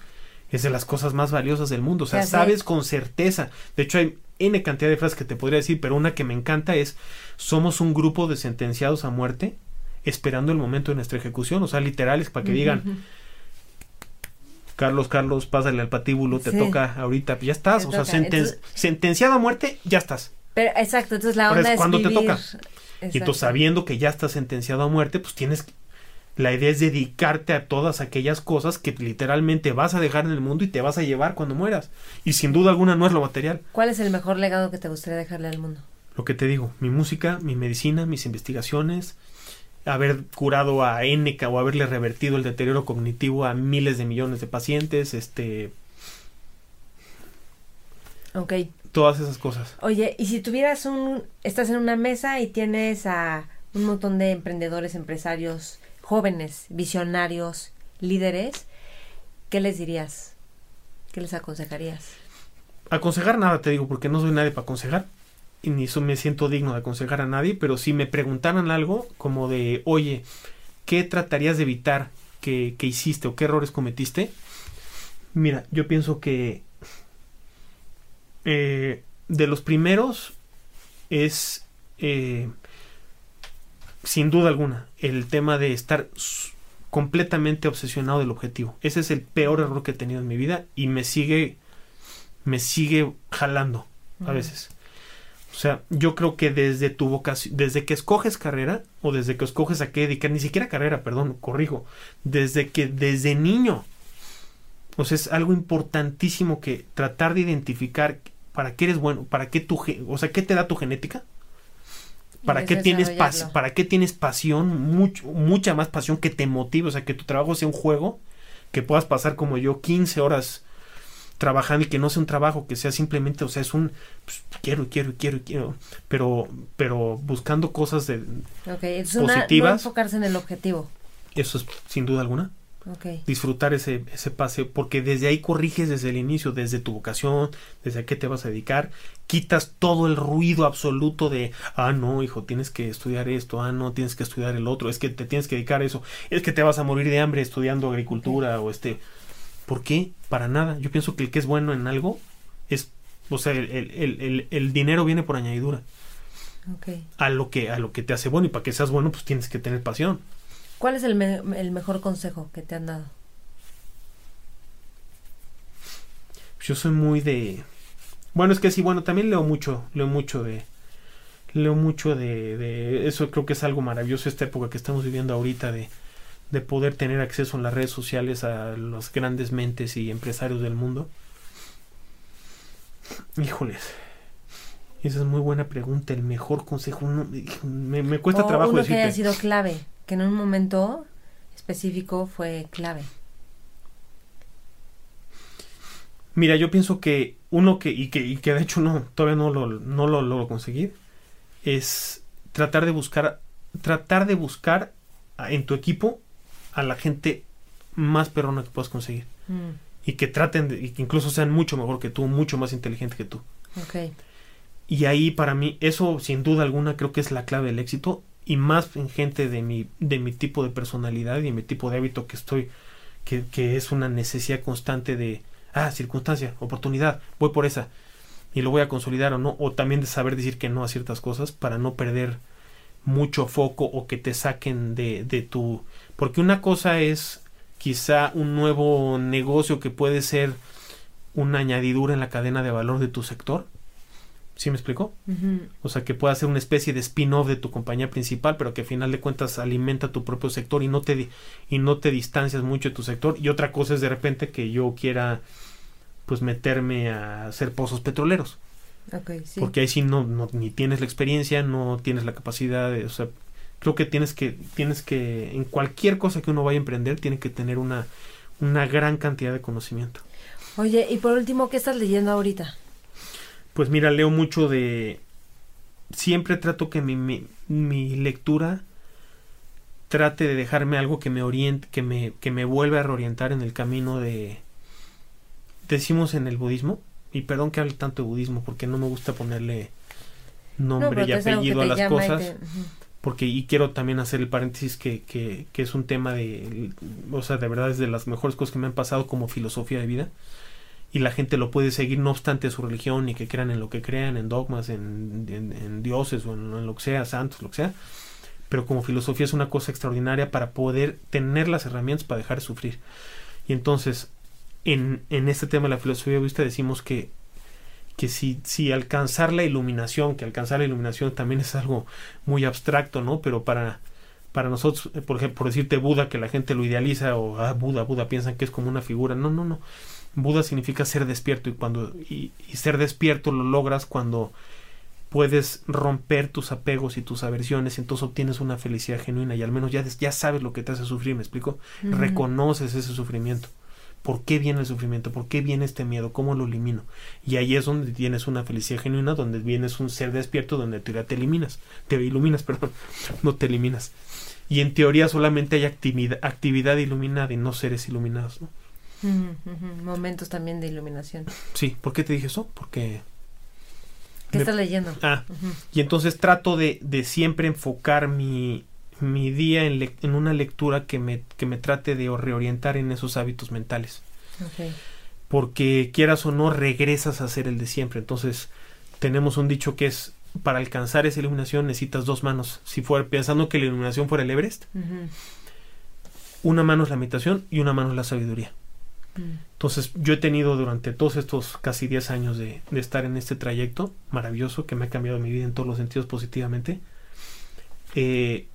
es de las cosas más valiosas del mundo. O sea, sabes con certeza. De hecho, hay N cantidad de frases que te podría decir, pero una que me encanta es, somos un grupo de sentenciados a muerte esperando el momento de nuestra ejecución. O sea, literales para que digan. Carlos, Carlos, pásale al patíbulo, te Sí. toca ahorita, ya estás. Te o sea, toca. senten- Entonces- sentenciado a muerte, ya estás. Pero, exacto, entonces la Ahora onda es es cuando te toca. Y entonces, sabiendo que ya estás sentenciado a muerte, pues tienes que- La idea es dedicarte a todas aquellas cosas que literalmente vas a dejar en el mundo y te vas a llevar cuando mueras. Y sin duda alguna no es lo material. ¿Cuál es el mejor legado que te gustaría dejarle al mundo? Lo que te digo, mi música, mi medicina, mis investigaciones, haber curado a N o haberle revertido el deterioro cognitivo a miles de millones de pacientes, este, Ok. todas esas cosas. Oye, y si tuvieras un, estás en una mesa y tienes a un montón de emprendedores, empresarios, jóvenes, visionarios, líderes, ¿qué les dirías? ¿Qué les aconsejarías? Aconsejar nada, te digo, porque no soy nadie para aconsejar. Y ni so- me siento digno de aconsejar a nadie, pero si me preguntaran algo como de, oye, ¿qué tratarías de evitar que, que hiciste o qué errores cometiste? Mira, yo pienso que eh, de los primeros es, eh, sin duda alguna, el tema de estar completamente obsesionado del objetivo. Ese es el peor error que he tenido en mi vida y me sigue me sigue jalando a veces. O sea, yo creo que desde tu vocación, desde que escoges carrera o desde que escoges a qué dedicar, ni siquiera carrera, perdón, corrijo, desde que desde niño, o sea, es algo importantísimo que tratar de identificar para qué eres bueno, para qué tu, o sea, qué te da tu genética, para qué tienes para qué tienes pasión, mucho, mucha más pasión que te motive, o sea, que tu trabajo sea un juego, que puedas pasar como yo 15 horas trabajando y que no sea un trabajo, que sea simplemente, o sea, es un pues, quiero, quiero, quiero, quiero, pero, pero buscando cosas de positivas. no enfocarse en el objetivo. Eso es sin duda alguna. Disfrutar ese, ese pase, porque desde ahí corriges desde el inicio, desde tu vocación, desde a qué te vas a dedicar, quitas todo el ruido absoluto de, ah, no, hijo, tienes que estudiar esto, ah, no, tienes que estudiar el otro, es que te tienes que dedicar a eso, es que te vas a morir de hambre estudiando agricultura o este, ¿Por qué? Para nada. Yo pienso que el que es bueno en algo es, o sea, el, dinero viene por añadidura. A lo que a lo que te hace bueno y para que seas bueno pues tienes que tener pasión. ¿Cuál es el, mejor consejo que te han dado? Yo soy muy de bueno, es que sí, bueno, también leo mucho, leo mucho de leo mucho de, de eso creo que es algo maravilloso esta época que estamos viviendo ahorita de de poder tener acceso en las redes sociales a las grandes mentes y empresarios del mundo? Híjoles. Esa es muy buena pregunta. El mejor consejo. me, cuesta trabajo uno que haya sido clave, que en un momento específico fue clave. Mira, yo pienso que uno que y que, y que de hecho no, todavía no lo, no lo logro conseguir, es tratar de buscar, tratar de buscar en tu equipo a la gente más perrona que puedas conseguir. Mm. Y que traten, de, y que incluso sean mucho mejor que tú, mucho más inteligente que tú. Okay. Y ahí para mí, eso sin duda alguna creo que es la clave del éxito. Y más en gente de mi, de mi tipo de personalidad y mi tipo de hábito que estoy, que, que es una necesidad constante de, ah, circunstancia, oportunidad, voy por esa. Y lo voy a consolidar o no. O también de saber decir que no a ciertas cosas para no perder mucho foco o que te saquen de, de tu porque una cosa es quizá un nuevo negocio que puede ser una añadidura en la cadena de valor de tu sector. ¿Sí me explico? O sea, que pueda ser una especie de spin-off de tu compañía principal, pero que a final de cuentas alimenta tu propio sector y no te y no te distancias mucho de tu sector. Y otra cosa es de repente que yo quiera pues meterme a hacer pozos petroleros. Porque ahí sí no, no, ni tienes la experiencia, no tienes la capacidad de, o sea, creo que tienes que, tienes que, en cualquier cosa que uno vaya a emprender, tiene que tener una, una gran cantidad de conocimiento. Oye, y por último, ¿qué estás leyendo ahorita? Pues mira, leo mucho de... Siempre trato que mi, mi, mi lectura trate de dejarme algo que me oriente, que me, que me vuelva a reorientar en el camino de... Decimos en el budismo, y perdón que hable tanto de budismo porque no me gusta ponerle nombre y apellido a las cosas porque y quiero también hacer el paréntesis que, que, es un tema de, o sea, de verdad es de las mejores cosas que me han pasado como filosofía de vida. Y la gente lo puede seguir no obstante su religión y que crean en lo que crean, en dogmas, en, dioses o en, lo que sea, santos, lo que sea, pero como filosofía es una cosa extraordinaria para poder tener las herramientas para dejar de sufrir. Y entonces, en, en este tema de la filosofía de vista decimos que que si, si alcanzar la iluminación, que alcanzar la iluminación también es algo muy abstracto, ¿no? Pero para, para nosotros, eh, por ejemplo, por decirte Buda, que la gente lo idealiza, o ah, Buda, Buda, piensan que es como una figura. No, no, no. Buda significa ser despierto y cuando y, ser despierto lo logras cuando puedes romper tus apegos y tus aversiones, entonces obtienes una felicidad genuina y al menos ya, ya sabes lo que te hace sufrir, ¿me explico? Reconoces ese sufrimiento. ¿Por qué viene el sufrimiento? ¿Por qué viene este miedo? ¿Cómo lo elimino? Y ahí es donde tienes una felicidad genuina, donde vienes un ser despierto, donde en teoría te eliminas, te iluminas, <laughs> perdón, no te eliminas. Y en teoría solamente hay actividad, actividad iluminada y no seres iluminados, ¿no? Momentos también de iluminación. Sí, ¿por qué te dije eso? Porque... ¿Qué estás leyendo? Ah, y entonces trato de, de siempre enfocar mi, mi día en, en, una lectura que me, que me trate de reorientar en esos hábitos mentales. Porque quieras o no, regresas a ser el de siempre. Entonces, tenemos un dicho que es, para alcanzar esa iluminación necesitas dos manos. Si fuera pensando que la iluminación fuera el Everest, una mano es la meditación y una mano es la sabiduría. Mm. Entonces, yo he tenido durante todos estos casi 10 años de, de estar en este trayecto maravilloso que me ha cambiado mi vida en todos los sentidos positivamente. Eh,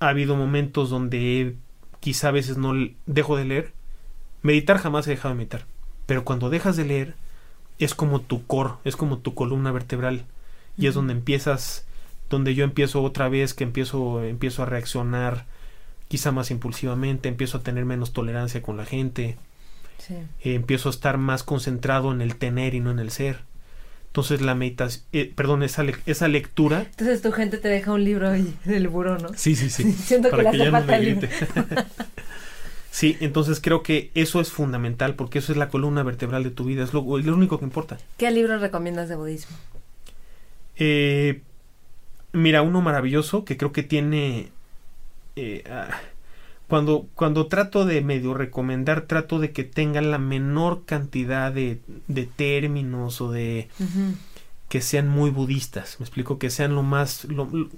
ha habido momentos donde quizá a veces no dejo de leer. Meditar jamás he dejado de meditar. Pero cuando dejas de leer, es como tu core, es como tu columna vertebral y es donde empiezas, donde yo empiezo otra vez, que empiezo, empiezo a reaccionar quizá más impulsivamente, empiezo a tener menos tolerancia con la gente, eh, empiezo a estar más concentrado en el tener y no en el ser. Entonces la meditación, eh, perdón, esa, esa lectura. Entonces tu gente te deja un libro ahí en el buró, ¿no? Sí, sí, sí. <laughs> Siento que, le hace falta el libro. <laughs> <laughs> sí, entonces creo que eso es fundamental porque eso es la columna vertebral de tu vida, es lo, lo único que importa. ¿Qué libro recomiendas de budismo? Eh, mira, uno maravilloso que creo que tiene... Eh, ah, cuando, cuando trato de medio recomendar, trato de que tengan la menor cantidad de, de términos o de... que sean muy budistas, me explico, que sean lo más,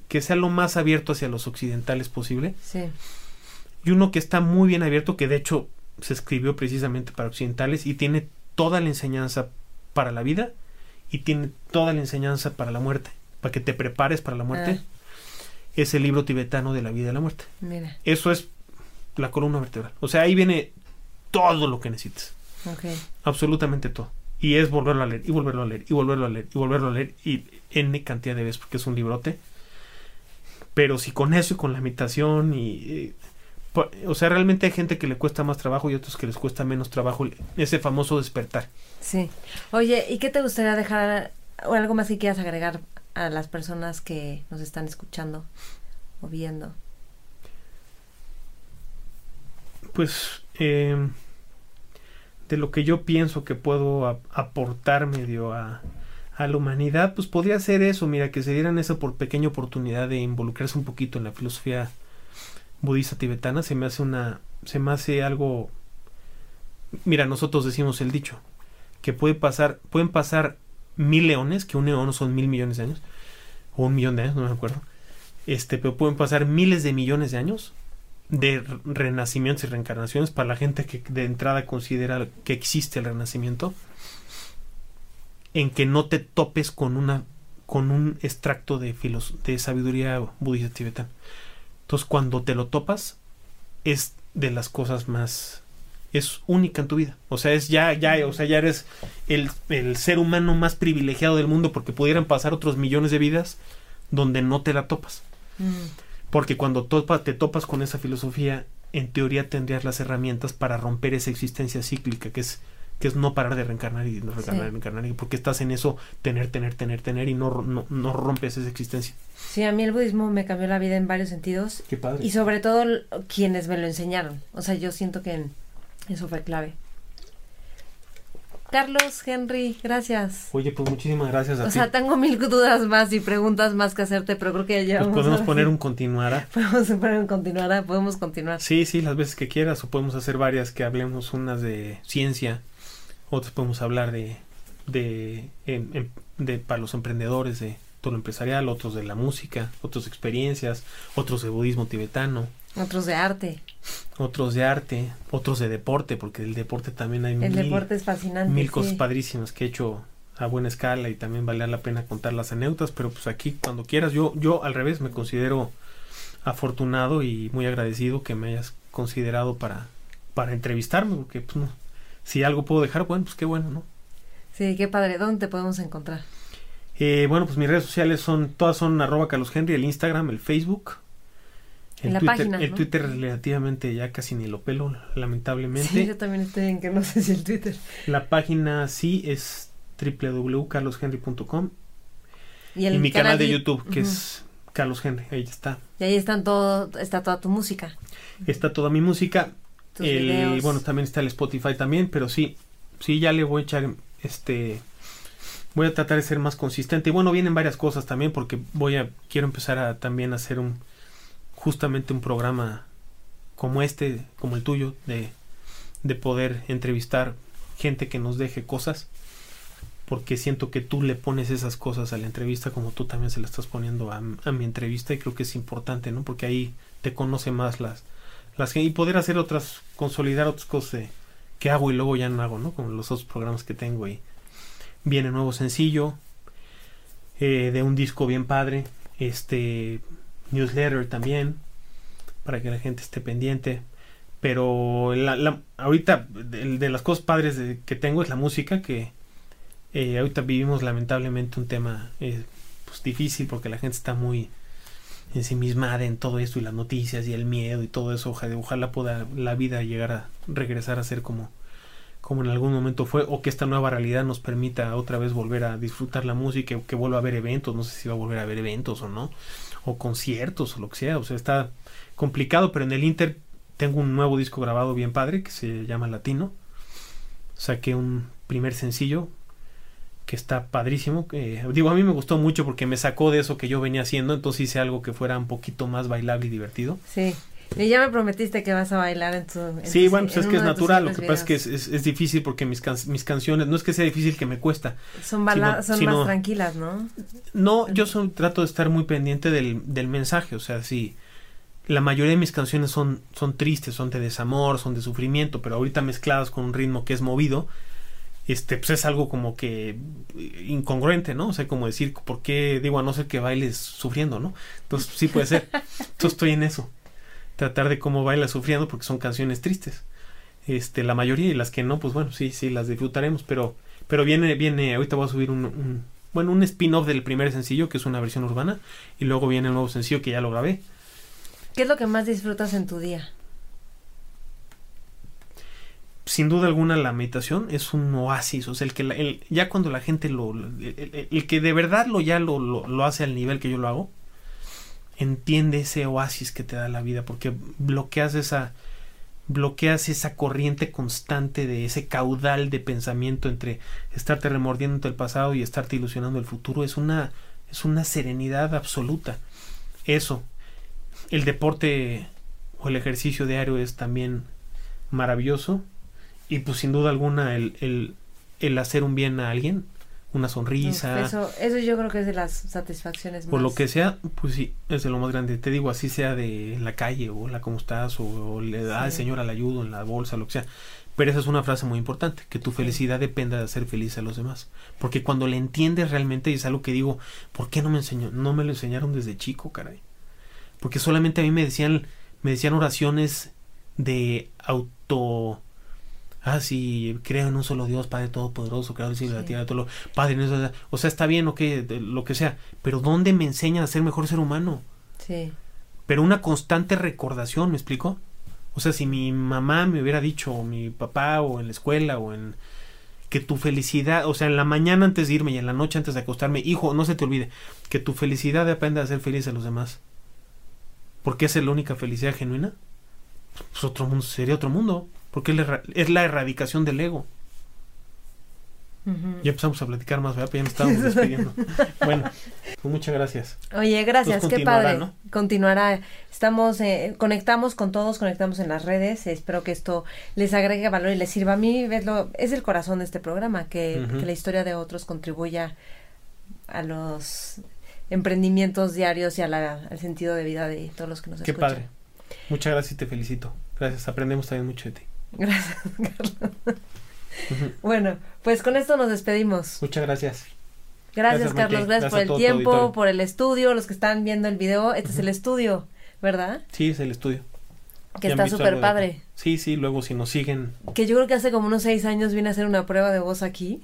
que sea lo más abierto hacia los occidentales posible. Sí. Y uno que está muy bien abierto, que de hecho se escribió precisamente para occidentales y tiene toda la enseñanza para la vida y tiene toda la enseñanza para la muerte, para que te prepares para la muerte. Ah. Es el libro tibetano de la vida y la muerte. Mira. Eso es la columna vertebral. O sea, ahí viene todo lo que necesites. Absolutamente todo. Y es volverlo a leer, y volverlo a leer, y volverlo a leer, y volverlo a leer, y N cantidad de veces, porque es un librote. Pero si con eso y con la imitación y... o sea, realmente hay gente que le cuesta más trabajo y otros que les cuesta menos trabajo ese famoso despertar. Sí. Oye, ¿y qué te gustaría dejar o algo más que quieras agregar a las personas que nos están escuchando o viendo? Pues eh, de lo que yo pienso que puedo aportar medio a, la humanidad, pues podría ser eso, mira, que se dieran esa por pequeña oportunidad de involucrarse un poquito en la filosofía budista tibetana, se me hace una, se me hace algo, mira, nosotros decimos el dicho, que puede pasar, pueden pasar mil leones, que un león son mil millones de años, o un millón de años, no me acuerdo, este, pero pueden pasar miles de millones de años de renacimientos y reencarnaciones para la gente que de entrada considera que existe el renacimiento en que no te topes con una con un extracto de filos, de sabiduría budista tibetana. Entonces, cuando te lo topas es de las cosas más es única en tu vida. O sea, es ya ya, o sea, ya eres el, el ser humano más privilegiado del mundo porque pudieran pasar otros millones de vidas donde no te la topas. Mm. Porque cuando te topas con esa filosofía, en teoría tendrías las herramientas para romper esa existencia cíclica, que es que es no parar de reencarnar y no reencarnar, y reencarnar, porque estás en eso, tener, tener, tener, tener, y no, no, rompes esa existencia. Sí, a mí el budismo me cambió la vida en varios sentidos. Qué padre. Y sobre todo quienes me lo enseñaron. O sea, yo siento que eso fue clave. Carlos, Henry, gracias. Oye, pues muchísimas gracias a ti. O sea, tengo mil dudas más y preguntas más que hacerte, pero creo que ya pues podemos poner un continuará. <laughs> Podemos poner un continuará, podemos continuar. Sí, sí, las veces que quieras, o podemos hacer varias que hablemos unas de ciencia, otras podemos hablar de, de, de para los emprendedores, de todo lo empresarial, otros de la música, otras experiencias, otros de budismo tibetano. Otros de arte. Otros de arte, otros de deporte, porque el deporte también hay el mil, deporte es fascinante, mil cosas padrísimas que he hecho a buena escala y también vale la pena contar las anécdotas, pero pues aquí cuando quieras, yo, yo al revés me considero afortunado y muy agradecido que me hayas considerado para, para entrevistarme, porque pues no, si algo puedo dejar, bueno, pues qué bueno, ¿no? Sí, qué padre. ¿Dónde te podemos encontrar? Eh, bueno, pues mis redes sociales son, todas son arroba Carlos Henry, el Instagram, el Facebook, en la Twitter, página. El Twitter relativamente ya casi ni lo pelo, lamentablemente. Sí, yo también estoy en que no sé si el Twitter. La página sí es www.carloshenry.com. Y, el mi canal, de YouTube, que es Carlos Henry, ahí está. Y ahí están todo, está toda tu música. Está toda mi música. Tus el, bueno, también está el Spotify también, pero sí, sí ya le voy a echar este voy a tratar de ser más consistente. Y bueno, vienen varias cosas también porque voy a quiero empezar a también hacer un justamente un programa como este, como el tuyo, de, de poder entrevistar gente que nos deje cosas, porque siento que tú le pones esas cosas a la entrevista como tú también se la estás poniendo a, mi entrevista y creo que es importante, ¿no? Porque ahí te conoce más las, las y poder hacer otras, consolidar otras cosas que hago y luego ya no hago, ¿no? Como los otros programas que tengo y viene nuevo sencillo eh, de un disco bien padre, este newsletter también, para que la gente esté pendiente. Pero la, ahorita de, las cosas padres que tengo es la música, que, Eh, ahorita vivimos lamentablemente un tema eh, pues, difícil porque la gente está muy ensimismada en todo esto y las noticias y el miedo y todo eso. Ojalá, ojalá pueda la vida llegar a regresar a ser como, como en algún momento fue o que esta nueva realidad nos permita otra vez volver a disfrutar la música o que vuelva a haber eventos. No sé si va a volver a haber eventos o no. O conciertos o lo que sea. O sea, está complicado, pero en el Inter tengo un nuevo disco grabado bien padre que se llama Latino. Saqué un primer sencillo que está padrísimo. Eh, digo, a mí me gustó mucho porque me sacó de eso que yo venía haciendo, entonces hice algo que fuera un poquito más bailable y divertido. Sí. Y ya me prometiste que vas a bailar en tu... sí, bueno, pues es que es natural, lo que pasa es que es, difícil porque mis, mis canciones, no es que sea difícil que me cuesta. Son, baladas son más tranquilas, ¿no? No, yo trato de estar muy pendiente del, del mensaje, o sea, sí, la mayoría de mis canciones son, son tristes, son de desamor, son de sufrimiento, pero ahorita mezcladas con un ritmo que es movido, este, pues es algo como que incongruente, ¿no? O sea, como decir, ¿por qué digo a no ser que bailes sufriendo, ¿no? Entonces, sí puede ser. <laughs> Entonces estoy en eso. Tratar de cómo bailas sufriendo porque son canciones tristes. Este, la mayoría y las que no, pues bueno, sí, sí, las disfrutaremos, pero, pero viene, viene, ahorita voy a subir un, un bueno, un spin-off del primer sencillo, que es una versión urbana, y luego viene el nuevo sencillo que ya lo grabé. ¿Qué es lo que más disfrutas en tu día? sin duda alguna la meditación es un oasis, o sea, el que el, ya cuando la gente lo, el, que de verdad lo ya lo, lo, hace al nivel que yo lo hago, entiende ese oasis que te da la vida, porque bloqueas esa, bloqueas esa corriente constante de ese caudal de pensamiento entre estarte remordiendo el pasado y estarte ilusionando el futuro, es una, es una serenidad absoluta. Eso, el deporte o el ejercicio diario es también maravilloso y pues sin duda alguna el, el, el hacer un bien a alguien, una sonrisa. Eso, eso yo creo que es de las satisfacciones Por lo que sea, pues sí, es de lo más grande. Te digo, así sea de la calle, o la cómo estás, o, le da al Señor al ayudo en la bolsa, lo que sea. Pero esa es una frase muy importante, que tu felicidad dependa de hacer feliz a los demás. Porque cuando le entiendes realmente, y es algo que digo, ¿por qué no me enseñó? No me lo enseñaron desde chico, caray. Porque solamente a mí me decían, me decían oraciones de auto ah, sí, creo en un solo Dios, Padre Todopoderoso, creador del la tierra, todo lo, Padre, o sea, está bien, o que lo que sea, pero ¿dónde me enseñan a ser mejor ser humano? Sí. Pero una constante recordación, ¿me explico? O sea, si mi mamá me hubiera dicho, o mi papá, o en la escuela, o en que tu felicidad, o sea, en la mañana antes de irme y en la noche antes de acostarme, hijo, no se te olvide, que tu felicidad depende de hacer feliz a los demás. Porque esa es la única felicidad genuina. Pues otro mundo, sería otro mundo porque es la erradicación del ego. Ya empezamos a platicar más, ¿verdad? ya nos estamos <laughs> despidiendo. bueno, pues muchas gracias. Oye, gracias, qué padre. Continuará. Estamos, eh, conectamos con todos, conectamos en las redes. Espero que esto les agregue valor y les sirva. A mí es el corazón de este programa, que, la historia de otros contribuya a los emprendimientos diarios y al sentido de vida de todos los que nos escuchan. Qué padre. Muchas gracias y te felicito. Gracias, aprendemos también mucho de ti. Gracias, <laughs> Carlos. bueno, pues con esto nos despedimos. Muchas gracias. Gracias, Carlos. Gracias, por el tiempo, por el estudio. Los que están viendo el video, este es el estudio, ¿verdad? Sí, es el estudio. Que está súper padre. Sí, sí, luego si nos siguen. Que yo creo que hace como unos seis años vine a hacer una prueba de voz aquí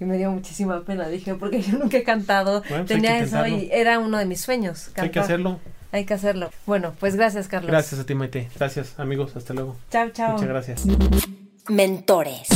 y me dio muchísima pena. Dije, porque yo nunca he cantado. Pues Tenía eso y era uno de mis sueños. Hay que hacerlo. Hay que hacerlo. Bueno, pues gracias, Carlos. Gracias a ti, Maite. Gracias, amigos. Hasta luego. Chao, chao. Muchas gracias. Mentores.